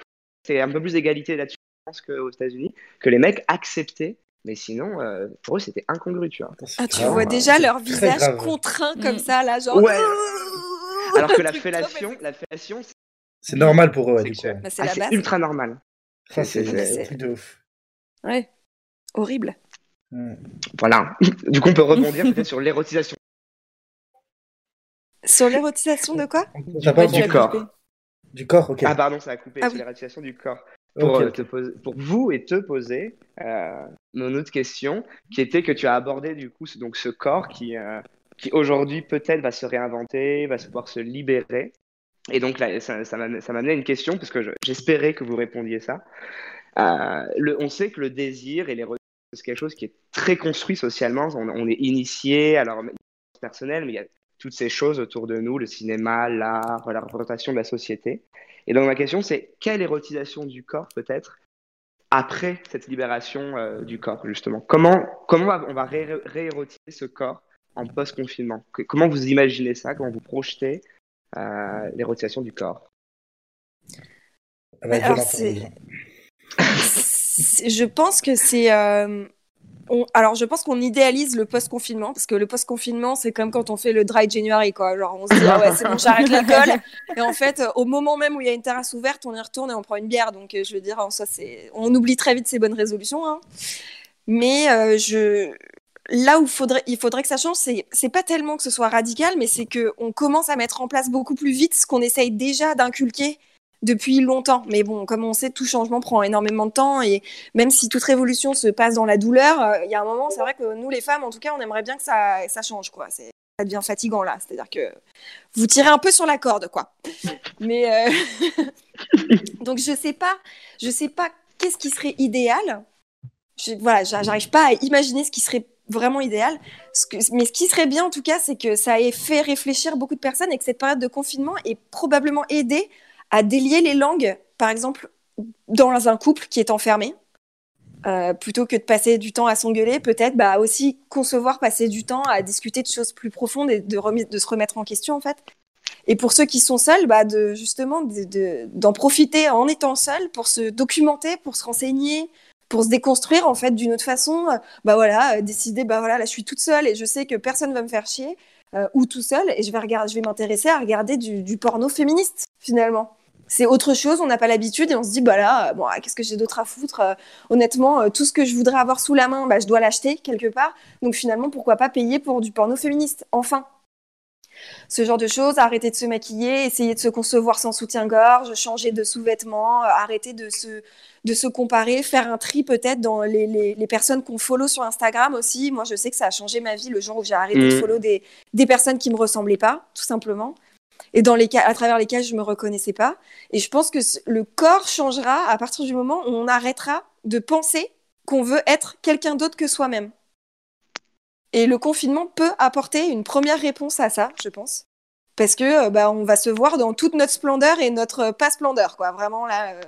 c'est un peu plus d'égalité là-dessus France qu'aux États-Unis, que les mecs acceptaient. Mais sinon, euh, pour eux, c'était incongru, tu vois.
Ah, tu
grave.
vois déjà leur visage contraint comme
Mm.
ça, là, genre.
Ouais. Alors que la fellation, la fellation, c'est
normal pour eux, ouais, du coup.
Bah, c'est
Ah, ultra normal.
Ça,
C'est-
un truc de ouf.
Ouais. Horrible.
Voilà. Du coup, on peut rebondir peut-être sur l'érotisation
Sur l'érotisation de quoi?
Du
entendu
corps.
Du corps, ok.
Ah pardon, ça a coupé
Ah
sur
oui.
l'érotisation du corps. Pour, euh,
ok.
te poser- pour vous et te poser euh, mon autre question, qui était que tu as abordé du coup ce- donc ce corps qui, euh, qui aujourd'hui peut-être va se réinventer, va pouvoir se libérer. Et donc là, ça, ça m'a- ça m'amenait à une question parce que je- j'espérais que vous répondiez ça. Euh, le- on sait que le désir et l'érotisme c'est quelque chose qui est très construit socialement. On, on est initié, alors personnel, mais il y a toutes ces choses autour de nous, le cinéma, l'art, la représentation de la société. Et donc ma question, c'est quelle érotisation du corps peut-être après cette libération euh, du corps, justement? Comment, comment on va- on va ré- réérotiser ce corps en post-confinement? Comment vous imaginez ça? Comment vous projetez euh, l'érotisation du corps?
Alors,
hein.
C'est- Je pense que c'est. euh, on- Alors, je pense qu'on idéalise le post-confinement parce que le post-confinement, c'est comme quand on fait le dry January, quoi. Genre, on se dit, ah ouais, c'est bon, j'arrête l'alcool. Et en fait, euh, au moment même où il y a une terrasse ouverte, on y retourne et on prend une bière. Donc, euh, je veux dire, en soi, c'est. On oublie très vite ses bonnes résolutions. hein. Mais euh, je. Là où faudrait, il faudrait que ça change, c'est c'est pas tellement que ce soit radical, mais c'est que on commence à mettre en place beaucoup plus vite ce qu'on essaye déjà d'inculquer depuis longtemps. Mais bon, comme on sait, tout changement prend énormément de temps et même si toute révolution se passe dans la douleur, euh, il y a un moment, c'est vrai que nous, les femmes, en tout cas, on aimerait bien que ça, ça change, quoi. C'est, ça devient fatigant là. C'est-à-dire que vous tirez un peu sur la corde, quoi. Mais euh, donc je sais pas, je sais pas qu'est-ce qui serait idéal. Je, voilà, j'a- j'arrive pas à imaginer ce qui serait vraiment idéal. Mais ce qui serait bien en tout cas, c'est que ça ait fait réfléchir beaucoup de personnes et que cette période de confinement ait probablement aidé à délier les langues, par exemple, dans un couple qui est enfermé. Euh, plutôt que de passer du temps à s'engueuler, peut-être bah, aussi concevoir passer du temps à discuter de choses plus profondes et de, se remettre en question en fait. Et pour ceux qui sont seuls, bah, de justement de- de- d'en profiter en étant seuls pour se documenter, pour se renseigner, pour se déconstruire en fait d'une autre façon. Bah voilà, euh, décider bah voilà, là je suis toute seule et je sais que personne va me faire chier euh, ou tout seul et je vais vais m'intéresser à regarder du porno féministe finalement. C'est autre chose, on n'a pas l'habitude et on se dit bah là, euh, bon, ah, qu'est-ce que j'ai d'autre à foutre Euh, Honnêtement, euh, tout ce que je voudrais avoir sous la main, bah, je dois l'acheter quelque part. Donc finalement, pourquoi pas payer pour du porno féministe Enfin, ce genre de choses, arrêter de se maquiller, essayer de se concevoir sans soutien-gorge, changer de sous-vêtements, arrêter de se, de se comparer, faire un tri peut-être dans les, les, les personnes qu'on follow sur Instagram aussi. Moi, je sais que ça a changé ma vie le jour où j'ai arrêté de
Mm.
follow des, des personnes qui me ressemblaient pas, tout simplement. Et dans les cas, à travers lesquels je me reconnaissais pas. Et je pense que le corps changera à partir du moment où on arrêtera de penser qu'on veut être quelqu'un d'autre que soi-même. Et le confinement peut apporter une première réponse à ça, je pense. Parce que euh, bah, on va se voir dans toute notre splendeur et notre euh, pas splendeur, quoi. Vraiment là, euh,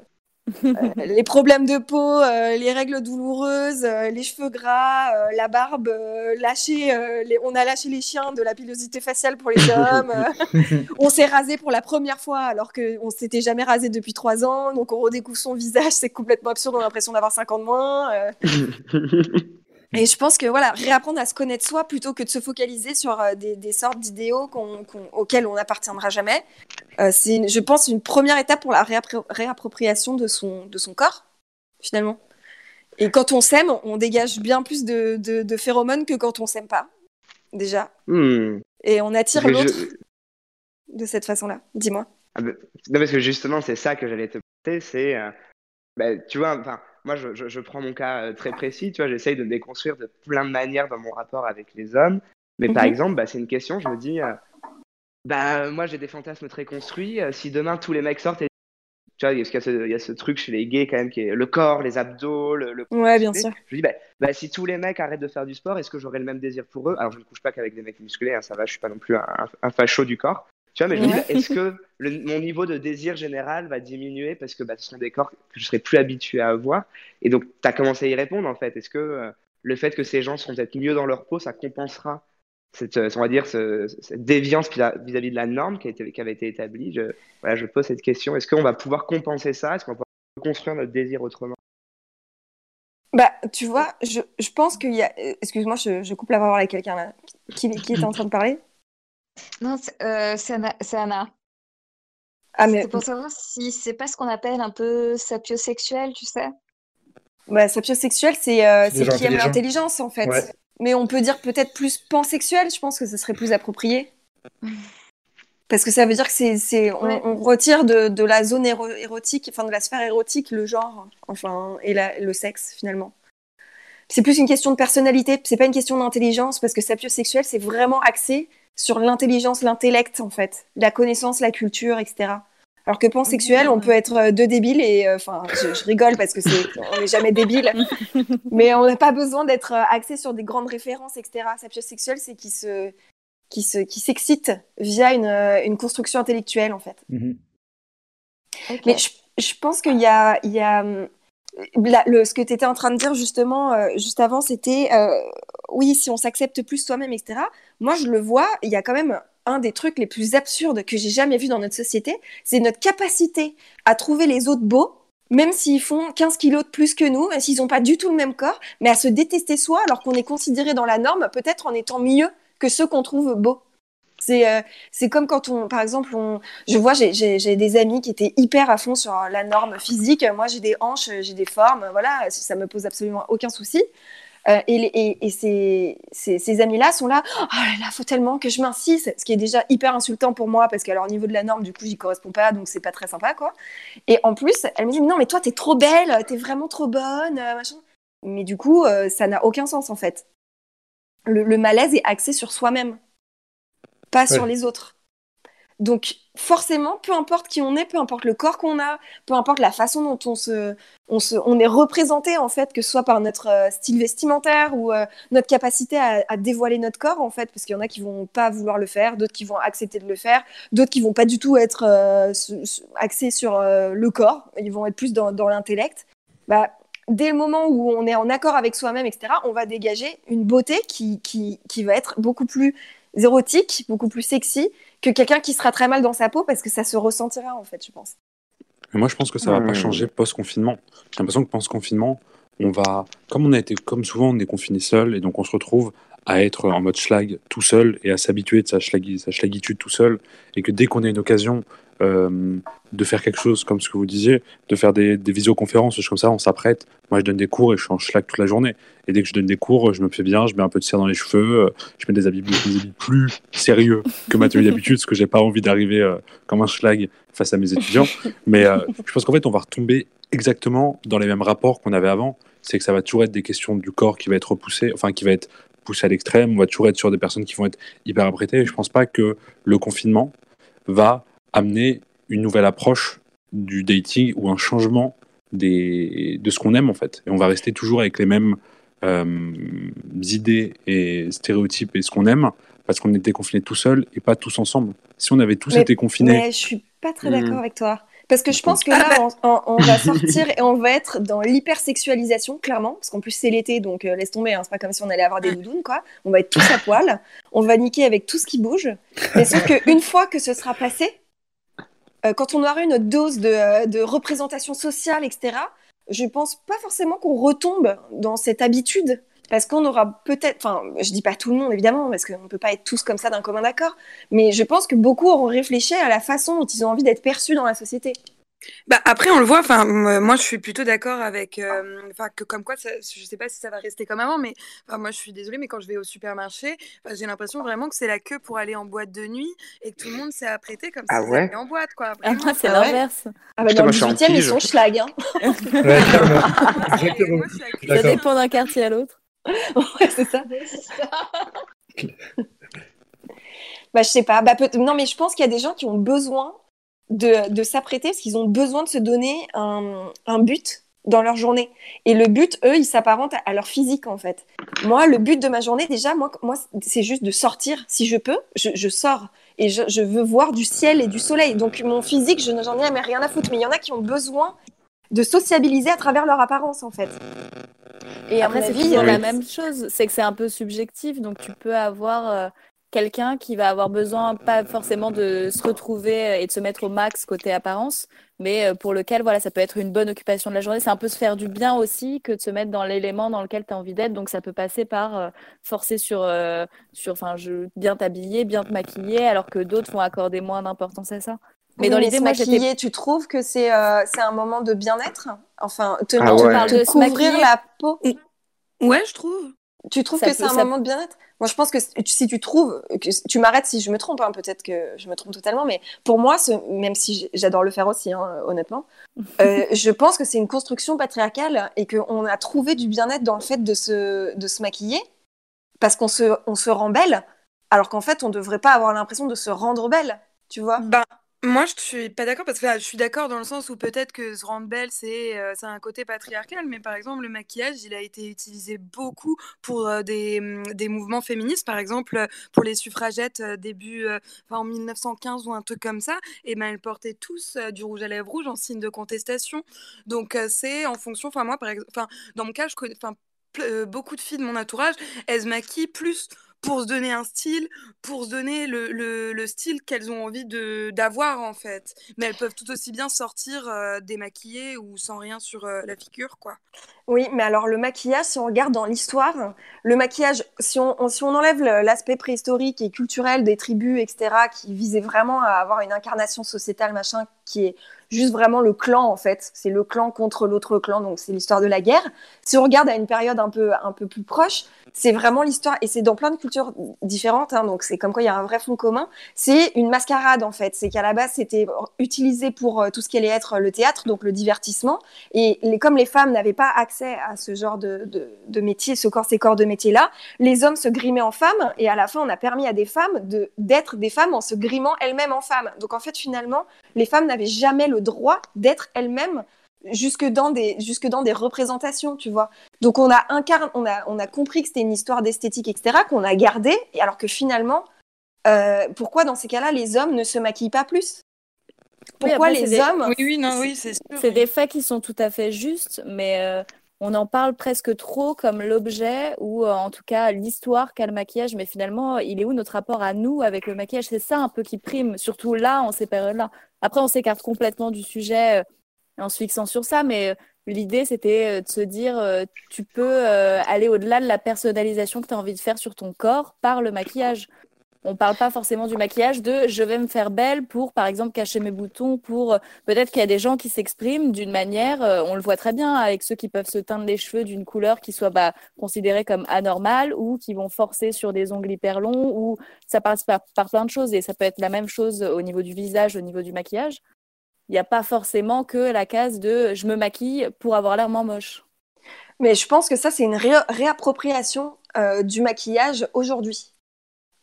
les problèmes de peau, euh, les règles douloureuses, euh, les cheveux gras, euh, la barbe, euh, lâcher, euh, les- on a lâché les chiens de la pilosité faciale pour les hommes. euh, on s'est rasé pour la première fois alors qu'on s'était jamais rasé depuis trois ans, donc on redécouvre son visage, c'est complètement absurde, on a l'impression d'avoir 5 ans de moins. Et je pense que voilà, réapprendre à se connaître soi plutôt que de se focaliser sur euh, des, des sortes d'idéaux qu'on- qu'on- auxquels on n'appartiendra jamais, euh, c'est, une- je pense, une première étape pour la réappro- réappropriation de son, de son corps, finalement. Et quand on s'aime, on dégage bien plus de, de, de phéromones que quand on s'aime pas, déjà.
Hmm.
Et on attire
que
l'autre
je-
de cette façon-là. Dis-moi.
Ah non, parce que justement, c'est ça que j'allais te poser, c'est, euh, ben, tu vois, enfin, moi, je, je- je prends mon cas euh, très précis, tu vois, j'essaye de me déconstruire de plein de manières dans mon rapport avec les hommes, mais par
Mhm.
exemple, bah, c'est une question, je me dis, euh, bah, moi, j'ai des fantasmes très construits, euh, si demain tous les mecs sortent et tu vois, parce qu'il y a ce, il y a ce truc chez les gays quand même qui est le corps, les abdos, le, le
Ouais, bien sûr.
Je me dis, bah, bah, si tous les mecs arrêtent de faire du sport, est-ce que j'aurai le même désir pour eux? Alors, je ne couche pas qu'avec des mecs musclés, hein, ça va, je suis pas non plus un, un, un facho du corps. Tu vois, mais je me dis, bah, est-ce que le- mon niveau de désir général va diminuer parce que bah, ce sont des corps que je serai plus habitué à avoir? Et donc, tu as commencé à y répondre en fait. Est-ce que euh, le fait que ces gens seront peut-être mieux dans leur peau, ça compensera cette, euh, on va dire, ce- cette déviance vis- vis-à-vis de la norme qui, a été, qui avait été établie? Je, voilà, je pose cette question. Est-ce qu'on va pouvoir compenser ça? Est-ce qu'on va pouvoir construire notre désir autrement?
Bah, tu vois, je, je pense qu'il y a. euh, Excuse-moi, je, je coupe la parole avec quelqu'un là. Qui, qui était en train de parler
Non, c'est euh, c'est Anna. c'est Anna.
Ah, mais
C'est pour savoir si c'est pas ce qu'on appelle un peu sapiosexuel, tu sais.
bah, sapiosexuel, c'est euh, qui aime l'intelligence, en fait.
Ouais.
Mais on peut dire peut-être plus pansexuel, je pense que ce serait plus approprié. Parce que ça veut dire que c'est, c'est, on,
Ouais.
on retire de, de la zone éro- érotique, enfin de la sphère érotique, le genre, enfin, et la- le sexe, finalement. C'est plus une question de personnalité, c'est pas une question d'intelligence, parce que sapiosexuel, c'est vraiment axé sur l'intelligence, l'intellect, en fait, la connaissance, la culture, etc. Alors que pansexuel, on peut être euh, deux débiles et, euh, enfin, je, je rigole parce que c'est, on n'est jamais débile, mais on n'a pas besoin d'être euh, axé sur des grandes références, etc. Sapiosexuel, c'est qui se, qui se, qui s'excite via une, une construction intellectuelle, en fait.
Mhm.
Mais je, je pense qu'il y a, il y a la- le, ce que tu étais en train de dire justement euh, juste avant, c'était euh, oui, si on s'accepte plus soi-même, etc. Moi, je le vois, il y a quand même un des trucs les plus absurdes que j'ai jamais vu dans notre société, c'est notre capacité à trouver les autres beaux, même s'ils font 15 kilos de plus que nous, même s'ils n'ont pas du tout le même corps, mais à se détester soi alors qu'on est considéré dans la norme peut-être en étant mieux que ceux qu'on trouve beaux. C'est euh, comme quand on, par exemple, on, je vois, j'ai des amis qui étaient hyper à fond sur la norme physique. Moi, j'ai des hanches, j'ai des formes, voilà, ça me pose absolument aucun souci. Euh, et et, et ces, ces, ces amis-là sont là, oh là là, faut tellement que je m'insiste, ce qui est déjà hyper insultant pour moi parce qu'à leur niveau de la norme, du coup, j'y correspond pas, donc c'est pas très sympa, quoi. Et en plus, elle me dit, non, mais toi, t'es trop belle, t'es vraiment trop bonne, euh, machin. Mais du coup, euh, ça n'a aucun sens, en fait. Le, le malaise est axé sur soi-même, pas sur les autres. Donc, forcément, peu importe qui on est, peu importe le corps qu'on a, peu importe la façon dont on se, on se, on est représenté en fait, que ce soit par notre euh, style vestimentaire ou euh, notre capacité à, dévoiler notre corps en fait, parce qu'il y en a qui vont pas vouloir le faire, d'autres qui vont accepter de le faire, d'autres qui vont pas du tout être euh, axés sur le corps, ils vont être plus dans, l'intellect. Bah, dès le moment où on est en accord avec soi-même, etc., on va dégager une beauté qui, qui va être beaucoup plus érotique, beaucoup plus sexy que quelqu'un qui sera très mal dans sa peau parce que ça se ressentira en fait, je pense.
Mais moi, je pense que ça va pas changer post-confinement. J'ai l'impression que post-confinement, on va, comme on a été, comme souvent, on est confiné seul et donc on se retrouve à être en mode schlag tout seul et à s'habituer de sa, schlag, sa schlagitude tout seul et que dès qu'on a une occasion euh, de faire quelque chose comme ce que vous disiez, de faire des, des visioconférences, choses comme ça, on s'apprête. Moi, je donne des cours et je suis en schlag toute la journée. Et dès que je donne des cours, je me fais bien, je mets un peu de cire dans les cheveux, euh, je mets des habits, plus sérieux que ma tenue d'habitude, parce que j'ai pas envie d'arriver euh, comme un schlag face à mes étudiants. Mais je pense qu'en fait, on va retomber exactement dans les mêmes rapports qu'on avait avant. C'est que ça va toujours être des questions du corps qui va être repoussé, enfin qui va être poussé à l'extrême. On va toujours être sur des personnes qui vont être hyper apprêtées. Et je pense pas que le confinement va amener une nouvelle approche du dating ou un changement des, de ce qu'on aime en fait. Et on va rester toujours avec les mêmes euh, idées et stéréotypes et ce qu'on aime parce qu'on était confinés tout seul et pas tous ensemble. Si on avait tous
mais,
été confinés,
Mais je suis pas très d'accord
Hmm.
avec toi. Parce que je pense que là, on, on- on va sortir et on va être dans l'hypersexualisation, clairement. Parce qu'en plus, c'est l'été, donc euh, laisse tomber. Hein, c'est pas comme si on allait avoir des doudounes, quoi. On va être tous à poil. On va niquer avec tout ce qui bouge. Mais sauf qu'une fois que ce sera passé, euh, quand on aura eu notre dose de, euh, de représentation sociale, etc., je pense pas forcément qu'on retombe dans cette habitude. Parce qu'on aura peut-être, enfin, je dis pas tout le monde évidemment, parce qu'on peut pas être tous comme ça d'un commun accord, mais je pense que beaucoup auront réfléchi à la façon dont ils ont envie d'être perçus dans la société.
Bah après on le voit, enfin moi je suis plutôt d'accord avec, euh, enfin que comme quoi, ça, je sais pas si ça va rester comme avant, mais moi je suis désolée, mais quand je vais au supermarché, j'ai l'impression vraiment que c'est la queue pour aller en boîte de nuit et que tout le monde s'est apprêté comme
Ah
si
ouais
en boîte quoi.
Ah,
Vraiment.
moi, c'est
Ah
l'inverse.
Ah bah
Putain,
dans le
je suis en
18 e ils sont schlag, hein.
Ouais,
moi,
Ça dépend d'un quartier à l'autre.
ouais, c'est ça. Bah je sais pas, bah peut- non mais je pense qu'il y a des gens qui ont besoin de, de s'apprêter parce qu'ils ont besoin de se donner un, un but dans leur journée. Et le but, eux, ils s'apparentent à, à leur physique en fait. Moi, le but de ma journée, déjà, moi, moi c'est juste de sortir. Si je peux, je, je sors. Et je, je veux voir du ciel et du soleil. Donc mon physique, je n'en ai rien à foutre. Mais il y en a qui ont besoin de sociabiliser à travers leur apparence en fait. Et à
Après,
mon
c'est
avis,
toujours
euh,
la même chose. C'est que c'est un peu subjectif. Donc, tu peux avoir euh, quelqu'un qui va avoir besoin, pas forcément de se retrouver et de se mettre au max côté apparence, mais euh, pour lequel, voilà, ça peut être une bonne occupation de la journée. C'est un peu se faire du bien aussi que de se mettre dans l'élément dans lequel tu as envie d'être. Donc, ça peut passer par euh, forcer sur, euh, sur je, bien t'habiller, bien te maquiller, alors que d'autres vont accorder moins d'importance à ça.
Mais dans l'idée, moi, j'étais. Tu trouves que c'est euh, c'est un moment de bien-être? Enfin, te,
Ah
tu
ouais.
parles de couvrir
maquiller.
la peau?
Ouais, je trouve.
Tu trouves
Ça
que c'est un
ça-
moment de bien-être? Moi, je pense que si- tu trouves, que tu m'arrêtes si je me trompe, hein, peut-être que je me trompe totalement, mais pour moi, ce- même si j'adore le faire aussi, hein, honnêtement, euh, je pense que c'est une construction patriarcale et qu'on a trouvé du bien-être dans le fait de se, de se maquiller parce qu'on se, on se rend belle, alors qu'en fait, on devrait pas avoir l'impression de se rendre belle, tu vois?
Ben, moi, je suis pas d'accord parce que je suis d'accord dans le sens où peut-être que se rendre belle, c'est euh, un côté patriarcal, mais par exemple, le maquillage, il a été utilisé beaucoup pour euh, des, hum, des mouvements féministes, par exemple, euh, pour les suffragettes euh, début, en 1915 ou un truc comme ça, et ben elles portaient tous du rouge à lèvres rouge en signe de contestation. Donc, c'est en fonction, enfin, moi, par exemple, dans mon cas, je connais, beaucoup de filles de mon entourage, elles se maquillent plus pour se donner un style, pour se donner le, le, le style qu'elles ont envie d'avoir en fait. Mais elles peuvent tout aussi bien sortir euh, démaquillées ou sans rien sur euh, la figure, quoi.
Oui, mais alors le maquillage, si on regarde dans l'histoire, le maquillage, si on, on- si on enlève l'aspect préhistorique et culturel des tribus, etc., qui visaient vraiment à avoir une incarnation sociétale, machin, qui est juste vraiment le clan, en fait, c'est le clan contre l'autre clan, donc c'est l'histoire de la guerre. Si on regarde à une période un peu, un peu plus proche, c'est vraiment l'histoire, et c'est dans plein de cultures différentes, hein, donc c'est comme quoi il y a un vrai fond commun, c'est une mascarade, en fait. C'est qu'à la base, c'était utilisé pour euh, tout ce qui allait être le théâtre, donc le divertissement, et les- comme les femmes n'avaient pas accès à ce genre de, de, métier, ce corps, ces corps de métier-là, les hommes se grimaient en femmes et à la fin, on a permis à des femmes d'être des femmes en se grimant elles-mêmes en femmes. Donc en fait, finalement, les femmes n'avaient jamais le droit d'être elles-mêmes jusque dans des jusque dans des représentations, tu vois. Donc on a incarné, on a on a compris que c'était une histoire d'esthétique, etc. qu'on a gardé, et alors que finalement, euh, pourquoi dans ces cas-là, les hommes ne se maquillent pas plus?
Oui,
Pourquoi
après,
les
des-
hommes
Oui, oui, non, oui, c'est sûr.
C'est des faits qui sont tout à fait justes, mais euh, on en parle presque trop comme l'objet ou euh, en tout cas l'histoire qu'a le maquillage. Mais finalement, il est où notre rapport à nous avec le maquillage? C'est ça un peu qui prime, surtout là, en ces périodes-là. Après, on s'écarte complètement du sujet euh, en se fixant sur ça, mais euh, l'idée, c'était de se dire, tu peux aller au-delà de la personnalisation que tu as envie de faire sur ton corps par le maquillage. On parle pas forcément du maquillage de je vais me faire belle pour, par exemple, cacher mes boutons, pour euh, peut-être qu'il y a des gens qui s'expriment d'une manière, euh, on le voit très bien avec ceux qui peuvent se teindre les cheveux d'une couleur qui soit bah, considérée comme anormale ou qui vont forcer sur des ongles hyper longs ou ça passe par, plein de choses et ça peut être la même chose au niveau du visage, au niveau du maquillage. Il n'y a pas forcément que la case de je me maquille pour avoir l'air moins moche.
Mais je pense que ça, c'est une ré- réappropriation euh, du maquillage aujourd'hui.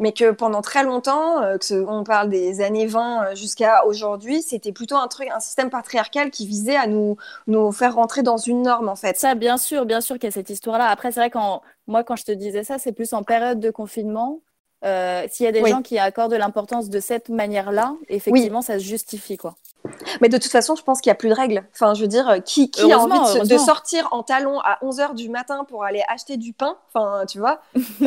Mais que pendant très longtemps, euh, que ce- on parle des années 20 euh, jusqu'à aujourd'hui, c'était plutôt un truc, un système patriarcal qui visait à nous, nous faire rentrer dans une norme, en fait.
Ça, bien sûr, bien sûr qu'il y a cette histoire-là. Après, c'est vrai quand moi, quand je te disais ça, c'est plus en période de confinement. Euh, S'il y a des
Oui.
gens qui accordent de l'importance de cette manière-là, effectivement, ça se justifie, quoi.
Mais de toute façon, je pense qu'il n'y a plus de règles. Enfin, je veux dire, euh, qui, qui a envie de, sortir en talons à 11h du matin pour aller acheter du pain? Enfin, tu vois?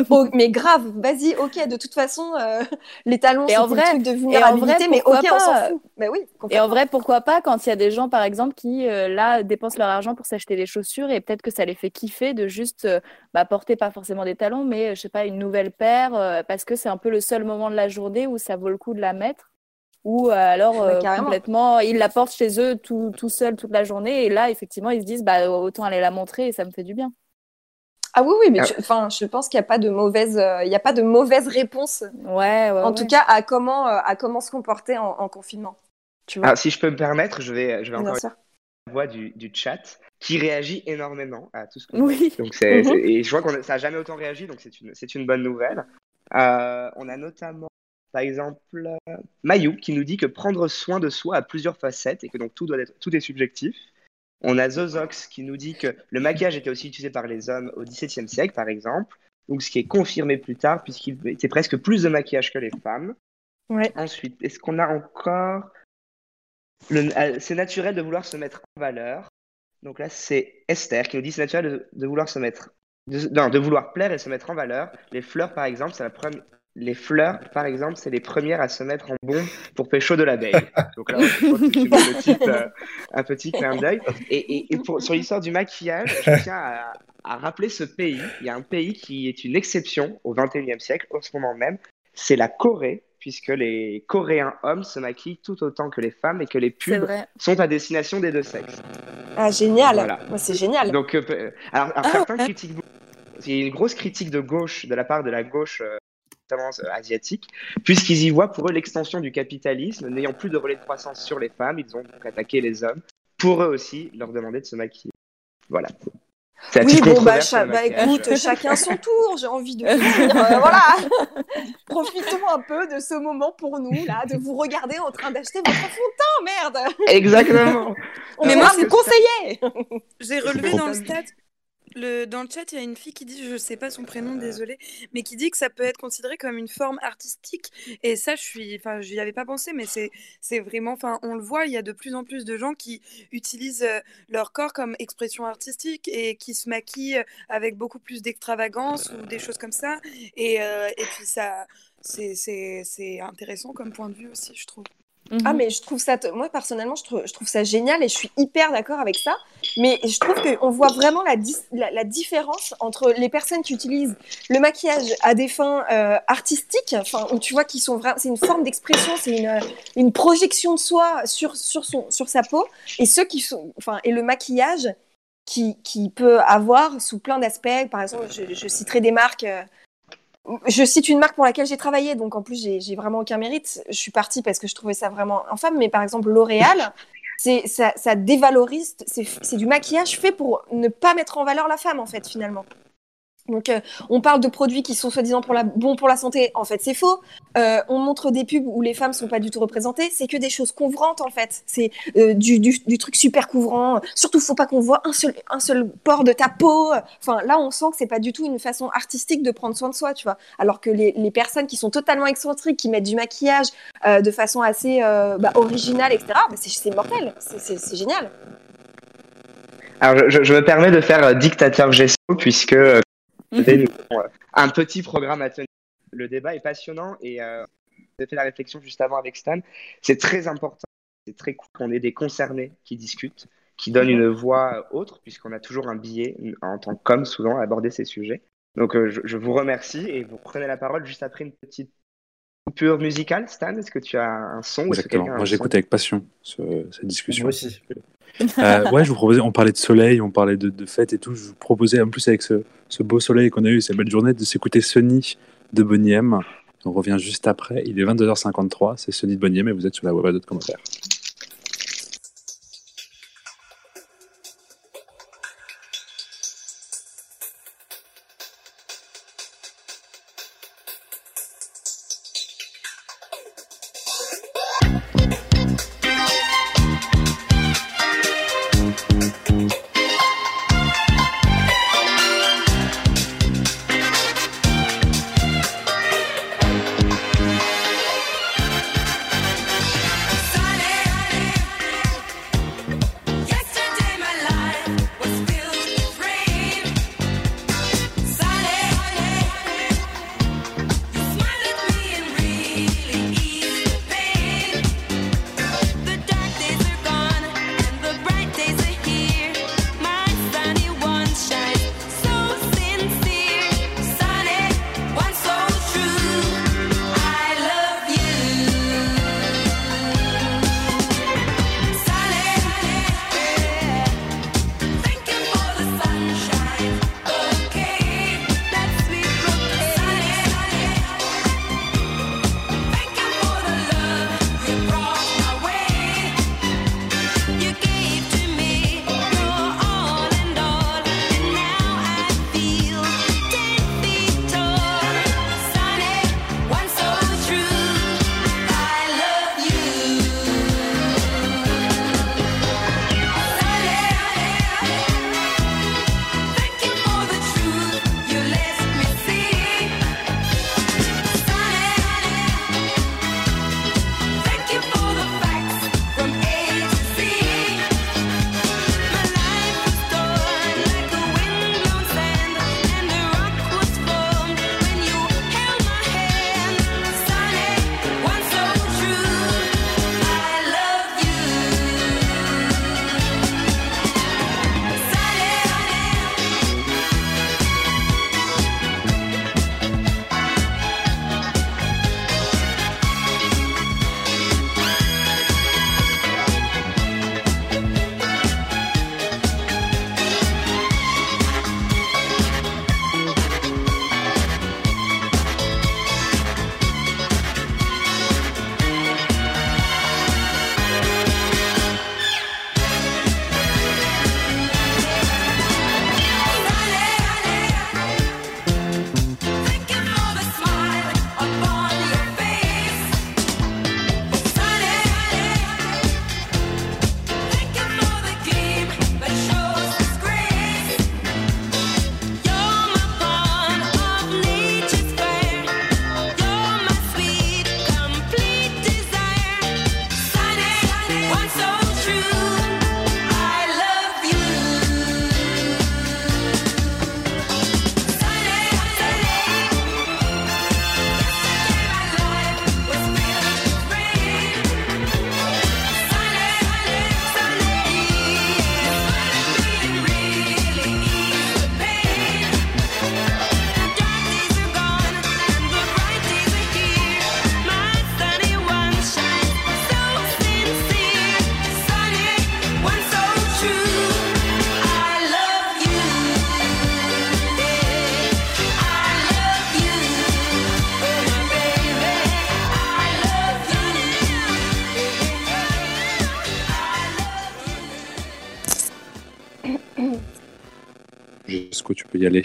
Oh, mais grave, vas-y, ok, de toute façon, euh, les talons, c'est un truc de vulnérabilité,
vrai,
mais
pourquoi
ok, on s'en
pas
fout. Mais oui,
Et en vrai, pourquoi pas quand il y a des gens, par exemple, qui euh, là dépensent leur argent pour s'acheter des chaussures et peut-être que ça les fait kiffer de juste euh, bah, porter pas forcément des talons, mais euh, je sais pas une nouvelle paire euh, parce que c'est un peu le seul moment de la journée où ça vaut le coup de la mettre. Ou euh, alors
Bah,
euh,
carrément.
complètement, ils la portent chez eux tout, tout seuls toute la journée et là effectivement ils se disent bah autant aller la montrer et ça me fait du bien.
Ah oui, oui, mais
Ah.
enfin, je pense qu'il n'y a pas de mauvaise, euh, il y a pas de mauvaise réponse.
Ouais, ouais.
en
ouais.
tout cas, à comment, euh, à comment se comporter en, en confinement. Tu vois.
Ah, si je peux me permettre, je vais, je vais encore la voix du, du chat qui réagit énormément à tout ce qu'on
Oui.
Donc c'est,
Mhm.
c'est- et je vois que ça n'a jamais autant réagi, donc c'est une, c'est une bonne nouvelle. Euh, on a notamment, par exemple, Mayou qui nous dit que prendre soin de soi a plusieurs facettes et que donc tout, doit être, tout est subjectif. On a Zozox qui nous dit que le maquillage était aussi utilisé par les hommes au XVIIe siècle, par exemple, donc ce qui est confirmé plus tard puisqu'il était presque plus de maquillage que les femmes.
Ouais.
Ensuite, est-ce qu'on a encore le- euh, C'est naturel de vouloir se mettre en valeur. Donc là, c'est Esther qui nous dit c'est naturel de, de vouloir se mettre, de, non, de vouloir plaire et se mettre en valeur. Les fleurs, par exemple, c'est la première. Les fleurs, par exemple, c'est les premières à se mettre en bombe pour pécho de l'abeille. Donc là, je pense que c'est une petite, euh, un petit clin d'œil. Et, et- et pour- sur l'histoire du maquillage, je tiens à, à rappeler ce pays. Il y a un pays qui est une exception au XXIe siècle, en ce moment même. c'est la Corée, puisque les Coréens hommes se maquillent tout autant que les femmes et que les pubs sont à destination des deux sexes.
Ah, génial.
Voilà.
C'est génial.
Donc, euh, alors, alors,
Ah,
certains
ouais.
critiquent beaucoup. Il y a une grosse critique de gauche, de la part de la gauche, euh, notamment euh, asiatique, puisqu'ils y voient pour eux l'extension du capitalisme. N'ayant plus de relais de croissance sur les femmes, ils ont donc attaqué les hommes pour eux aussi leur demander de se maquiller. Voilà.
Oui, bon, bah, cha- bah, écoute, chacun son tour, j'ai envie de dire. euh, voilà. Profitons un peu de ce moment pour nous, là, de vous regarder en train d'acheter votre fond de teint, merde.
Exactement.
On
Mais
est
moi,
vous conseiller.
J'ai relevé dans le stade. Dans le chat, il y a une fille qui dit, je sais pas son prénom, désolé, mais qui dit que ça peut être considéré comme une forme artistique. Et ça, je j'y avais pas pensé, mais c'est, vraiment, enfin, on le voit, il y a de plus en plus de gens qui utilisent euh, leur corps comme expression artistique et qui se maquillent avec beaucoup plus d'extravagance ou des choses comme ça. Et, euh, et puis ça, c'est intéressant comme point de vue aussi, je trouve.
Ah mais je trouve ça, moi personnellement, je trouve, je trouve ça génial et je suis hyper d'accord avec ça. Mais je trouve qu'on voit vraiment la, la, la différence entre les personnes qui utilisent le maquillage à des fins euh, artistiques, enfin où tu vois qu'ils sont vraiment, c'est une forme d'expression, c'est une, une projection de soi sur sur son sur sa peau, et ceux qui sont, enfin et le maquillage qui qui peut avoir sous plein d'aspects. Par exemple, je, je citerai des marques. euh, je cite une marque pour laquelle j'ai travaillé, donc en plus j'ai vraiment aucun mérite. Je suis partie parce que je trouvais ça vraiment infâme, mais par exemple L'Oréal, ça, ça dévalorise, c'est du maquillage fait pour ne pas mettre en valeur la femme en fait finalement. Donc euh, on parle de produits qui sont soi-disant bons pour la santé, en fait c'est faux. Euh, on montre des pubs où les femmes sont pas du tout représentées, c'est que des choses couvrantes en fait. C'est euh, du, truc super couvrant. Surtout faut pas qu'on voit un seul, port de ta peau. Enfin là on sent que c'est pas du tout une façon artistique de prendre soin de soi, tu vois. Alors que les, personnes qui sont totalement excentriques, qui mettent du maquillage de façon assez bah, originale, etc. bah, c'est mortel, c'est- génial.
Alors, je, je- me permets de faire dictateur gesto puisque nous euh, un petit programme à tenir. Le débat est passionnant et euh, j'ai fait la réflexion juste avant avec Stan. C'est très important, c'est très cool qu'on ait des concernés qui discutent, qui donnent une voix euh, autre, puisqu'on a toujours un billet en tant qu'homme souvent à aborder ces sujets. Donc, euh, je, je vous remercie et vous prenez la parole juste après une petite coupure musicale. Stan, est-ce que tu as un son ou est-ce que
Exactement. Moi, j'écoute avec passion ce- cette discussion.
Moi aussi.
Euh, ouais, je vous proposais, on parlait de soleil, on parlait de, de fête et tout. Je vous proposais, en plus, avec ce, beau soleil qu'on a eu, cette belle journée, de s'écouter Sunny de Bonnie M. On revient juste après. Il est 22h53. C'est Sunny de Bonnie M et vous êtes sur la web à d'autres commentaires. Y aller.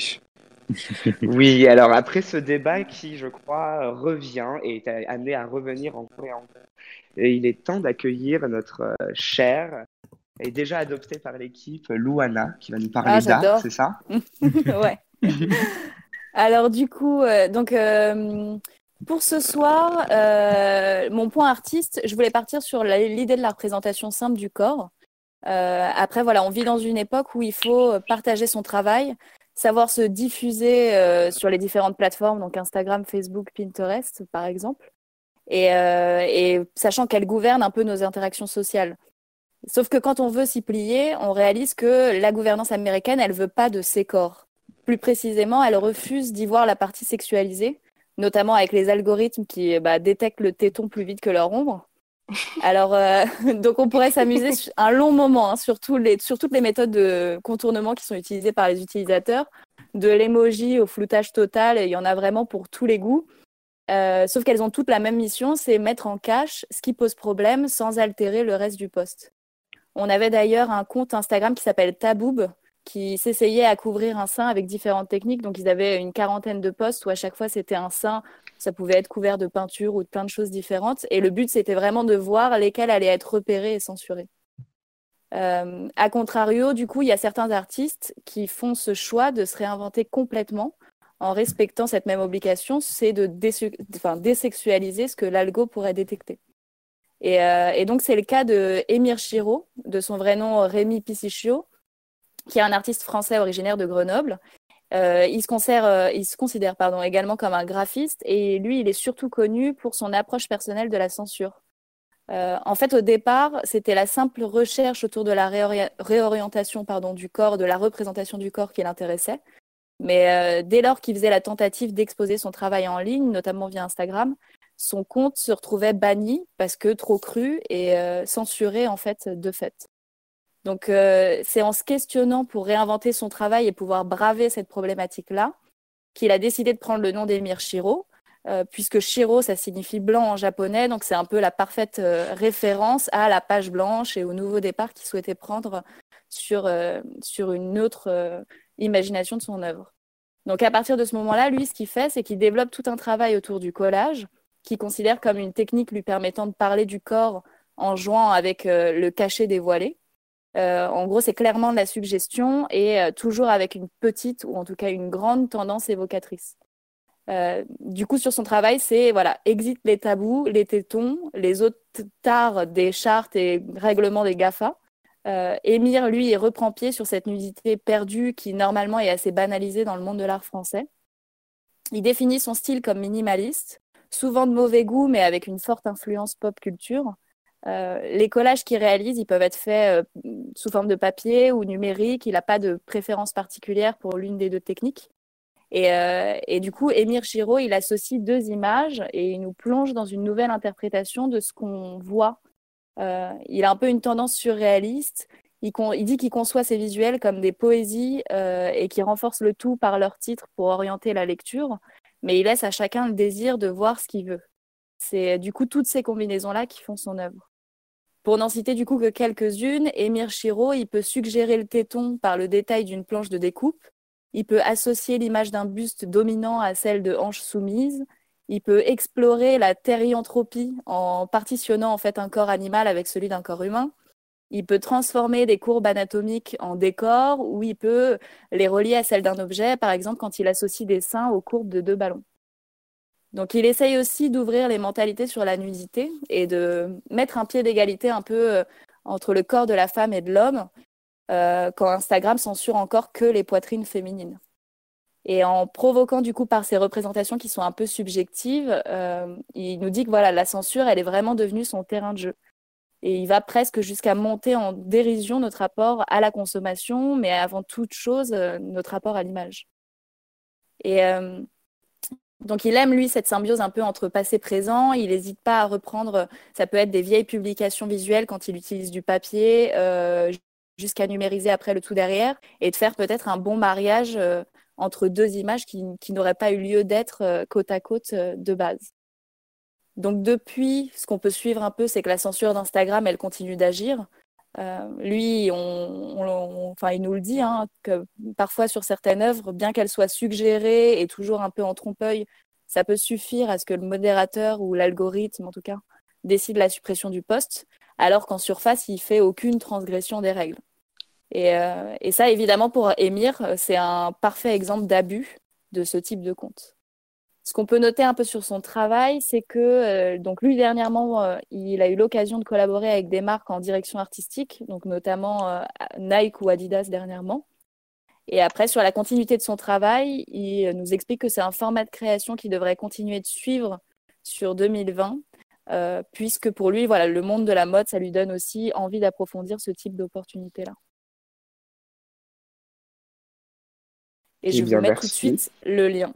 Oui, alors après ce débat qui, je crois, revient et est amené à revenir encore et encore, et il est temps d'accueillir notre euh, chère et déjà adoptée par l'équipe Louana qui va nous
Ah,
parler d'art,
j'adore.
c'est ça?
Ouais. Alors du coup, euh, donc euh, pour ce soir, euh, mon point artiste, je voulais partir sur l'idée de la représentation simple du corps. Euh, après, voilà, on vit dans une époque où il faut partager son travail, savoir se diffuser euh, sur les différentes plateformes, donc Instagram, Facebook, Pinterest, par exemple, et, euh, et sachant qu'elles gouvernent un peu nos interactions sociales. Sauf que quand on veut s'y plier, on réalise que la gouvernance américaine, elle veut pas de ces corps. Plus précisément, elle refuse d'y voir la partie sexualisée, notamment avec les algorithmes qui bah, détectent le téton plus vite que leur ombre. Alors, euh, donc on pourrait s'amuser un long moment hein, sur, toutes les méthodes de contournement qui sont utilisées par les utilisateurs, de l'emoji au floutage total, il y en a vraiment pour tous les goûts. Euh, sauf qu'elles ont toutes la même mission, c'est mettre en cache ce qui pose problème sans altérer le reste du post. On avait d'ailleurs un compte Instagram qui s'appelle Taboob, qui s'essayait à couvrir un sein avec différentes techniques. Donc, ils avaient une quarantaine de posts où à chaque fois c'était un sein. Ça pouvait être couvert de peinture ou de plein de choses différentes. Et le but, c'était vraiment de voir lesquelles allaient être repérées et censurées. Euh, a contrario, du coup, il y a certains artistes qui font ce choix de se réinventer complètement en respectant cette même obligation, c'est de enfin, désexualiser ce que l'algo pourrait détecter. Et, euh, donc, c'est le cas de Émir Chiro, de son vrai nom Rémi Pissichio, qui est un artiste français originaire de Grenoble. Euh, il se, considère, euh, il se considère également comme un graphiste et lui, il est surtout connu pour son approche personnelle de la censure. Euh, en fait, au départ, c'était la simple recherche autour de la réori- réorientation du corps, de la représentation du corps qui l'intéressait. Mais dès lors qu'il faisait la tentative d'exposer son travail en ligne, notamment via Instagram, son compte se retrouvait banni parce que trop cru et censuré en fait de fait. Donc euh, c'est en se questionnant pour réinventer son travail et pouvoir braver cette problématique-là qu'il a décidé de prendre le nom d'Emir Shiro, euh, puisque Shiro ça signifie blanc en japonais, donc c'est un peu la parfaite euh, référence à la page blanche et au nouveau départ qu'il souhaitait prendre sur, euh, sur une autre euh, imagination de son œuvre. Donc à partir de ce moment-là, lui, ce qu'il fait, c'est qu'il développe tout un travail autour du collage, qu'il considère comme une technique lui permettant de parler du corps en jouant avec le cachet dévoilé. Euh, en gros, c'est clairement de la suggestion et euh, toujours avec une petite ou en tout cas une grande tendance évocatrice. Euh, du coup, sur son travail, c'est voilà, exit les tabous, les tétons, les autres tares des chartes et règlements des GAFA. Émir, lui, reprend pied sur cette nudité perdue qui normalement est assez banalisée dans le monde de l'art français. Il définit son style comme minimaliste, souvent de mauvais goût, mais avec une forte influence pop culture. Euh, les collages qu'il réalise, ils peuvent être faits euh, sous forme de papier ou numérique. Il n'a pas de préférence particulière pour l'une des deux techniques. Et, euh, du coup, Émir Giraud, il associe deux images et il nous plonge dans une nouvelle interprétation de ce qu'on voit. Il a un peu une tendance surréaliste. Il, dit qu'il conçoit ses visuels comme des poésies et qu'il renforce le tout par leur titre pour orienter la lecture, mais il laisse à chacun le désir de voir ce qu'il veut. C'est du coup toutes ces combinaisons-là qui font son œuvre. Pour n'en citer du coup que quelques-unes, Émir Chiro, il peut suggérer le téton par le détail d'une planche de découpe. Il peut associer l'image d'un buste dominant à celle de hanches soumises. Il peut explorer la thérianthropie en partitionnant en fait un corps animal avec celui d'un corps humain. Il peut transformer des courbes anatomiques en décors ou il peut les relier à celles d'un objet, par exemple quand il associe des seins aux courbes de deux ballons. Donc il essaye aussi d'ouvrir les mentalités sur la nudité et de mettre un pied d'égalité un peu euh, entre le corps de la femme et de l'homme, euh, quand Instagram censure encore que les poitrines féminines. Et en provoquant du coup par ces représentations qui sont un peu subjectives, euh, il nous dit que voilà, la censure, elle est vraiment devenue son terrain de jeu. Et il va presque jusqu'à monter en dérision notre rapport à la consommation, mais avant toute chose, notre rapport à l'image. Et donc il aime, lui, cette symbiose un peu entre passé et présent. Il n'hésite pas à reprendre, ça peut être des vieilles publications visuelles quand il utilise du papier, euh, jusqu'à numériser après le tout derrière, et de faire peut-être un bon mariage euh, entre deux images qui, n'auraient pas eu lieu d'être euh, côte à côte euh, de base. Donc depuis, ce qu'on peut suivre un peu, c'est que la censure d'Instagram, elle continue d'agir. Euh, lui, on, il nous le dit, hein, que parfois sur certaines œuvres, bien qu'elles soient suggérées et toujours un peu en trompe-l'œil, ça peut suffire à ce que le modérateur ou l'algorithme, en tout cas, décide la suppression du post, alors qu'en surface, il fait aucune transgression des règles. Et, euh, et ça, évidemment, pour euh, c'est un parfait exemple d'abus de ce type de compte. Ce qu'on peut noter un peu sur son travail, c'est que euh, donc lui dernièrement, euh, il a eu l'occasion de collaborer avec des marques en direction artistique, donc notamment euh, Nike ou Adidas dernièrement. Et après, sur la continuité de son travail, il nous explique que c'est un format de création qui devrait continuer de suivre sur 2020, euh, puisque pour lui, voilà, le monde de la mode, ça lui donne aussi envie d'approfondir ce type d'opportunité-là. Et je
Eh
vais
bien,
vous mettre tout de suite le lien.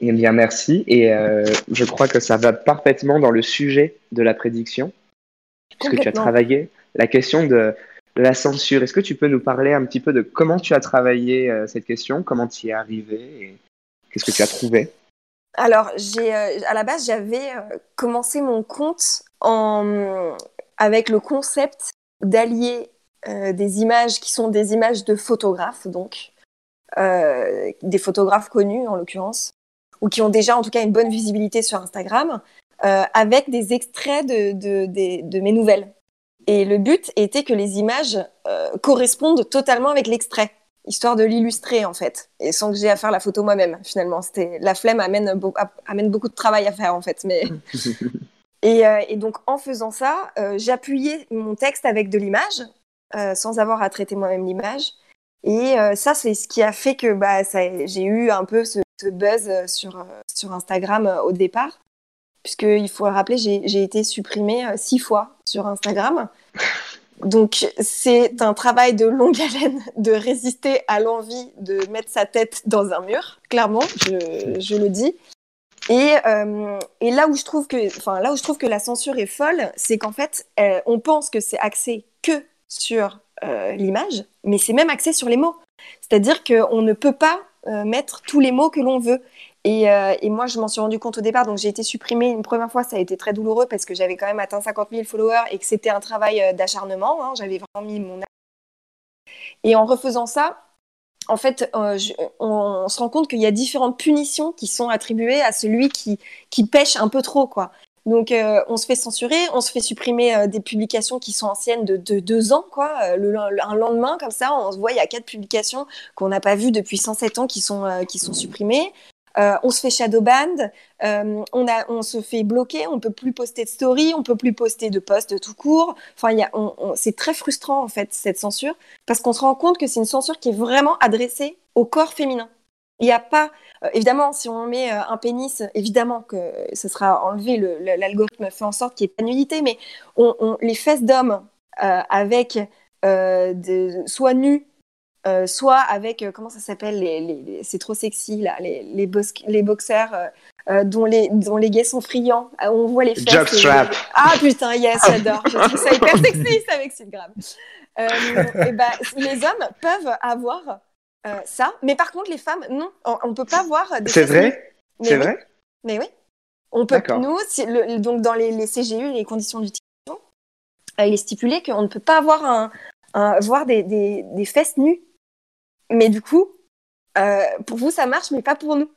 Eh bien, merci. Et euh, je crois que ça va parfaitement dans le sujet de la prédiction, puisque tu as travaillé la question de la censure. Est-ce que tu peux nous parler un petit peu de comment tu as travaillé euh, cette question, comment tu y es arrivé et qu'est-ce que tu as trouvé?
Alors, j'ai, euh, à la base, j'avais commencé mon compte en, avec le concept d'allier des images qui sont des images de photographes, donc des photographes connus en l'occurrence, ou qui ont déjà en tout cas une bonne visibilité sur Instagram, euh, avec des extraits de, de, des- de mes nouvelles. Et le but était que les images euh, correspondent totalement avec l'extrait, histoire de l'illustrer en fait, et sans que j'ai à faire la photo moi-même finalement. C'était la flemme amène, amène beaucoup de travail à faire en fait, mais et, euh, et donc en faisant ça, j'appuyais mon texte avec de l'image, sans avoir à traiter moi-même l'image. Et ça, c'est ce qui a fait que bah, j'ai eu un peu ce, ce buzz euh, sur, euh, sur Instagram euh, au départ. Puisqu'il faut le rappeler, j'ai été supprimée six fois sur Instagram. Donc c'est un travail de longue haleine de résister à l'envie de mettre sa tête dans un mur, clairement, je, je le dis. Et, euh, et là où je trouve que, enfin là où je trouve que la censure est folle, c'est qu'en fait, euh, on pense que c'est axé que sur euh, l'image, mais c'est même axé sur les mots. C'est-à-dire qu'on ne peut pas mettre tous les mots que l'on veut. Et, euh, et moi, je m'en suis rendu compte au départ, donc j'ai été supprimée une première fois, ça a été très douloureux parce que j'avais quand même atteint 50 000 followers et que c'était un travail euh, d'acharnement. hein. j'avais vraiment mis mon. Et en refaisant ça, en fait, euh, on, on se rend compte qu'il y a différentes punitions qui sont attribuées à celui qui, qui pêche un peu trop, quoi. Donc, euh, on se fait censurer, on se fait supprimer euh, des publications qui sont anciennes de, de deux ans, quoi. Euh, le, le- un lendemain, comme ça, on se voit, il y a quatre publications qu'on n'a pas vues depuis 107 ans qui sont, euh, qui sont supprimées. Euh, on se fait shadowban, euh, on, a, on se fait bloquer, on peut plus poster de story, on peut plus poster de posts tout court. Enfin, y a, on, on- c'est très frustrant en fait cette censure parce qu'on se rend compte que c'est une censure qui est vraiment adressée au corps féminin. Il n'y a pas, euh, évidemment, si on met euh, un pénis, évidemment que ce sera enlevé. le- le- L'algorithme fait en sorte qu'il n'y ait pas de nudité, mais on, on- les fesses d'hommes euh, avec de, soit nus euh, soit avec, comment ça s'appelle, les, les- les- c'est trop sexy, là, les, les, les boxeurs dont, les, dont les gays sont friands. On voit les fesses. et-
Jockstrap.
Ah putain, yes, j'adore. Je trouve ça hyper sexy, ça m'excite grave. Euh, et ben, les hommes peuvent avoir euh, ça, mais par contre, les femmes, non. On ne peut pas voir des
C'est vrai? C'est
oui.
vrai?
Mais oui. On peut, nous, si- le- donc dans les, les CGU, les conditions d'utilisation, euh, il est stipulé qu'on ne peut pas avoir un, un- voir des, des, des fesses nues. Mais du coup, euh, pour vous, ça marche, mais pas pour nous.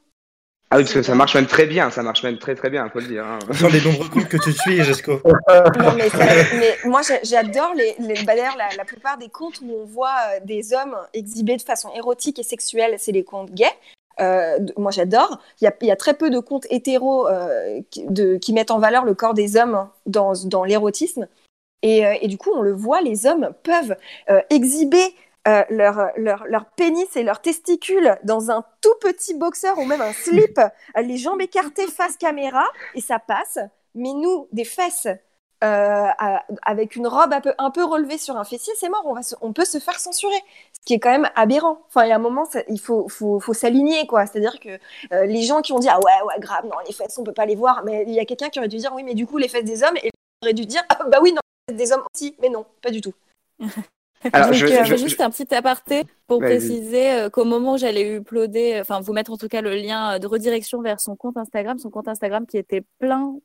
Ah oui, parce que ça marche même très bien, ça marche même très très bien, faut le dire. hein.
Sans les nombreux comptes que tu suis, Jesco.
Non, mais, ça- mais moi, j'a- j'adore les, les bah, d'ailleurs, la, la plupart des comptes où on voit euh, des hommes exhibés de façon érotique et sexuelle, c'est les comptes gays. Euh, moi, j'adore. Il y a, il y a très peu de comptes hétéros euh, qui, de- qui mettent en valeur le corps des hommes dans, dans l'érotisme. Et, et du coup, on le voit, les hommes peuvent euh, exhiber euh, leur, leur, pénis et leurs testicules dans un tout petit boxeur ou même un slip, euh, les jambes écartées face caméra, et ça passe. Mais nous, des fesses euh, avec une robe un peu, un peu relevée sur un fessier, c'est mort, on, va on peut se faire censurer. Ce qui est quand même aberrant. Enfin, il y a un moment, il faut, faut, faut s'aligner, quoi. C'est-à-dire que euh, les gens qui ont dit Ah ouais, ouais, grave, non, les fesses, on peut pas les voir. Mais il y a quelqu'un qui aurait dû dire Oui, mais du coup, les fesses des hommes, et aurait dû dire Ah bah oui, non, les fesses des hommes aussi. Mais non, pas du tout.
Alors,
Donc,
je-
euh,
je-
juste un petit aparté pour préciser euh, qu'au moment où j'allais uploader, euh, enfin vous mettre en tout cas le lien de redirection vers son compte Instagram, son compte Instagram qui était plein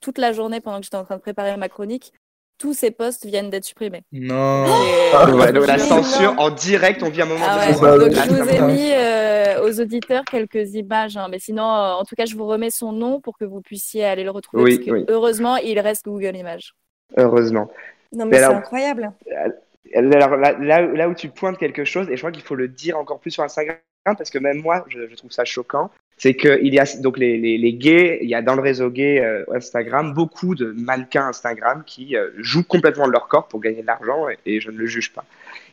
toute la journée pendant que j'étais en train de préparer ma chronique, tous ces posts viennent d'être supprimés.
Non.
Ah, ouais, donc la censure en direct, on vit un moment
Ah
de
ouais, donc je vous ai mis euh, aux auditeurs quelques images, hein, mais sinon, euh, en tout cas, je vous remets son nom pour que vous puissiez aller le retrouver.
Oui,
parce que,
oui.
Heureusement, il reste Google Images.
Heureusement.
Non, mais,
Mais
c'est incroyable.
Alors là, là, là où tu pointes quelque chose, et je crois qu'il faut le dire encore plus sur Instagram, parce que même moi, je, je trouve ça choquant, c'est qu'il y a donc les, les, les gays, il y a dans le réseau gay euh, Instagram beaucoup de mannequins Instagram qui euh, jouent complètement de leur corps pour gagner de l'argent, et, et je ne le juge pas.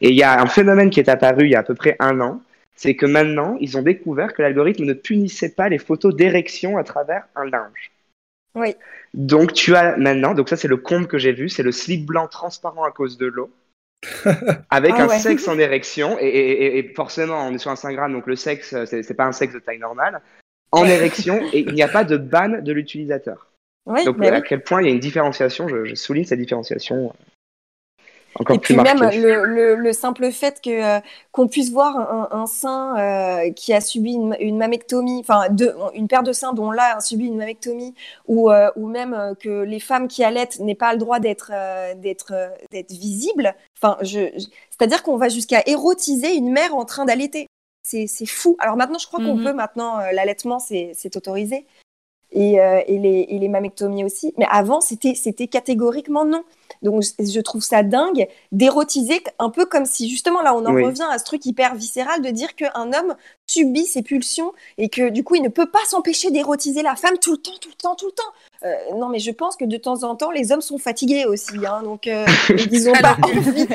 Et il y a un phénomène qui est apparu il y a à peu près un an, c'est que maintenant, ils ont découvert que l'algorithme ne punissait pas les photos d'érection à travers un linge.
Oui.
Donc tu as maintenant, donc ça c'est le comble que j'ai vu, c'est le slip blanc transparent à cause de l'eau, avec
Ah
un
ouais.
sexe en érection, et, et- et- et forcément on est sur Instagram, donc le sexe euh, c'est pas un sexe de taille normale, en érection, et il n'y a pas de ban de l'utilisateur.
Oui,
donc à
oui.
quel point il y a une différenciation, je, je souligne cette différenciation euh, encore
Et
plus
puis même le, le, le simple fait que euh, qu'on puisse voir un, un sein euh, qui a subi une, une mammectomie, enfin une paire de seins dont l'un a subi une mammectomie, ou, euh, ou même que les femmes qui allaitent n'aient pas le droit d'être euh, d'être euh, d'être visibles. Enfin, je, je- c'est-à-dire qu'on va jusqu'à érotiser une mère en train d'allaiter. C'est c'est fou. Alors maintenant, je crois qu'on
Mhm.
peut maintenant euh, l'allaitement, c'est c'est autorisé. Et, euh, et, les, et les mammectomies aussi. Mais avant, c'était c'était catégoriquement non. Donc, je, trouve ça dingue d'érotiser un peu comme si, justement, là, on en
Oui.
revient à ce truc hyper viscéral de dire qu'un homme subit ses pulsions et que, du coup, il ne peut pas s'empêcher d'érotiser la femme tout le temps, tout le temps, tout le temps. Euh, non, mais je pense que de temps en temps, les hommes sont fatigués aussi. Hein, donc, euh, ils n'ont pas envie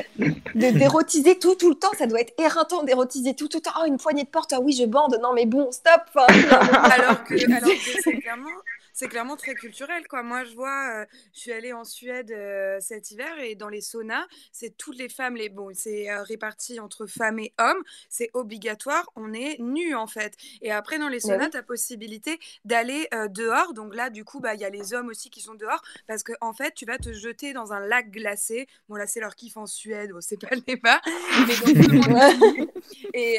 de- d'érotiser tout, tout le temps. Ça doit être éreintant d'érotiser tout, tout le temps. Oh, une poignée de porte, ah oui, je bande. Non, mais bon, stop.
Alors que, alors que c'est clairement, c'est clairement très culturel, quoi. Moi, je vois, euh, je suis allée en Suède euh, cet hiver et dans les saunas, c'est toutes les femmes, les bon, c'est euh, réparti entre femmes et hommes, c'est obligatoire, on est nus en fait. Et après, dans les
Mais
saunas,
oui.
tu as possibilité d'aller dehors. Donc là, du coup, bah, il y a les hommes aussi qui sont dehors parce que en fait, tu vas te jeter dans un lac glacé. Bon, là, c'est leur kiff en Suède, bon, c'est pas le débat. Et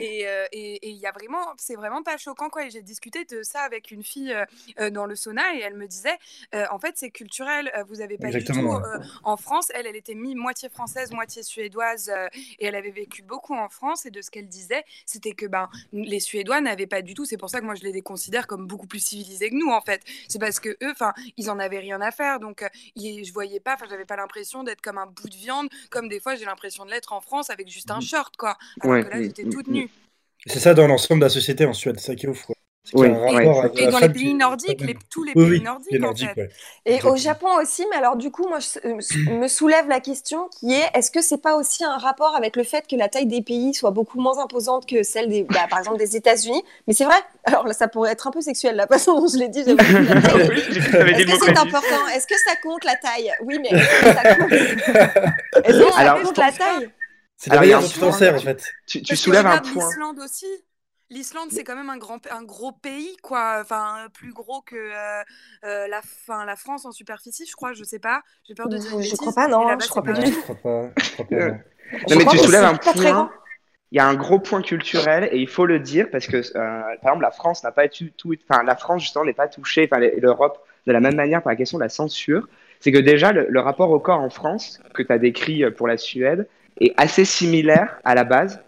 et il y a vraiment, c'est vraiment pas choquant quoi. J'ai discuté de ça avec une fille euh, dans le sauna et elle me disait, euh, en fait, c'est culturel. euh, vous avez pas
Exactement,
du tout en France. Elle, elle était mi moitié française, moitié suédoise et elle avait vécu beaucoup en France. Et de ce qu'elle disait, c'était que ben les Suédois n'avaient pas du tout. C'est pour ça que moi je les considère comme beaucoup plus civilisés que nous en fait. C'est parce que eux, enfin, ils en avaient rien à faire. Donc ils- je voyais pas, enfin, j'avais pas l'impression d'être comme un bout de viande, comme des fois j'ai l'impression de l'être en France avec juste un short quoi. Alors
Ouais,
que là
mm,
j'étais
mm,
toute nue.
C'est ça dans l'ensemble de la société en Suède, ça qui est ouf. quoi.
Oui, oui.
avec
Et dans les pays nordiques, les- tous les
Oui,
pays
oui,
nordiques,
les
en
nordiques,
fait.
ouais.
Et au. Japon aussi, mais alors du coup, moi, je- euh, me soulève la question qui est est-ce que c'est pas aussi un rapport avec le fait que la taille des pays soit beaucoup moins imposante que celle des, bah, par exemple, des États-Unis? Mais c'est vrai. Alors là, ça pourrait être un peu sexuel la façon dont je l'ai dit. Est-ce que c'est important? Est-ce que ça compte la taille? Oui, mais est-ce que ça compte, Est-ce que ça compte la taille?
C'est la
Alors, il y a
manière
un
dont tu t'en
point-
sers en fait.
Tu, soulèves un point.
l'Islande aussi. L'Islande, c'est quand même un, grand, un gros pays, quoi. Enfin, plus gros que euh, euh, la, fin, la France en superficie, je crois. Je sais pas. J'ai peur de dire une
Je
bêtise.
crois pas, non, je crois pas
Je crois pas. Je crois pas.
Euh,
non.
Je
mais
crois
tu soulèves un point. Il y a un gros point culturel et il faut le dire parce que, euh, par exemple, la France n'a pas été tout, enfin, la France justement n'est pas touchée, enfin, l'Europe de la même manière par la question de la censure. C'est que déjà le, le rapport au corps en France que tu as décrit euh, pour la Suède est assez similaire à la base.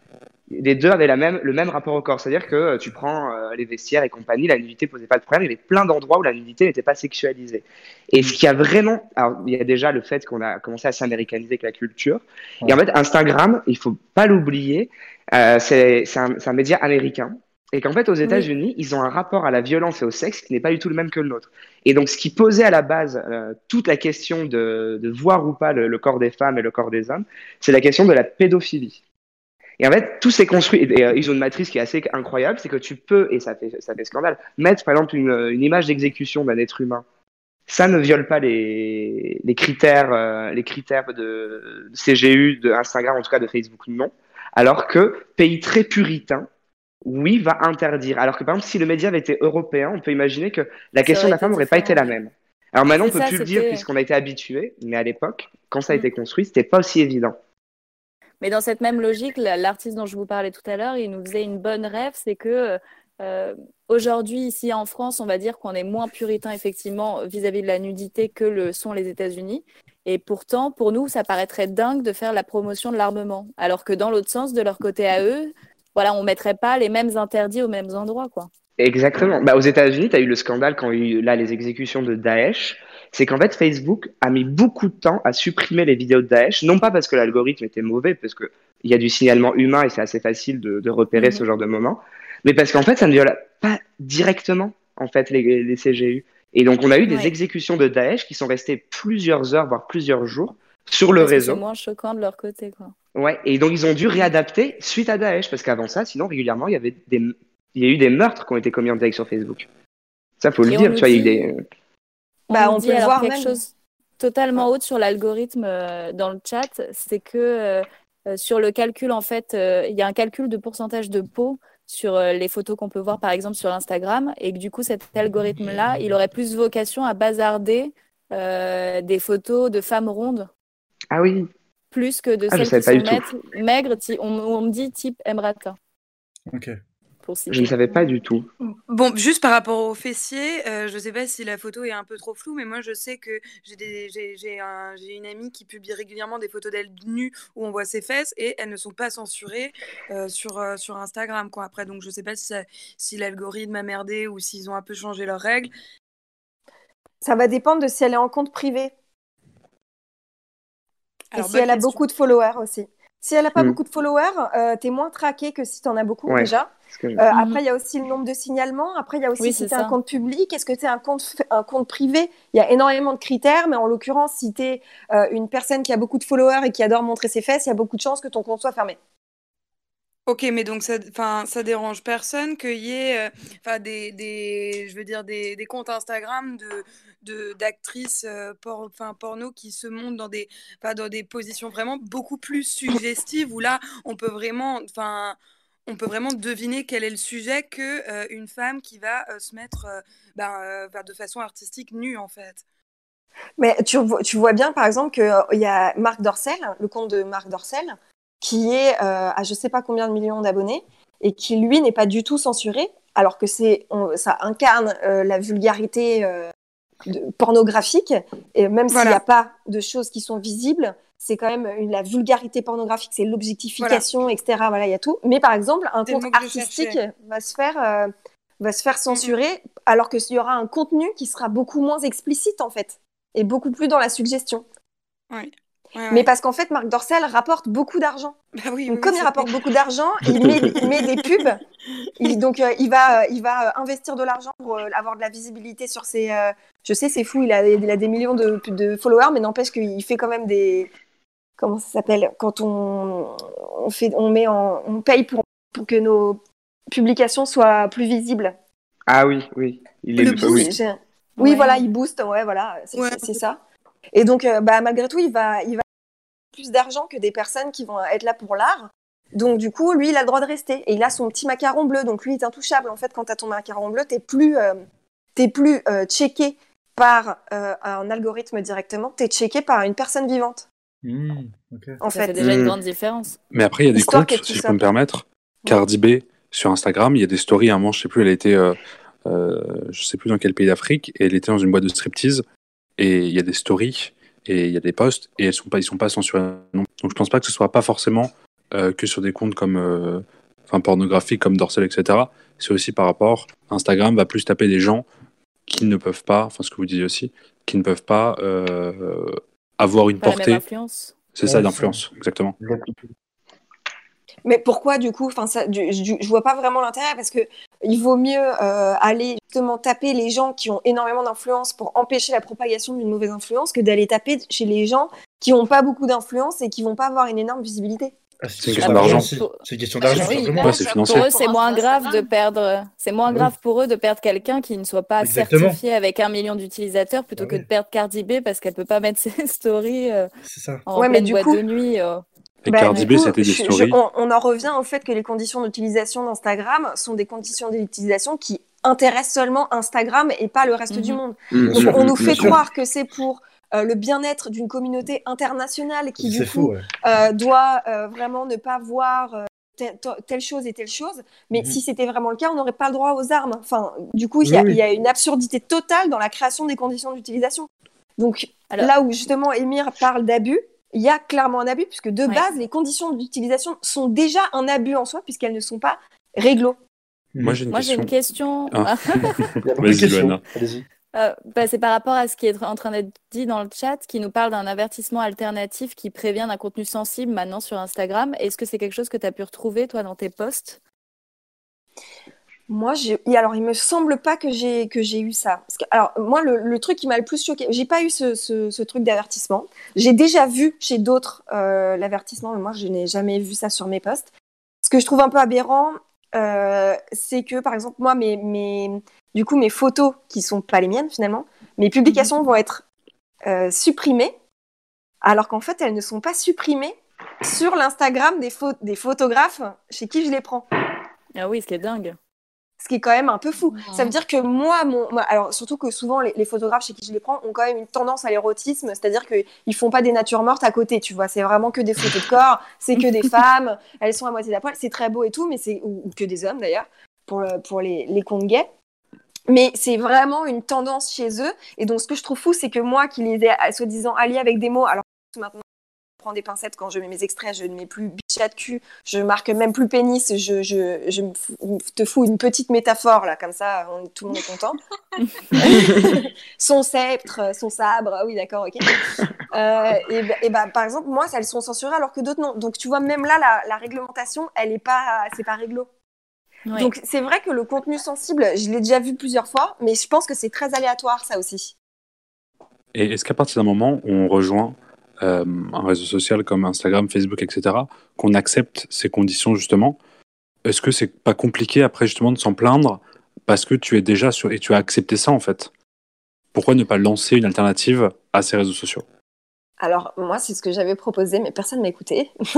Les deux avaient la même, le même rapport au corps, c'est-à-dire que euh, tu prends euh, les vestiaires et compagnie, la nudité posait pas de problème. Il y avait plein d'endroits où la nudité n'était pas sexualisée. Et ce qui a vraiment, alors il y a déjà le fait qu'on a commencé à s'américaniser avec la culture. Et en fait, Instagram, il faut pas l'oublier, euh, c'est un, média américain. Et qu'en fait, aux États-Unis, ils ont un rapport à la violence et au sexe qui n'est pas du tout le même que le nôtre. Et donc, ce qui posait à la base euh, toute la question de, de voir ou pas le, le, corps des femmes et le corps des hommes, c'est la question de la pédophilie. Et en fait, tout s'est construit. Et, euh, ils ont une matrice qui est assez incroyable, c'est que tu peux, et ça fait, ça fait scandale, mettre par exemple une, une image d'exécution d'un être humain. Ça ne viole pas les, les critères, euh, les critères de, CGU, de Instagram, en tout cas de Facebook, non. Alors que pays très puritain, oui, va interdire. Alors que par exemple, si le média avait été européen, on peut imaginer que la question de la femme n'aurait pas été la même. Alors maintenant, on peut
ça,
plus le dire puisqu'on a été habitué, mais à l'époque, quand ça a
Mm.
été construit, c'était pas aussi évident.
Mais dans cette même logique, la- l'artiste dont je vous parlais tout à l'heure, il nous faisait une bonne rêve, c'est que euh, aujourd'hui, ici en France, on va dire qu'on est moins puritain effectivement vis-à-vis de la nudité que le sont les États-Unis. Et pourtant, pour nous, ça paraîtrait dingue de faire la promotion de l'armement, alors que dans l'autre sens, de leur côté à eux, voilà, on mettrait pas les mêmes interdits aux mêmes endroits, quoi.
Exactement. Bah, aux États-Unis, tu as eu le scandale quand il y a eu les exécutions de Daesh. C'est qu'en fait, Facebook a mis beaucoup de temps à supprimer les vidéos de Daesh, non pas parce que l'algorithme était mauvais, parce qu'il y a du signalement humain et c'est assez facile de, de repérer
Mhm.
ce genre de moment, mais parce qu'en fait, ça ne viole pas directement en fait les, les CGU. Et donc, on a eu des
Ouais.
exécutions de Daesh qui sont restées plusieurs heures, voire plusieurs jours sur le
Parce
réseau.
C'est moins choquant de leur côté, quoi.
Ouais, et donc ils ont dû réadapter suite à Daesh, parce qu'avant ça, sinon régulièrement, il y avait des, il y a eu des meurtres qui ont été commis en direct sur Facebook. Ça, faut le
Et
dire, tu vois, il y a eu
dit-
des...
Bah,
nous
on
dit
peut
alors
voir
quelque
même.
chose totalement autre sur l'algorithme euh, dans le chat, c'est que euh, euh, sur le calcul, en fait, euh, il y a un calcul de pourcentage de peau sur euh, les photos qu'on peut voir, par exemple, sur Instagram, et que du coup, cet algorithme-là, il aurait plus vocation à bazarder euh, des photos de femmes rondes,
Ah oui,
plus que de
Ah,
celles qui
tout.
maigres, on, on me dit type Emrata,
Ok.
Pour
je ne savais pas du tout.
Bon, juste par rapport aux fessiers, euh, je sais pas si la photo est un peu trop floue, mais moi je sais que j'ai un- une amie qui publie régulièrement des photos d'elle nue où on voit ses fesses et elles ne sont pas censurées euh, sur, euh, sur Instagram. Quoi. Après, donc je sais pas si, ça- si l'algorithme a merdé ou s'ils ont un peu changé leurs règles.
Ça va dépendre de si elle est en compte privé et si elle a beaucoup de followers aussi. Si elle n'a pas
Hmm.
beaucoup de followers, euh, t'es moins traqué que si t'en as beaucoup
Ouais.
déjà. Euh. Après, il y a aussi le nombre de signalements. Après, il y a aussi
Oui,
si
c'est
tu un
ça.
compte public. Est-ce que tu un compte, un compte privé? Il y a énormément de critères, mais en l'occurrence, si tu es une personne qui a beaucoup de followers et qui adore montrer ses fesses, il y a beaucoup de chances que ton compte soit fermé.
Ok, mais donc ça, enfin, ça dérange personne qu'il y ait, euh, enfin, des, des, je veux dire, des, des comptes Instagram de, d'actrices euh, por- porno qui se montrent dans des, dans des positions vraiment beaucoup plus suggestives où là, on peut vraiment, enfin, on peut vraiment deviner quel est le sujet que euh, une femme qui va euh, se mettre, ben, de façon artistique nue en fait.
Mais tu, tu vois bien, par exemple, qu'il y a Marc Dorcel, le compte de Marc Dorcel, qui est euh, à je sais pas combien de millions d'abonnés et qui, lui, n'est pas du tout censuré, alors que c'est, ça incarne euh, la vulgarité euh, de- pornographique. Et même s'il n'y a pas de choses qui sont visibles, c'est quand même une- la vulgarité pornographique, c'est l'objectification, etc. Voilà, il y a tout. Mais par exemple, un
le
compte artistique va se faire, euh, va se faire censurer, alors qu'il y aura un contenu qui sera beaucoup moins explicite en fait, et beaucoup plus dans la suggestion.
Oui. Ouais,
Mais
ouais.
parce qu'en fait, Marc Dorcel rapporte beaucoup d'argent.
Bah oui,
Donc,
oui,
comme
oui,
il rapporte beaucoup d'argent, il met, il met des pubs. Il, donc, euh, il va, euh, il va euh, investir de l'argent pour euh, avoir de la visibilité sur ses. euh, je sais, c'est fou, il a, il a des millions de, de followers, mais n'empêche qu'il fait quand même des. Comment ça s'appelle Quand on, on, fait, on, met en, on paye pour, pour que nos publications soient plus visibles.
Ah oui, oui. Il est
Le
oui.
boost, Oui,
Ouais.
voilà, il booste, ouais, voilà, c'est
Ouais.
ça. Et donc, euh, bah, malgré tout, il va, il va plus d'argent que des personnes qui vont être là pour l'art. Donc, du coup, lui, il a le droit de rester. Et il a son petit macaron bleu. Donc, lui, il est intouchable. En fait, quand tu as ton macaron bleu, tu plus, euh, t'es plus euh, checké par euh, un algorithme directement. Tu es checké par une personne vivante,
Hmm,
en
Ça
fait.
fait déjà une grande différence.
Mais après, il y a des
Histoire
comptes, si je peux me permettre. Cardi B sur Instagram, il y a des stories. À un moment, je sais plus, elle était, euh, euh, je sais plus dans quel pays d'Afrique, et elle était dans une boîte de striptease. Et il y a des stories et il y a des posts et elles sont pas, ils sont pas censurés. Non. Donc je pense pas que ce soit pas forcément euh, que sur des comptes comme, euh, enfin pornographiques comme Dorsel, etc. C'est aussi par rapport. Instagram va plus taper des gens qui ne peuvent pas, enfin ce que vous disiez aussi, qui ne peuvent pas euh, avoir une
Pas
portée.
influence.
C'est ça
Ouais,
d'influence, exactement.
Mais pourquoi du coup enfin, ça, du- du- Je vois pas vraiment l'intérêt parce que il vaut mieux euh, aller justement taper les gens qui ont énormément d'influence pour empêcher la propagation d'une mauvaise influence que d'aller taper chez les gens qui n'ont pas beaucoup d'influence et qui vont pas avoir une énorme visibilité.
Ah,
C'est une question d'argent.
aussi. C'est une question d'argent,
Oui,
c'est.
Pour eux, c'est moins grave de perdre. C'est moins
Oui.
grave pour eux de perdre quelqu'un qui ne soit pas
Exactement.
certifié avec un million d'utilisateurs plutôt
Ah
que
oui.
de perdre Cardi B parce qu'elle peut pas mettre ses stories euh,
C'est ça.
en
Ouais, mais du
boîte
coup-
de nuit. euh.
Et
Bah,
Cardi c'était des
je- on, on en revient au fait que les conditions d'utilisation d'Instagram sont des conditions d'utilisation qui intéressent seulement Instagram et pas le reste du
Mhm.
monde.
Bien
Donc
sûr,
on nous fait
sûr.
croire que c'est pour euh, le bien-être d'une communauté internationale qui du coup
ouais.
euh, doit euh, vraiment ne pas voir euh, telle, telle chose et telle chose. Mais
Mhm.
si c'était vraiment le cas, on n'aurait pas le droit aux armes. Enfin, du coup, il y, a-
Oui, oui.
il y a une absurdité totale dans la création des conditions d'utilisation. Donc
Alors-
là où justement Émir parle d'abus, il y a clairement un abus puisque de
Ouais.
base, les conditions d'utilisation sont déjà un abus en soi puisqu'elles ne sont pas réglo.
Moi, j'ai une question.
une question.
Ah.
Il y a beaucoup de
Vas-y.
Euh, bah, c'est par rapport à ce qui est en train d'être dit dans le chat, qui nous parle d'un avertissement alternatif qui prévient d'un contenu sensible maintenant sur Instagram. Est-ce que c'est quelque chose que tu as pu retrouver, toi, dans tes posts?
Moi, j'ai. Alors, il me semble pas que j'ai que j'ai eu ça. Alors, moi, le, truc qui m'a le plus choqué, j'ai pas eu ce, ce, truc d'avertissement. J'ai déjà vu chez d'autres euh, l'avertissement, mais moi, je n'ai jamais vu ça sur mes posts. Ce que je trouve un peu aberrant, euh, c'est que, par exemple, moi, mes, mes, du coup, mes photos qui sont pas les miennes finalement, mes publications vont être euh, supprimées, alors qu'en fait, elles ne sont pas supprimées sur l'Instagram des, des photographes chez qui je les prends.
Ah oui, ce qui est dingue.
Ce qui est quand même un peu fou. Ça veut dire que moi, mon, moi- alors surtout que souvent les, les photographes chez qui je les prends ont quand même une tendance à l'érotisme, c'est-à-dire qu'ils font pas des natures mortes à côté, tu vois. C'est vraiment que des photos de corps, c'est que des femmes, elles sont à moitié poil, c'est très beau et tout, mais c'est ou, ou que des hommes d'ailleurs pour le- pour les, les comptes gays. Mais c'est vraiment une tendance chez eux. Et donc, ce que je trouve fou, c'est que moi, qui les ai soi-disant alliés avec des mots, alors maintenant, prends des pincettes quand je mets mes extraits, je ne mets plus bichat de cul, je marque même plus pénis, je, te fous une petite métaphore, là, comme ça, on- tout le monde est content. son sceptre, son sabre, ah oui, d'accord, ok. Euh, et, bah- et bah, par exemple, moi, elles sont censurées alors que d'autres non. Donc, tu vois, même là, la, la réglementation, elle est pas, c'est pas réglo.
Ouais.
Donc c'est vrai que le contenu sensible, je l'ai déjà vu plusieurs fois, mais je pense que c'est très aléatoire ça aussi.
Et est-ce qu'à partir d'un moment où on rejoint euh, un réseau social comme Instagram, Facebook, etc., qu'on accepte ces conditions justement, est-ce que c'est pas compliqué après justement de s'en plaindre parce que tu es déjà sur et tu as accepté ça en fait? Pourquoi ne pas lancer une alternative à ces réseaux sociaux?
Alors moi c'est ce que j'avais proposé, mais personne m'a écouté.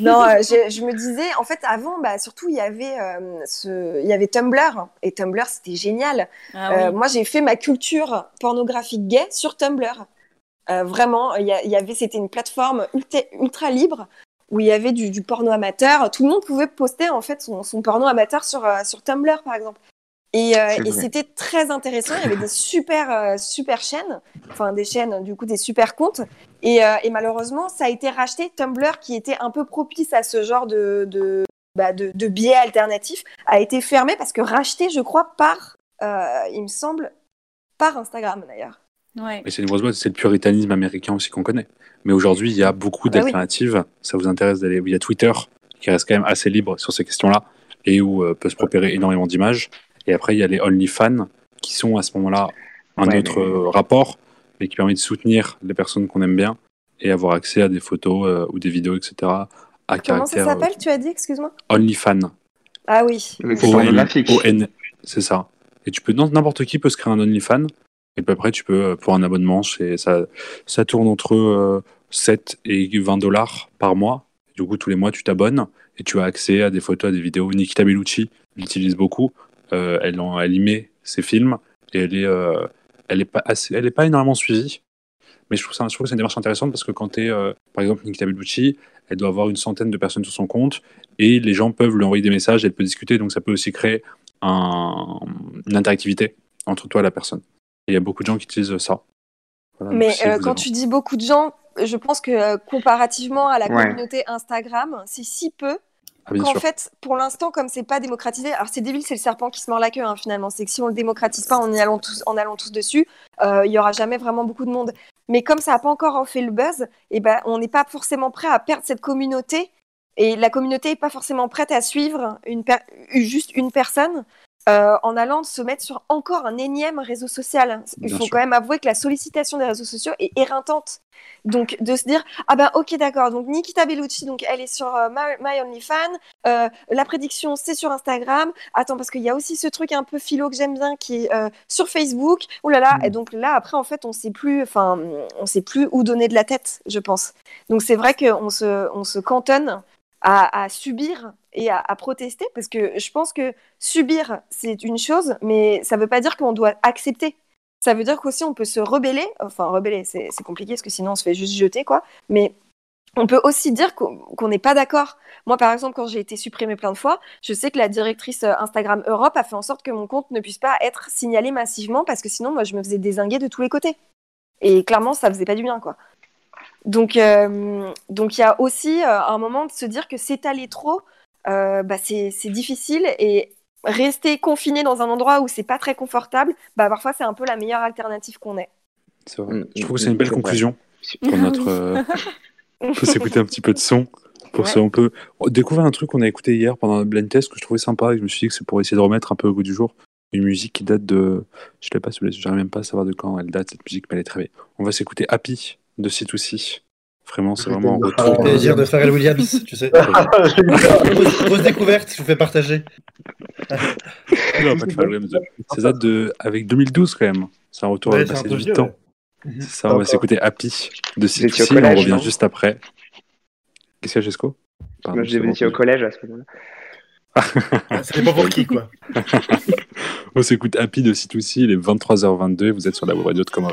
non, euh, je, je me disais en fait avant, bah, surtout il y avait euh, ce, il y avait Tumblr et Tumblr c'était génial.
Ah
Euh, moi j'ai fait ma culture pornographique gay sur Tumblr. Euh, vraiment, il y, y avait, c'était une plateforme ultra, ultra libre où il y avait du, du porno amateur. Tout le monde pouvait poster en fait son, son porno amateur sur, euh, sur Tumblr par exemple. Et, euh, et c'était très intéressant. Il y avait des super, euh, super chaînes, enfin des chaînes, du coup des super comptes. Et, euh, et malheureusement, ça a été racheté. Tumblr, qui était un peu propice à ce genre de, de, bah, de, de biais alternatifs, a été fermé parce que racheté, je crois, par, euh, il me semble, par Instagram d'ailleurs.
Ouais.
Et c'est le puritanisme américain aussi qu'on connaît. Mais aujourd'hui, il y a beaucoup
Ah bah oui.
d'alternatives. Ça vous intéresse d'aller Il y a Twitter qui reste quand même assez libre sur ces questions-là et où euh, peut se propérer énormément d'images. Et après, il y a les OnlyFans qui sont à ce moment-là un
Ouais,
autre
mais-
euh, rapport, mais qui permet de soutenir les personnes qu'on aime bien et avoir accès à des photos euh, ou des vidéos, etc. à
Comment ça
euh,
s'appelle, tu as dit, excuse-moi?
OnlyFans.
Ah oui.
O-N- c'est ça. Et tu peux, n'importe qui peut se créer un OnlyFans. Et puis après, tu peux, euh, pour un abonnement, ça, ça tourne entre euh, 7 et 20 dollars par mois. Du coup, tous les mois, tu t'abonnes et tu as accès à des photos, à des vidéos. Nikita Bellucci l'utilise beaucoup. Euh, elle, y met ses films et elle est, euh, elle est pas elle est pas énormément suivie. Mais je trouve, ça, je trouve que c'est une démarche intéressante parce que quand tu es, par exemple, Nikita Bellucci, elle doit avoir une centaine de personnes sur son compte et les gens peuvent lui envoyer des messages, elle peut discuter, donc ça peut aussi créer un- une interactivité entre toi et la personne. Il y a beaucoup de gens qui utilisent ça. Voilà,
Mais
si
euh, quand
avez-
tu dis beaucoup de gens, je pense que euh, comparativement à la
Ouais.
communauté Instagram, c'est si peu
Ah,
qu'en
sûr.
fait, pour l'instant, comme c'est pas démocratisé, alors c'est débile, c'est le serpent qui se mord la queue hein, finalement. C'est que si on le démocratise pas en y allant tous, en allant tous dessus, euh, il y aura jamais vraiment beaucoup de monde. Mais comme ça n'a pas encore fait le buzz, et ben on n'est pas forcément prêt à perdre cette communauté Et la communauté n'est pas forcément prête à suivre une per- juste une personne euh, en allant se mettre sur encore un énième réseau social. Il
Bien
faut
sûr.
quand même avouer que la sollicitation des réseaux sociaux est éreintante. Donc de se dire ah ben ok d'accord. Donc Nikita Bellucci donc elle est sur euh, My, My OnlyFans. Euh, la prédiction c'est sur Instagram. Attends parce qu'il y a aussi ce truc un peu philo que j'aime bien qui est sur Facebook. Oh là là. Et donc là après en fait on sait plus enfin on sait plus où donner de la tête je pense. Donc c'est vrai qu'on se on se cantonne à, à subir et à, protester parce que je pense que subir c'est une chose mais ça veut pas dire qu'on doit accepter ça veut dire qu'aussi on peut se rebeller, enfin rebeller c'est compliqué parce que sinon on se fait juste jeter quoi, mais on peut aussi dire qu'on n'est pas d'accord. Moi par exemple quand j'ai été supprimée plein de fois, je sais que la directrice euh, Instagram Europe a fait en sorte que mon compte ne puisse pas être signalé massivement parce que sinon moi je me faisais désinguer de tous les côtés. Et clairement ça faisait pas du bien quoi. Donc euh, il y a aussi euh, un moment de se dire que s'étaler trop, euh, bah, c'est difficile et rester confiné dans un endroit où c'est pas très confortable, bah parfois c'est un peu la meilleure alternative qu'on ait.
C'est vrai. Je trouve que c'est une belle conclusion pour notre. euh, On peut s'écouter un petit peu de son. Pour ça, on peut découvrir un truc qu'on a écouté hier pendant le blind test que je trouvais sympa et je me suis dit que c'est pour essayer de remettre un peu au goût du jour. Une musique qui date de. Je ne l'ai pas sous les yeux, j'arrive même pas à savoir de quand elle date cette musique, mais elle est très belle. On va s'écouter Happy de C2C. Vraiment, c'est vraiment un retour.
Le plaisir de Pharrell Williams, tu sais. grosse, grosse découverte, je vous fais partager.
Non, pas de Pharrell Williams. Ça date de. avec 2012 quand même. C'est un retour
Ouais,
à
c'est un
passer
peu
8
vieux,
ans.
ouais.
C'est ça, on va s'écouter Happy de C2C. On revient juste après. Qu'est-ce qu'il y a, Jesco? Pardon,
Moi, je
c'est bon.
étiez au collège à ce moment-là.
Ça dépend pour qui, quoi.
On s'écoute Happy de C2C, il est 23h22 et vous êtes sur la web radio de Comme un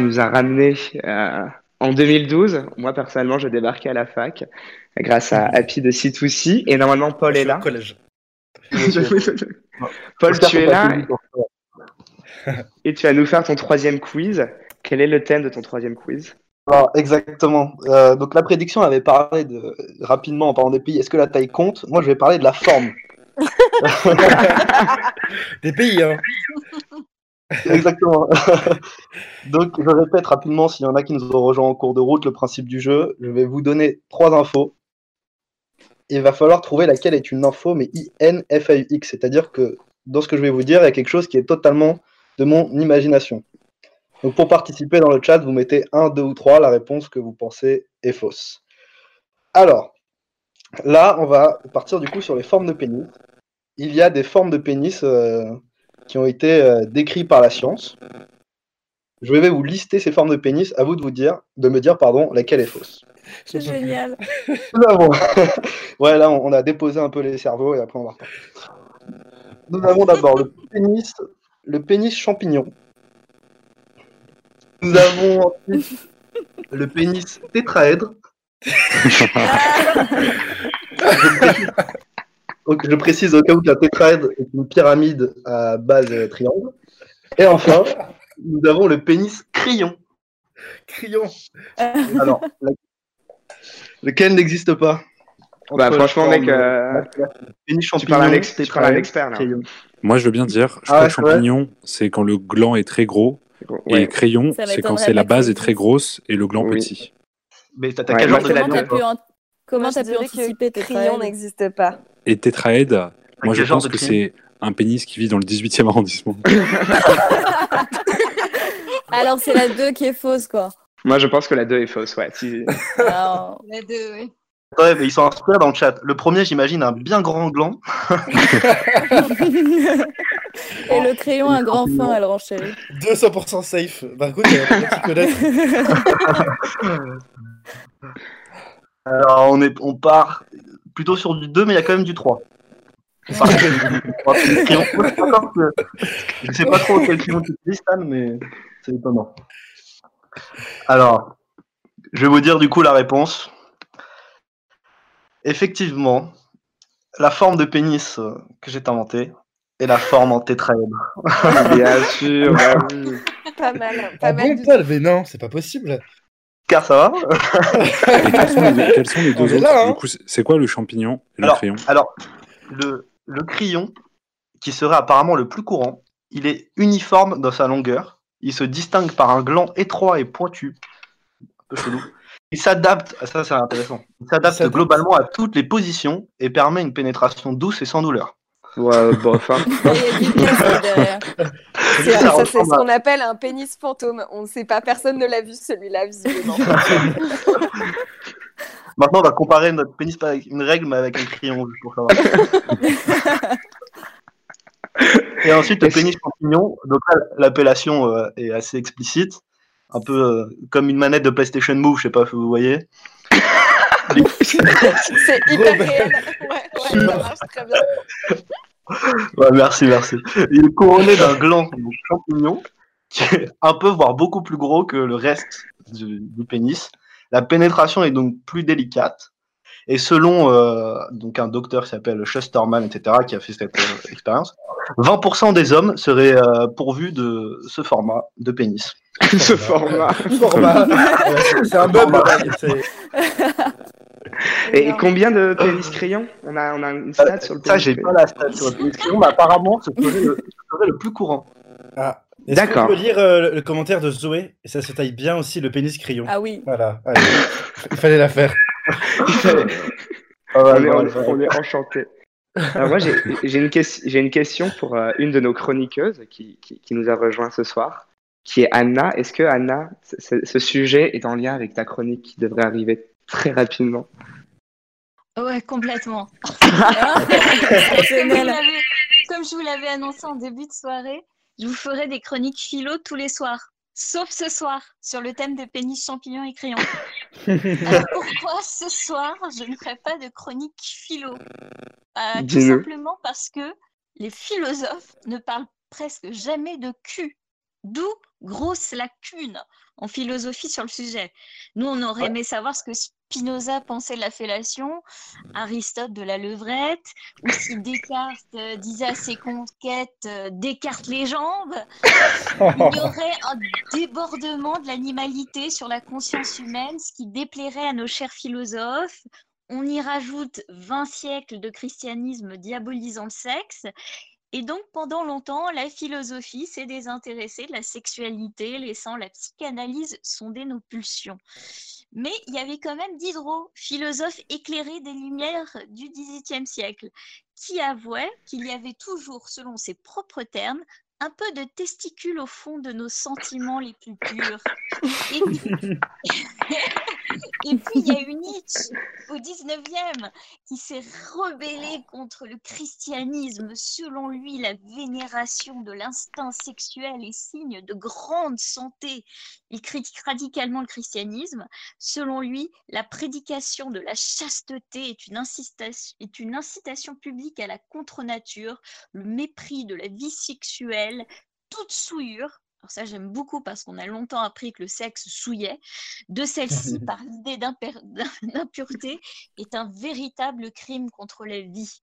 tu nous as ramené euh, en 2012. Moi, personnellement, je débarquais à la fac grâce à Happy de C2C. Et normalement, Paul est là.
collège.
Paul, tu es là et tu vas nous faire ton troisième quiz. Quel est le thème de ton troisième quiz?
Alors, exactement. Euh, donc la prédiction avait parlé de rapidement en parlant des pays. Est-ce que la taille compte? Moi, je vais parler de la forme.
Des pays, hein.
Exactement. Donc, je répète rapidement, s'il y en a qui nous ont rejoint en cours de route, le principe du jeu. Je vais vous donner trois infos. Il va falloir trouver laquelle est une info, mais I-N-F-A-U-X. C'est-à-dire que dans ce que je vais vous dire, il y a quelque chose qui est totalement de mon imagination. Donc, pour participer dans le chat, vous mettez 1, 2 ou 3, la réponse que vous pensez est fausse. Alors, là, on va partir du coup sur les formes de pénis. Il y a des formes de pénis euh, qui ont été euh, décrites par la science. Je vais vous lister ces formes de pénis. À vous de vous dire, de me dire pardon, laquelle est fausse.
C'est génial.
Nous avons... ouais, là, on on a déposé un peu les cerveaux et après on va repartir. Nous avons d'abord le pénis, le pénis champignon. Nous avons ensuite le pénis tétraèdre. je, précise... donc, je précise au cas où la tétraèdre est une pyramide à base triangle. Et enfin, nous avons le pénis crayon.
Crayon.
Alors, la- lequel n'existe pas?
Bah, franchement, mec, euh, tu parles à un
champignon,
ex- tu parles à un
tétraèdre,
expert, là.
crayon.
Moi, je veux bien dire, je
Ah
crois que champignon, c'est quand le gland est très gros.
Ouais.
Et crayon, c'est quand c'est la base est très grosse et le gland
Oui.
petit.
Mais t'as
Ouais,
quel genre de
c'est la
Comment t'as pu, anticiper
que crayon n'existe pas.
Et tétraède, moi je pense que c'est un pénis qui vit dans le 18e arrondissement.
Alors c'est la 2 qui est fausse, quoi.
Moi, je pense que la 2 est fausse, ouais. Si-
Alors,
Les deux, oui.
Ouais, mais ils sont inspirés dans le chat. Le premier, j'imagine, un bien grand gland.
Et le crayon, un grand fin, elle renchérit.
200% safe. Bah écoute, il y a quelqu'un qui connaît.
Alors, on, est, on part plutôt sur du 2, mais il y a quand même du 3. On part sur du 3. Le crayon- Moi, je sais pas trop quel crayon tu utilises, Stan, mais c'est étonnant. Alors, je vais vous dire du coup la réponse. Effectivement, la forme de pénis euh, que j'ai inventée est la forme en tétraèdre.
Bien sûr, bah oui.
Pas mal, pas
Ah
mal
bon,
du
Paul Mais non, c'est pas possible.
Car ça va
Et quels sont les, quels sont les
On
deux autres
là, hein.
Du coup, c'est- quoi le champignon et le
alors,
crayon
alors, le, le crayon, qui serait apparemment le plus courant, il est uniforme dans sa longueur. Il se distingue par un gland étroit et pointu. Un peu chelou. Il s'adapte, ah, ça c'est intéressant, il s'adapte globalement à toutes les positions et permet une pénétration douce et sans douleur.
Ouais, bof, hein.
C'est-
Ça
Ça, c'est ce qu'on appelle un pénis fantôme. On ne sait pas, personne ne l'a vu celui-là, visiblement.
Maintenant, on va comparer notre pénis pas avec une règle, mais avec un crayon, juste pour savoir. Et ensuite, le pénis champignon, donc là, l'appellation euh, est assez explicite, un peu euh, comme une manette de PlayStation Move, je sais pas si vous voyez.
c'est hyper réel. Ouais, ouais, ça marche très bien.
Ouais, merci, merci. Il est couronné d'un gland donc champignon, qui est un peu, voire beaucoup plus gros que le reste du, du pénis. La pénétration est donc plus délicate. Et selon euh, donc un docteur qui s'appelle Schusterman, etc., qui a fait cette euh, expérience, 20% des hommes seraient euh, pourvus de ce format de pénis.
Ce format.
Format. C'est un meuble. c'est-
Et et combien de pénis crayons on a, on a une stat sur le
Euh, Ça,
pénis
j'ai
crayon
pas la stat sur le pénis crayon, mais apparemment, ce serait le, ce serait le plus courant.
Ah.
D'accord.
qu'on peut lire euh, le, commentaire de Zoé Et ça se taille bien aussi le pénis crayon.
Ah oui.
Voilà, allez. il fallait la faire.
Ah ouais,
on, est, on-
ouais.
on est enchanté. Alors moi, j'ai une, j'ai une question pour euh, une de nos chroniqueuses qui, qui- qui nous a rejoint ce soir, qui est Anna. Est-ce que Anna, ce sujet est en lien avec ta chronique qui devrait arriver très rapidement?
Ouais, complètement. Comme, je l'avais- comme je vous l'avais annoncé en début de soirée, je vous ferai des chroniques philo tous les soirs. Sauf ce soir, sur le thème de pénis, champignons et crayons. Alors pourquoi ce soir, je ne ferai pas de chronique philo? Euh, Tout simplement parce que les philosophes ne parlent presque jamais de cul. D'où grosse lacune en philosophie sur le sujet. Nous, on aurait aimé savoir ce que Spinoza pensait de la fellation, Aristote de la levrette, ou si Descartes euh, disait à ses conquêtes euh, Descartes les jambes. Il y aurait un débordement de l'animalité sur la conscience humaine, ce qui déplairait à nos chers philosophes. On y rajoute 20 siècles de christianisme diabolisant le sexe. Et donc, pendant longtemps, la philosophie s'est désintéressée de la sexualité, laissant la psychanalyse sonder nos pulsions. Mais il y avait quand même Diderot, philosophe éclairé des lumières du XVIIIe siècle, qui avouait qu'il y avait toujours, selon ses propres termes, un peu de testicules au fond de nos sentiments les plus purs. Et puis, et puis, il y a eu Nietzsche au 19e qui s'est rebellé contre le christianisme. Selon lui, la vénération de l'instinct sexuel est signe de grande santé. Il critique radicalement le christianisme. Selon lui, la prédication de la chasteté est une incitation, est une incitation publique à la contre-nature, le mépris de la vie sexuelle, toute souillure alors ça j'aime beaucoup parce qu'on a longtemps appris que le sexe souillait, de celle-ci par l'idée d'impureté est un véritable crime contre la vie.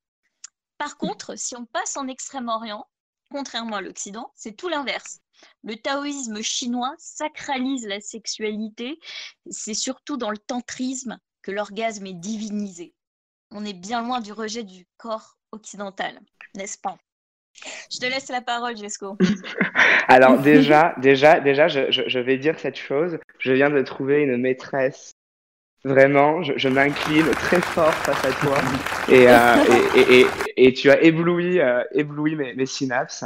Par contre, si on passe en Extrême-Orient, contrairement à l'Occident, c'est tout l'inverse. Le taoïsme chinois sacralise la sexualité, c'est surtout dans le tantrisme que l'orgasme est divinisé. On est bien loin du rejet du corps occidental, n'est-ce pas? Je te laisse la parole, Jesco.
Alors déjà, déjà, déjà, je, je- je vais dire cette chose. Je viens de trouver une maîtresse. Vraiment, je, je m'incline très fort face à toi. Et, euh, et, et, et- et tu as ébloui, euh, ébloui mes, mes synapses.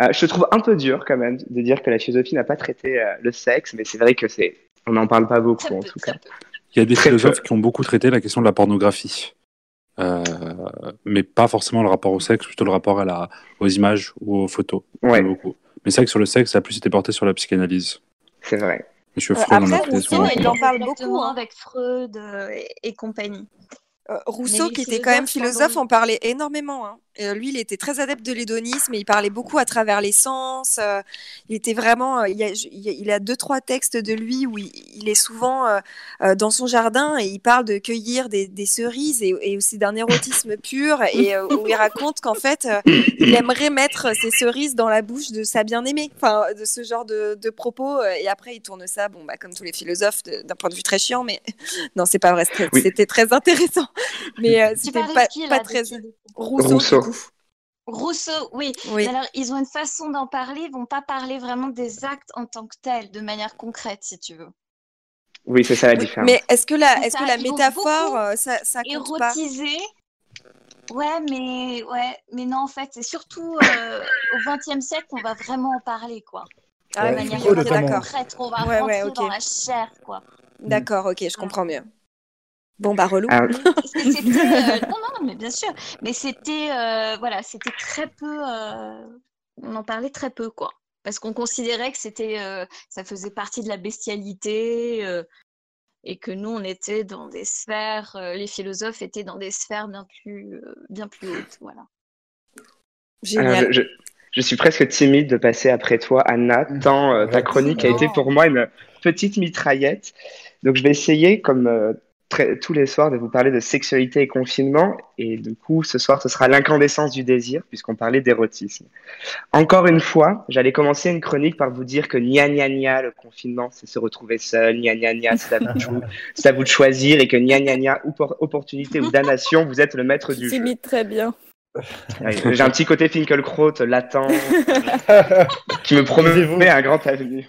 Euh, je te trouve un peu dur quand même de dire que la philosophie n'a pas traité euh, le sexe, mais c'est vrai que c'est, on n'en parle pas beaucoup en tout cas.
Il y a des
Très
philosophes qui ont beaucoup traité la question de la pornographie. Euh, mais pas forcément le rapport au sexe, plutôt le rapport à la, aux images ou aux photos.
Ouais.
Mais c'est vrai que sur le sexe, ça a plus été porté sur la psychanalyse.
C'est vrai.
Monsieur
Euh,
Freud en a
après, Rousseau, il en parle
Exactement,
beaucoup. hein.
avec Freud euh, et, et compagnie.
Euh, Rousseau, qui était quand même philosophe, en parlait énormément. hein. Euh, lui, il était très adepte de l'hédonisme et il parlait beaucoup à travers les sens. euh, il était vraiment. euh, il, y a, il y deux, trois textes de lui où il, il est souvent dans son jardin et il parle de cueillir des, des cerises et, et aussi d'un érotisme pur et euh, où il raconte qu'en fait, euh, il aimerait mettre ces cerises dans la bouche de sa bien-aimée. Enfin, de ce genre de, de propos. Et après, il tourne ça, bon, bah, comme tous les philosophes, d'un point de vue très chiant, mais non, c'est pas vrai. C'était
Oui.
très intéressant. Mais euh, c'était pas, pas très.
qui
Rousseau,
Rousseau.
oui. Alors, ils ont une façon d'en parler, ils vont pas parler vraiment des actes en tant que tels, de manière concrète, si tu veux.
Oui, c'est ça la différence.
mais est-ce que la, est-ce que métaphore, euh, ça, ça compte pas
Érotiser. Ouais, mais ouais, mais non, en fait, c'est surtout euh, au XXe siècle qu'on va vraiment en parler, quoi.
Ah
de
oui,
manière concrète, on va
Ouais,
rentrer
ouais,
dans la chair, quoi.
D'accord, ok, je comprends mieux. Bon, bah, relou.
Ah,
euh, non non mais bien sûr. Mais c'était euh, voilà c'était très peu euh, on en parlait très peu quoi. Parce qu'on considérait que c'était euh, ça faisait partie de la bestialité euh, et que nous on était dans des sphères euh, les philosophes étaient dans des sphères bien plus euh, bien plus hautes voilà.
Alors, je, je- je suis presque timide de passer après toi, Anna, tant euh, ta chronique a été pour moi une petite mitraillette. Donc, je vais essayer, comme euh, très- tous les soirs, de vous parler de sexualité et confinement. Et du coup, ce soir, ce sera l'incandescence du désir, puisqu'on parlait d'érotisme. Encore une fois, j'allais commencer une chronique par vous dire que gna gna gna, le confinement, c'est se retrouver seul, gna gna gna, c'est à vous de, chou- c'est à vous de choisir, et que gna gna gna, oppor- opportunité ou damnation, vous êtes le maître du jeu.
Très bien.
J'ai un petit côté Finkelkraut latent qui me promet un grand avenir.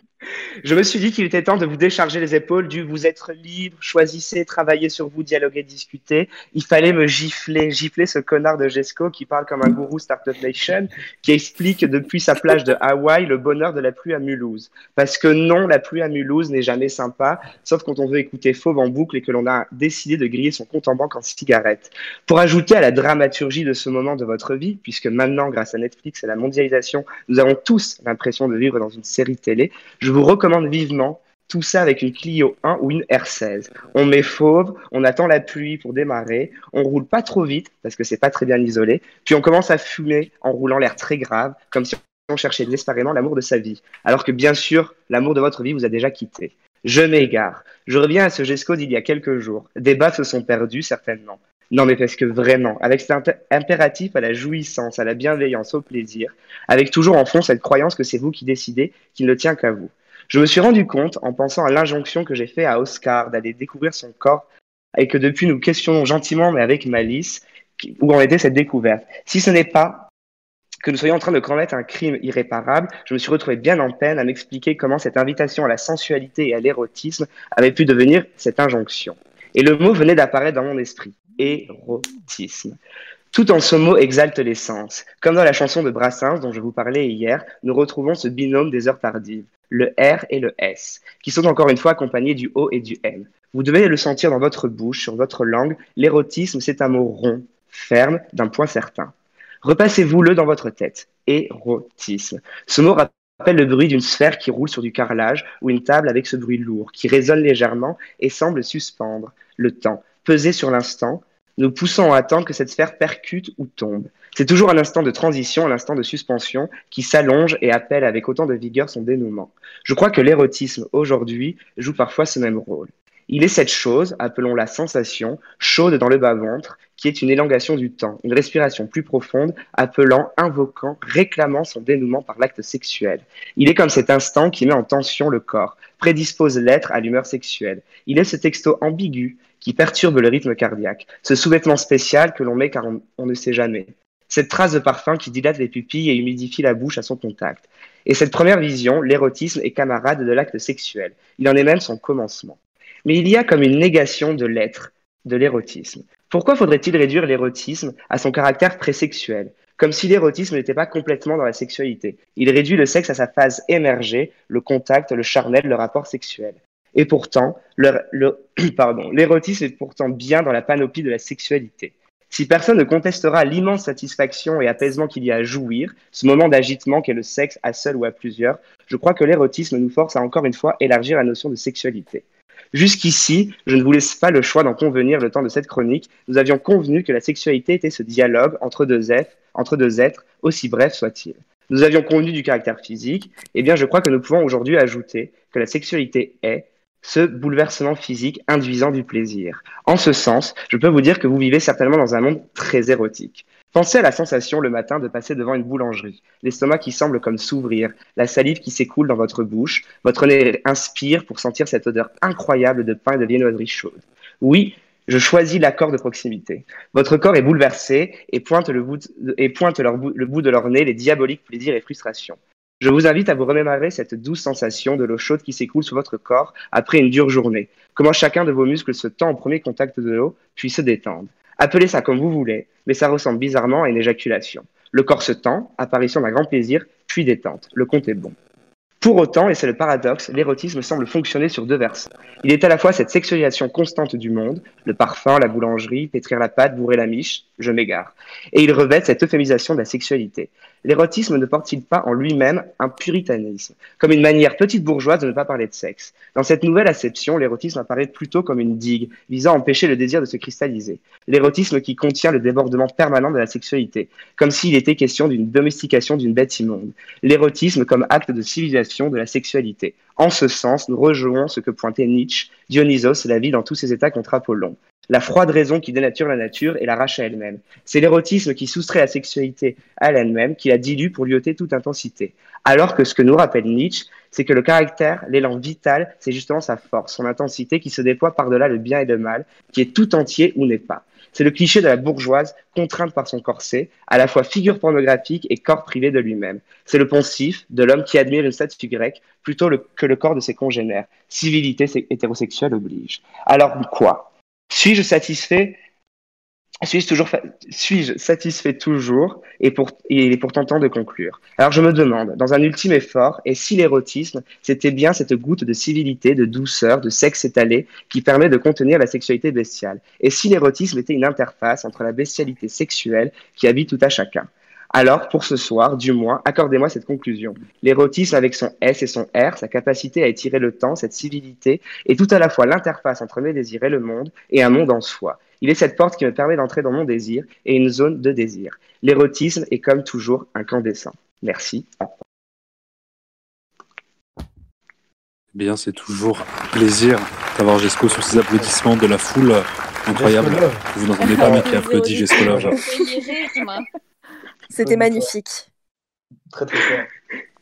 Je me suis dit qu'il était temps de vous décharger les épaules du vous êtes libre, choisissez, travaillez sur vous, dialoguez, discutez. Il fallait me gifler, gifler ce connard de Jesco qui parle comme un gourou Startup Nation, qui explique depuis sa plage de Hawaï le bonheur de la pluie à Mulhouse. Parce que non, la pluie à Mulhouse n'est jamais sympa, sauf quand on veut écouter Fauve en boucle et que l'on a décidé de griller son compte en banque en cigarette. Pour ajouter à la dramaturgie de ce moment de votre vie, puisque maintenant, grâce à Netflix et la mondialisation, nous avons tous l'impression de vivre dans une série télé, Je vous recommande vivement tout ça avec une Clio 1 ou une R16. On met fauve, on attend la pluie pour démarrer, on roule pas trop vite parce que c'est pas très bien isolé, puis on commence à fumer en roulant l'air très grave, comme si on cherchait désespérément l'amour de sa vie, alors que bien sûr, l'amour de votre vie vous a déjà quitté. Je m'égare. Je reviens à ce GESCO d'il y a quelques jours. Des baffes se sont perdus, certainement. Non, mais parce que vraiment, avec cet impératif à la jouissance, à la bienveillance, au plaisir, avec toujours en fond cette croyance que c'est vous qui décidez, qu'il ne tient qu'à vous. Je me suis rendu compte, en pensant à l'injonction que j'ai faite à Oscar d'aller découvrir son corps, et que depuis nous questionnons gentiment, mais avec malice, où en était cette découverte. Si ce n'est pas que nous soyons en train de commettre un crime irréparable, je me suis retrouvé bien en peine à m'expliquer comment cette invitation à la sensualité et à l'érotisme avait pu devenir cette injonction. Et le mot venait d'apparaître dans mon esprit, érotisme. Tout en ce mot exalte l'essence. Comme dans la chanson de Brassens dont je vous parlais hier, nous retrouvons ce binôme des heures tardives le R et le S, qui sont encore une fois accompagnés du O et du M. Vous devez le sentir dans votre bouche, sur votre langue. L'érotisme, c'est un mot rond, ferme, d'un point certain. Repassez-vous-le dans votre tête. Érotisme. Ce mot rappelle le bruit d'une sphère qui roule sur du carrelage ou une table avec ce bruit lourd, qui résonne légèrement et semble suspendre le temps, peser sur l'instant, nous poussons à attendre que cette sphère percute ou tombe. C'est toujours un instant de transition, un instant de suspension qui s'allonge et appelle avec autant de vigueur son dénouement. Je crois que l'érotisme aujourd'hui joue parfois ce même rôle. Il est cette chose, appelons-la sensation, chaude dans le bas-ventre, qui est une élongation du temps, une respiration plus profonde, appelant, invoquant, réclamant son dénouement par l'acte sexuel. Il est comme cet instant qui met en tension le corps, prédispose l'être à l'humeur sexuelle. Il est ce texto ambigu qui perturbe le rythme cardiaque, ce sous-vêtement spécial que l'on met car on, ne sait jamais, cette trace de parfum qui dilate les pupilles et humidifie la bouche à son contact. Et cette première vision, l'érotisme est camarade de l'acte sexuel. Il en est même son commencement. Mais il y a comme une négation de l'être, de l'érotisme. Pourquoi faudrait-il réduire l'érotisme à son caractère présexuel? Comme si l'érotisme n'était pas complètement dans la sexualité. Il réduit le sexe à sa phase émergée, le contact, le charnel, le rapport sexuel. Et pourtant, l'érotisme est pourtant bien dans la panoplie de la sexualité. Si personne ne contestera l'immense satisfaction et apaisement qu'il y a à jouir, ce moment d'agitement qu'est le sexe à seul ou à plusieurs, je crois que l'érotisme nous force à encore une fois élargir la notion de sexualité. Jusqu'ici, je ne vous laisse pas le choix d'en convenir le temps de cette chronique. Nous avions convenu que la sexualité était ce dialogue entre deux êtres, entre deux êtres aussi bref soit-il. Nous avions convenu du caractère physique. Eh bien, je crois que nous pouvons aujourd'hui ajouter que la sexualité est, ce bouleversement physique induisant du plaisir. En ce sens, je peux vous dire que vous vivez certainement dans un monde très érotique. Pensez à la sensation le matin de passer devant une boulangerie, l'estomac qui semble comme s'ouvrir, la salive qui s'écoule dans votre bouche, votre nez inspire pour sentir cette odeur incroyable de pain et de viennoiserie chaude. Oui, je choisis l'accord de proximité. Votre corps est bouleversé et pointe, le bout, et pointe le bout de leur nez les diaboliques plaisirs et frustrations. Je vous invite à vous remémorer cette douce sensation de l'eau chaude qui s'écoule sur votre corps après une dure journée. Comment chacun de vos muscles se tend au premier contact de l'eau, puis se détend. Appelez ça comme vous voulez, mais ça ressemble bizarrement à une éjaculation. Le corps se tend, apparition d'un grand plaisir, puis détente. Le compte est bon. Pour autant, et c'est le paradoxe, l'érotisme semble fonctionner sur deux versants. Il est à la fois cette sexualisation constante du monde, le parfum, la boulangerie, pétrir la pâte, bourrer la miche, je m'égare, et il revêt cette euphémisation de la sexualité. L'érotisme ne porte-t-il pas en lui-même un puritanisme, comme une manière petite bourgeoise de ne pas parler de sexe? Dans cette nouvelle acception, l'érotisme apparaît plutôt comme une digue visant à empêcher le désir de se cristalliser. L'érotisme qui contient le débordement permanent de la sexualité, comme s'il était question d'une domestication d'une bête immonde. L'érotisme comme acte de civilisation de la sexualité. En ce sens, nous rejoignons ce que pointait Nietzsche, Dionysos, la vie dans tous ses états contre Apollon la froide raison qui dénature la nature et l'arrache à elle-même. C'est l'érotisme qui soustrait la sexualité à elle-même, qui la dilue pour lui ôter toute intensité. Alors que ce que nous rappelle Nietzsche, c'est que le caractère, l'élan vital, c'est justement sa force, son intensité qui se déploie par-delà le bien et le mal, qui est tout entier ou n'est pas. C'est le cliché de la bourgeoise, contrainte par son corset, à la fois figure pornographique et corps privé de lui-même. C'est le poncif de l'homme qui admire une statue grecque plutôt que le corps de ses congénères. Civilité hétérosexuelle oblige. Alors quoi? Suis-je satisfait suis-je toujours satisfait toujours et, pour, il est pourtant temps de conclure. Alors je me demande, dans un ultime effort, et si l'érotisme, c'était bien cette goutte de civilité, de douceur, de sexe étalé qui permet de contenir la sexualité bestiale? Et si l'érotisme était une interface entre la bestialité sexuelle qui habite tout à chacun? Alors, pour ce soir, du moins, accordez-moi cette conclusion. L'érotisme avec son S et son R, sa capacité à étirer le temps, cette civilité, est tout à la fois l'interface entre mes désirs et le monde, et un monde en soi. Il est cette porte qui me permet d'entrer dans mon désir et une zone de désir. L'érotisme est comme toujours un clandestin. Merci.
Eh bien, c'est toujours un plaisir d'avoir Jesco sous ces applaudissements de la foule incroyable. Vous n'entendez pas, mais qui applaudit Jesco Love.
C'était magnifique.
Très très fort.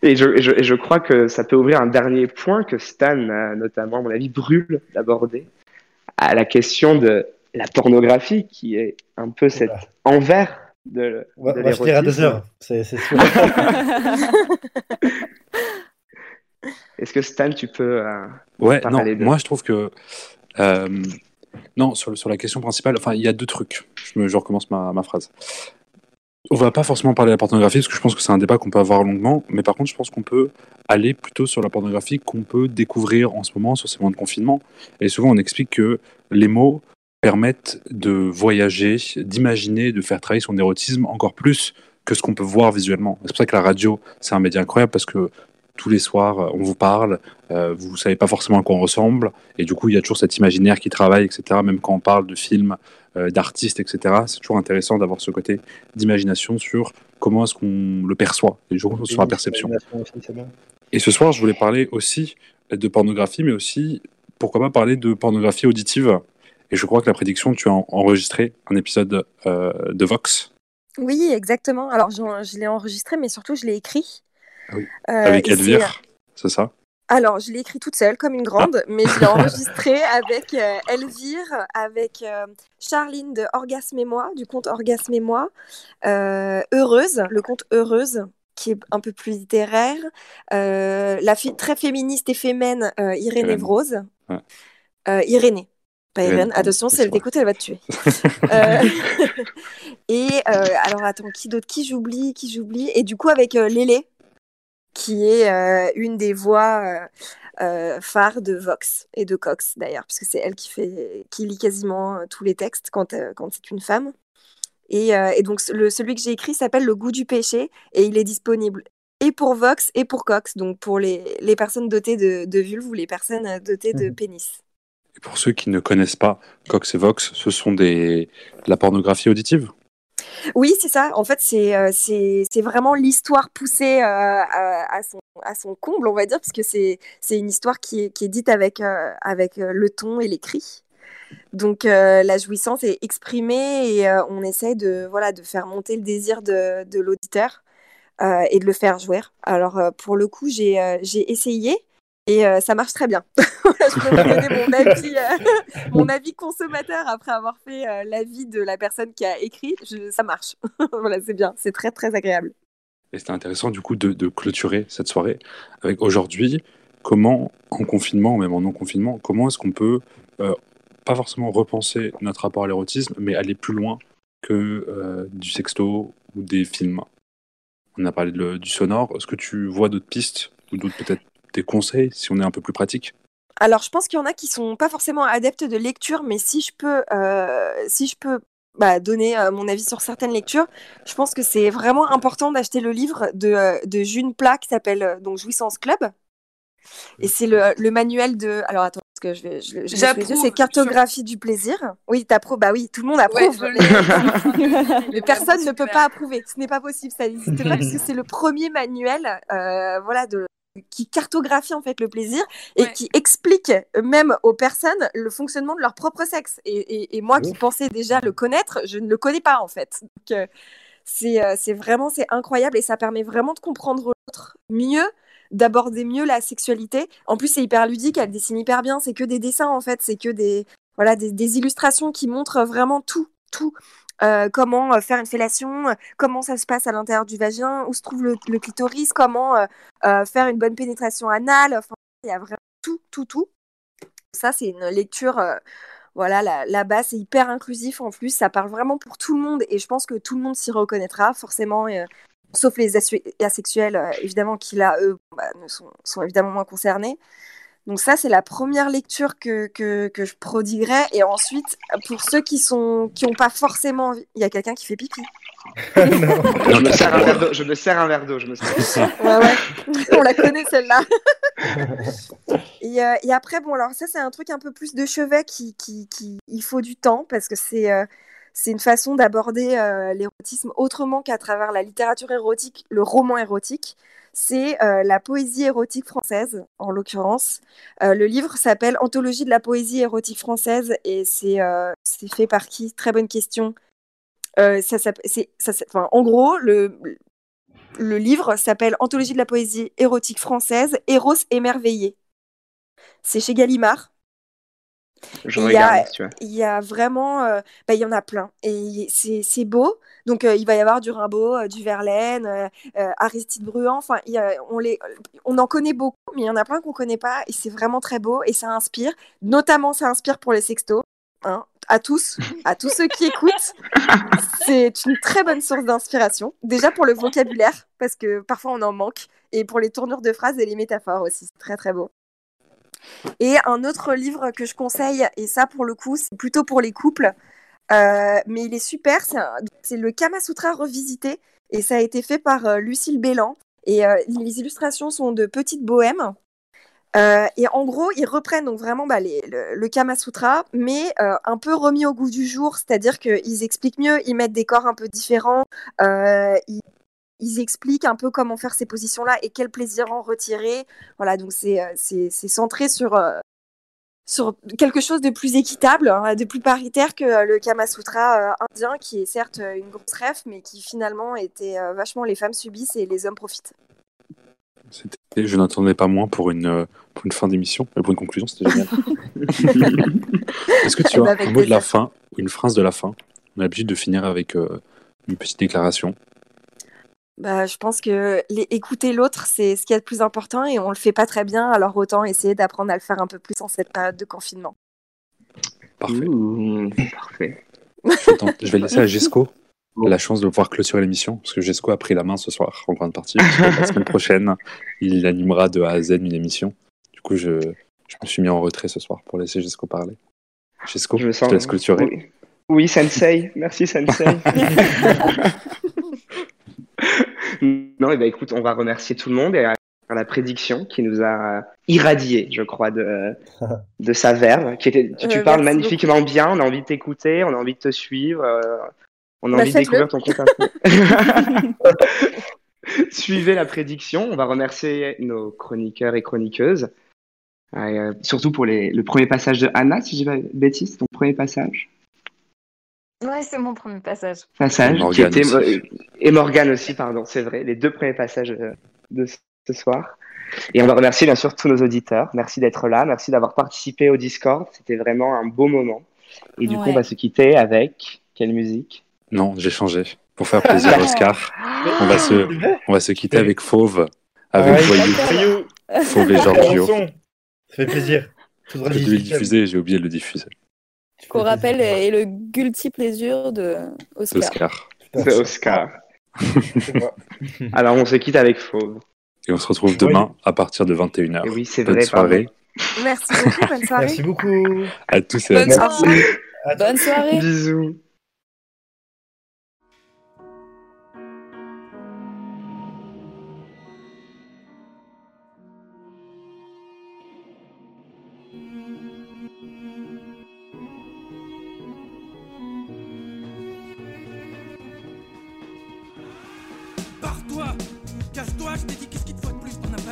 Et je, et je- et je crois que ça peut ouvrir un dernier point que Stan, euh, notamment, à mon avis, brûle d'aborder, à la question de la pornographie, qui est un peu cet envers de,
On va,
de
on va finir à deux heures, c'est sûr.
Est-ce que Stan, tu peux euh,
Ouais, non,
de...
moi je trouve que. euh, non, sur, sur la question principale, enfin, il y a deux trucs. Je, me, je recommence ma, ma phrase. On va pas forcément parler de la pornographie, parce que je pense que c'est un débat qu'on peut avoir longuement, mais par contre, je pense qu'on peut aller plutôt sur la pornographie qu'on peut découvrir en ce moment, sur ces moments de confinement. Et souvent, on explique que les mots permettent de voyager, d'imaginer, de faire travailler son érotisme encore plus que ce qu'on peut voir visuellement. C'est pour ça que la radio, c'est un média incroyable, parce que tous les soirs, euh, on vous parle, euh, vous savez pas forcément à quoi on ressemble, et du coup, il y a toujours cet imaginaire qui travaille, etc. Même quand on parle de films, euh, d'artistes, etc. C'est toujours intéressant d'avoir ce côté d'imagination sur comment est-ce qu'on le perçoit, et du coup, sur la perception. Et ce soir, je voulais parler aussi de pornographie, mais aussi, pourquoi pas parler de pornographie auditive. Et je crois que la prédiction, tu as en- enregistré un épisode euh, de Vox
Oui, exactement. Alors, je l'ai enregistré, mais surtout, je l'ai écrit.
Oui.
Euh,
avec Elvire, c'est ça?
Alors, je l'ai écrit toute seule, comme une grande, mais je l'ai enregistré avec euh, Elvire, avec euh, Charline de Orgasme et moi, du compte Orgasme et moi, euh, Heureuse, le compte Heureuse, qui est un peu plus littéraire, euh, la fille très féministe et fémène, euh, Irénée
Irène.
Vrose,
Ouais.
euh, Irénée. Pas
Irène,
attention, si elle t'écoute, elle va te tuer. Euh, et euh, alors, attends, qui d'autre? Qui j'oublie? Qui j'oublie? Et du coup, avec euh, Lélé, qui est euh, une des voix euh, euh, phares de Vox et de Cox d'ailleurs, puisque c'est elle qui fait, qui lit quasiment tous les textes quand, quand c'est une femme. Et, et donc le, celui que j'ai écrit s'appelle Le goût du péché et il est disponible et pour Vox et pour Cox, donc pour les, les personnes dotées de, de vulve ou les personnes dotées de pénis.
Et pour ceux qui ne connaissent pas Cox et Vox, ce sont des de la pornographie auditive?
Oui, c'est ça. En fait, c'est euh, vraiment l'histoire poussée euh, à, son, à son comble, on va dire, parce que c'est une histoire qui est, qui est dite avec, euh, avec le ton et les cris. Donc la jouissance est exprimée et on essaie de, voilà, de faire monter le désir de, de l'auditeur et de le faire jouer. Alors pour le coup, j'ai essayé et euh, ça marche très bien. je peux vous donner mon avis, euh, mon avis consommateur après avoir fait euh, l'avis de la personne qui a écrit. Je- ça marche. voilà, c'est bien. C'est très très agréable.
Et c'était intéressant du coup de, de clôturer cette soirée avec aujourd'hui comment en confinement, même en non-confinement, comment est-ce qu'on peut euh, pas forcément repenser notre rapport à l'érotisme, mais aller plus loin que euh, du sexto ou des films. On a parlé de du sonore. Est-ce que tu vois d'autres pistes ou d'autres peut-être des conseils si on est un peu plus pratique
Alors, je pense qu'il y en a qui sont pas forcément adeptes de lecture, mais si je peux, euh, si je peux bah, donner euh, mon avis sur certaines lectures, je pense que c'est vraiment important d'acheter le livre de, euh, de June Plat qui s'appelle donc Jouissance Club. Et c'est le, le manuel de. Alors attends, parce que je vais. Je, je
J'approuve.
c'est Cartographie du plaisir. Oui, t'approuves. Bah oui, tout le monde approuve.
Ouais,
mais mais personne ne peut pas approuver. Ce n'est pas possible. Ça n'existe pas parce que c'est le premier manuel, euh, voilà, de qui cartographie en fait le plaisir et qui explique même aux personnes le fonctionnement de leur propre sexe. Et, et- et moi qui pensais déjà le connaître, je ne le connais pas en fait. Donc euh, c'est euh, c'est vraiment c'est incroyable et ça permet vraiment de comprendre l'autre mieux d'aborder mieux la sexualité. En plus, c'est hyper ludique, elle dessine hyper bien. C'est que des dessins en fait, c'est que des voilà des, des illustrations qui montrent vraiment tout, tout. Euh, comment euh, faire une fellation, euh, comment ça se passe à l'intérieur du vagin, où se trouve le, clitoris, comment faire une bonne pénétration anale. Enfin, il y a vraiment tout, tout, tout. Ça, c'est une lecture. voilà, là- là-bas, c'est hyper inclusif en plus. Ça parle vraiment pour tout le monde et je pense que tout le monde s'y reconnaîtra forcément. sauf les asexuels, évidemment, qui là, eux, bah, sont, sont évidemment moins concernés. Donc ça, c'est la première lecture que, que, que je prodiguerai. Et ensuite, pour ceux qui sont qui ont pas forcément envie... Il y a quelqu'un qui fait pipi.
je, me sers un verre d'eau, je me sers un verre d'eau. Je me sers...
Ouais, ouais. On la connaît celle-là. et, euh, et après, bon, alors ça, c'est un truc un peu plus de chevet qui, qui, qui... il faut du temps parce que c'est euh, c'est une façon d'aborder euh, l'érotisme autrement qu'à travers la littérature érotique, le roman érotique. C'est euh, la poésie érotique française, en l'occurrence. Euh, le livre s'appelle Anthologie de la poésie érotique française et c'est fait par qui? Très bonne question. Ça, en gros, le, le livre s'appelle Anthologie de la poésie érotique française, Eros émerveillé. C'est chez Gallimard.
Je
il y a- il y vraiment, euh, bah, il y en a plein et c'est c'est beau. Donc euh, il va y avoir du Rimbaud, euh, du Verlaine, Aristide Bruand. Enfin, on les, on en connaît beaucoup, mais il y en a plein qu'on connaît pas et c'est vraiment très beau et ça inspire. Notamment, ça inspire pour les sextos. Hein, à tous, à tous ceux qui écoutent, c'est une très bonne source d'inspiration. Déjà pour le vocabulaire, parce que parfois on en manque, et pour les tournures de phrases et les métaphores aussi, c'est très très beau. Et un autre livre que je conseille, et ça pour le coup, c'est plutôt pour les couples, euh, mais il est super, c'est le Kama Sutra revisité, et ça a été fait par euh, Lucille Bélan. Et euh, les illustrations sont de Petite Bohème. Et en gros, ils reprennent donc vraiment bah, le, Kama Sutra, mais un peu remis au goût du jour, c'est-à-dire qu'ils expliquent mieux, ils mettent des corps un peu différents, ils expliquent un peu comment faire ces positions-là et quel plaisir en retirer. Voilà, donc c'est euh, c'est- c'est centré sur, euh, sur quelque chose de plus équitable, hein, de plus paritaire que euh, le Kama Sutra euh, indien, qui est certes une grosse ref, mais qui finalement était euh, vachement les femmes subissent et les hommes profitent.
Et je n'attendais pas moins pour une, pour une fin d'émission, pour une conclusion, c'était génial. Est-ce que tu
Eh ben,
as
avec
un mot de la fin, ou une phrase de la fin? On a l'habitude de finir avec euh, une petite déclaration.
Bah, je pense que les- écouter l'autre, c'est ce qui est le plus important et on le fait pas très bien, alors autant essayer d'apprendre à le faire un peu plus en cette période de confinement.
Parfait.
parfait.
Je, je vais laisser à Jesco la chance de pouvoir clôturer l'émission, parce que Jesco a pris la main ce soir en grande partie. la semaine prochaine, il animera de A à Z une émission. Du coup, je, je me suis mis en retrait ce soir pour laisser Jesco parler. Jesco, je,
me sens-
te laisse clôturer.
Oui. Oui, Sensei. Merci, Sensei. non, et ben écoute, on va remercier tout le monde et à la prédiction qui nous a irradié, je crois, de, de sa verve. Qui était, tu, tu
Euh,
parles magnifiquement bien, on a envie de t'écouter, on a envie de te suivre, euh, on a
Bah,
envie de découvrir ton compte. Suivez la prédiction. On va remercier nos chroniqueurs et chroniqueuses. Euh, surtout pour les, le premier passage de Anna, si j'ai pas de bêtises, ton premier passage.
Ouais, c'est mon premier passage.
Passage.
Et Morgane
qui était,
aussi.
euh, et Morgane aussi, pardon, c'est vrai. Les deux premiers passages euh, de ce soir. Et on va remercier bien sûr tous nos auditeurs. Merci d'être là. Merci d'avoir participé au Discord. C'était vraiment un beau moment. Et du coup,
Ouais.
on va se quitter avec quelle musique?
Non, j'ai changé. Pour faire plaisir à Oscar, on va se, on va se quitter avec Fauve, avec
Ah,
Voyou. Fauve et Giorgio.
Ça fait plaisir. Faudra
Je devais le
diffuser.
diffuser, j'ai oublié de le diffuser.
Qu'on rappelle est le guilty pleasure de Oscar.
Oscar.
C'est Oscar. Alors, on se quitte avec Fauve.
Et on se retrouve demain à partir de 21h.
Et oui, c'est
Bonne
vrai,
soirée
Merci beaucoup, bonne soirée.
Merci beaucoup.
à tous et à
Bonne soirée.
Bonne soirée.
Bisous.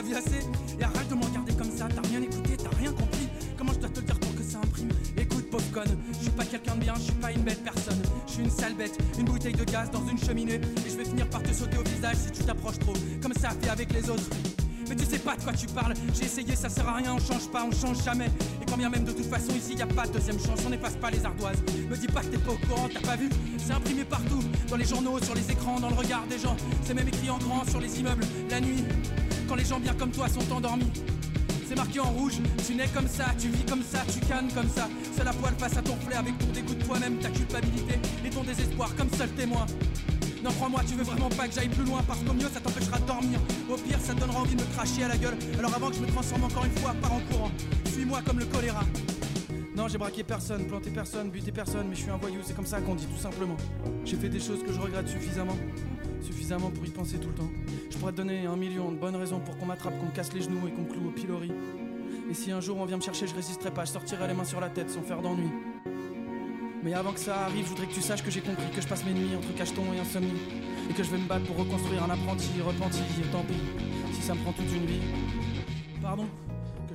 Et arrête de me regarder comme ça, t'as rien écouté, t'as rien compris. Comment je dois te le dire pour que ça imprime? Écoute pauvre conne, je suis pas quelqu'un de bien, je suis pas une belle personne. Je suis une sale bête, une bouteille de gaz dans une cheminée. Et je vais finir par te sauter au visage si tu t'approches trop. Comme ça fait avec les autres. Mais tu sais pas de quoi tu parles, j'ai essayé, ça sert à rien, on change pas, on change jamais. Et quand bien même de toute façon ici y a pas de deuxième chance, on n'efface pas les ardoises. Me dis pas que t'es pas au courant, t'as pas vu? C'est imprimé partout, dans les journaux, sur les écrans, dans le regard des gens. C'est même écrit en grand sur les immeubles, la nuit, quand les gens bien comme toi sont endormis. C'est marqué en rouge, tu nais comme ça, tu vis comme ça, tu cannes comme ça. Seul à poil face à ton flair avec ton dégoût de toi-même, ta culpabilité et ton désespoir comme seul témoin. Non, crois-moi, tu veux vraiment pas que j'aille plus loin parce qu'au mieux ça t'empêchera de dormir. Au pire, ça donnera envie de me cracher à la gueule. Alors avant que je me transforme encore une fois, pars en courant. Suis-moi comme le choléra. Non, j'ai braqué personne, planté personne, buté personne, mais je suis un voyou, c'est comme ça qu'on dit tout simplement. J'ai fait des choses que je regrette suffisamment, suffisamment pour y penser tout le temps. Je pourrais donner un million de bonnes raisons pour qu'on m'attrape, qu'on me casse les genoux et qu'on cloue au pilori. Et si un jour on vient me chercher, je résisterai pas, je sortirai les mains sur la tête sans faire d'ennui. Mais avant que ça arrive, je voudrais que tu saches que j'ai compris que je passe mes nuits entre cacheton et insomnie. Et que je vais me battre pour reconstruire un apprenti repenti, et tant pis, si ça me prend toute une vie. Pardon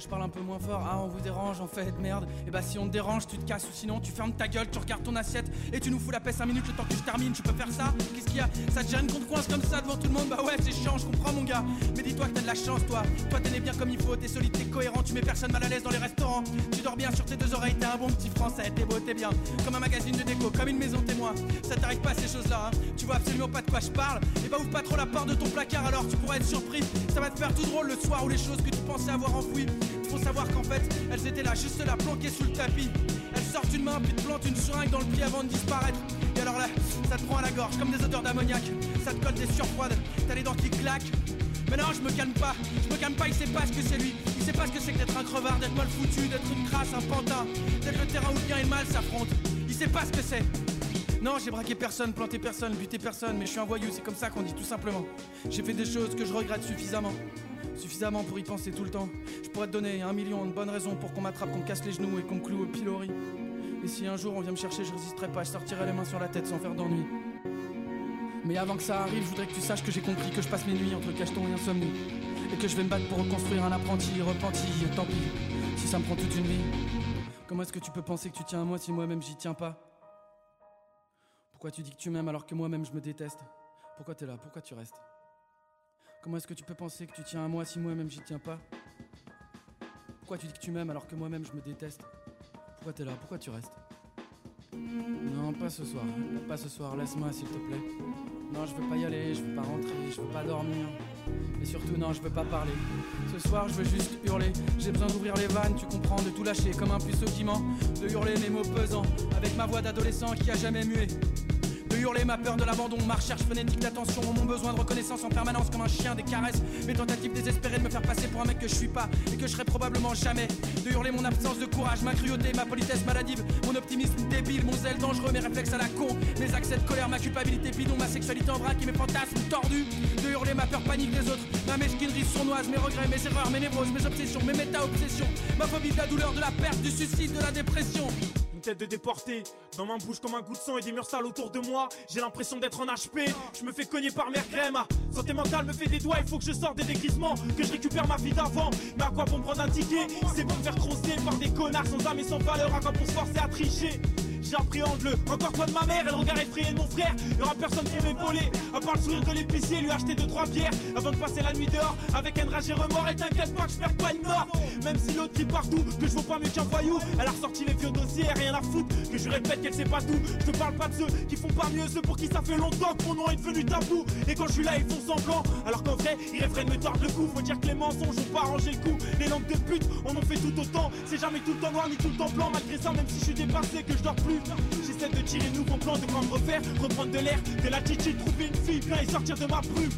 je parle un peu moins fort, ah on vous dérange en fait, merde. Et bah si on te dérange, tu te casses ou sinon tu fermes ta gueule, tu regardes ton assiette et tu nous fous la paix 5 minutes le temps que je termine, tu peux faire ça? Qu'est-ce qu'il y a? Ça te gêne qu'on te coince comme ça devant tout le monde? Bah ouais c'est chiant, je comprends mon gars. Mais dis-toi que t'as de la chance toi, toi t'es bien comme il faut, t'es solide, t'es cohérent, tu mets personne mal à l'aise dans les restaurants. Tu dors bien sur tes deux oreilles, t'es un bon petit français, t'es beau, t'es bien. Comme un magazine de déco, comme une maison témoin. Ça t'arrive pas ces choses là, hein. tu vois absolument pas de quoi je parle. Et bah ouvre pas trop la porte de ton placard alors tu pourrais être surpris. Ça va te faire tout drôle le soir où les choses que tu pensais avoir enfouies. Faut savoir qu'en fait, elles étaient là, juste là, planquées sous le tapis. Elles sortent une main, puis te plantent une seringue dans le pied avant de disparaître. Et alors là, ça te prend à la gorge, comme des odeurs d'ammoniac. Ça te colle des surfroides, t'as les dents qui claquent. Mais non, je me calme pas, je me calme pas, il sait pas ce que c'est lui. Il sait pas ce que c'est que d'être un crevard, d'être mal foutu, d'être une crasse, un pantin. D'être le terrain où le bien et le mal s'affrontent. Il sait pas ce que c'est. Non, j'ai braqué personne, planté personne, buté personne, mais je suis un voyou, c'est comme ça qu'on dit tout simplement. J'ai fait des choses que je regrette suffisamment. Suffisamment pour y penser tout le temps. Je pourrais te donner un million de bonnes raisons pour qu'on m'attrape, qu'on casse les genoux et qu'on me cloue au pilori. Et si un jour on vient me chercher, je résisterai pas, je sortirai les mains sur la tête sans faire d'ennui. Mais avant que ça arrive, je voudrais que tu saches que j'ai compris que je passe mes nuits entre cacheton et insomnie. Et que je vais me battre pour reconstruire un apprenti repenti, tant pis, si ça me prend toute une vie. Comment est-ce que tu peux penser que tu tiens à moi si moi-même j'y tiens pas? Pourquoi tu dis que tu m'aimes alors que moi-même je me déteste? Pourquoi t'es là? Pourquoi tu restes? Comment est-ce que tu peux penser que tu tiens à moi si moi-même j'y tiens pas Pourquoi tu dis que tu m'aimes alors que moi-même je me déteste Pourquoi t'es là? Pourquoi tu restes? Non, pas ce soir. Pas ce soir, laisse-moi s'il te plaît. Non, je veux pas y aller, je veux pas rentrer, je veux pas dormir. Et surtout, non, je veux pas parler. Ce soir, je veux juste hurler. J'ai besoin d'ouvrir les vannes, tu comprends, de tout lâcher comme un puceau qui ment. De hurler mes mots pesants, avec ma voix d'adolescent qui a jamais mué. Hurler ma peur de l'abandon, ma recherche frénétique d'attention, mon besoin de reconnaissance en permanence comme un chien des caresses, mes tentatives désespérées de me faire passer pour un mec que je suis pas et que je serai probablement jamais. De hurler mon absence de courage, ma cruauté, ma politesse maladive, mon optimisme débile, mon zèle dangereux, mes réflexes à la con, mes accès de colère, ma culpabilité bidon, ma sexualité en vrac et mes fantasmes tordus. De hurler ma peur panique des autres, ma mesquinerie sournoise, mes regrets, mes erreurs, mes névroses, mes obsessions, mes méta-obsessions, ma phobie de la douleur, de la perte, du suicide, de la dépression.
Tête de déporté, dans ma bouche comme un goût de sang et des murs sales autour de moi. J'ai l'impression d'être en HP, je me fais cogner par mergrès. Ma santé mentale me fait des doigts, il faut que je sorte des dégrisements, que je récupère ma vie d'avant. Mais à quoi bon prendre un ticket C'est pour me faire par des connards sans âme et sans valeur, à quoi pour se forcer à tricher? J'appréhende le encore toi de ma mère et le regard effrayé de mon frère. Y'aura personne pour m'épauler, à part le sourire de l'épicier, lui acheter deux trois bières avant de passer la nuit dehors avec un rage et remords. Et t'inquiète pas je perds pas une mort, même si l'autre crie partout que je vaux pas mieux qu'un voyou. Elle a ressorti les vieux dossiers, rien à foutre, que je répète qu'elle sait pas tout. Je te parle pas de ceux qui font pas mieux, ceux pour qui ça fait longtemps que mon nom est devenu tabou. Et quand je suis là, ils font semblant, alors qu'en vrai, ils rêveraient de me tordre le cou. Faut dire que les mensonges ont pas arrangé le coup. Les lampes de pute, on en fait tout autant. C'est jamais tout le temps noir ni tout le temps blanc. Malgré ça, même si je suis dépassé, que je dors plus, j'essaie de tirer de nouveaux plans, de quoi me refaire, reprendre de l'air, de l'attitude, trouver une fille, bien et sortir de ma brume.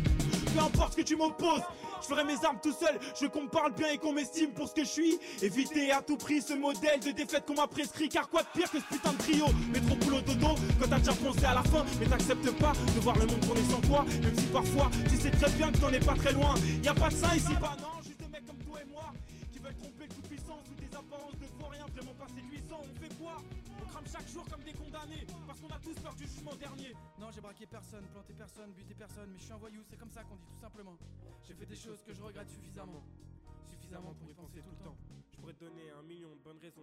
Peu importe ce que tu m'opposes, je ferai mes armes tout seul. Je veux qu'on me parle bien et qu'on m'estime pour ce que je suis. Éviter à tout prix ce modèle de défaite qu'on m'a prescrit. Car quoi de pire que ce putain de trio? Métro boulot dodo quand t'as déjà foncé à la fin. Mais t'acceptes pas de voir le monde tourner sans toi. Même si parfois tu sais très bien que t'en es pas très loin. Y a pas de ça ici, pas non,
personne, planté personne, buté personne, mais je suis un voyou, c'est comme ça qu'on dit tout simplement. J'ai fait des choses que je regrette suffisamment. Suffisamment pour y penser tout le temps.
Je pourrais te donner un million de bonnes raisons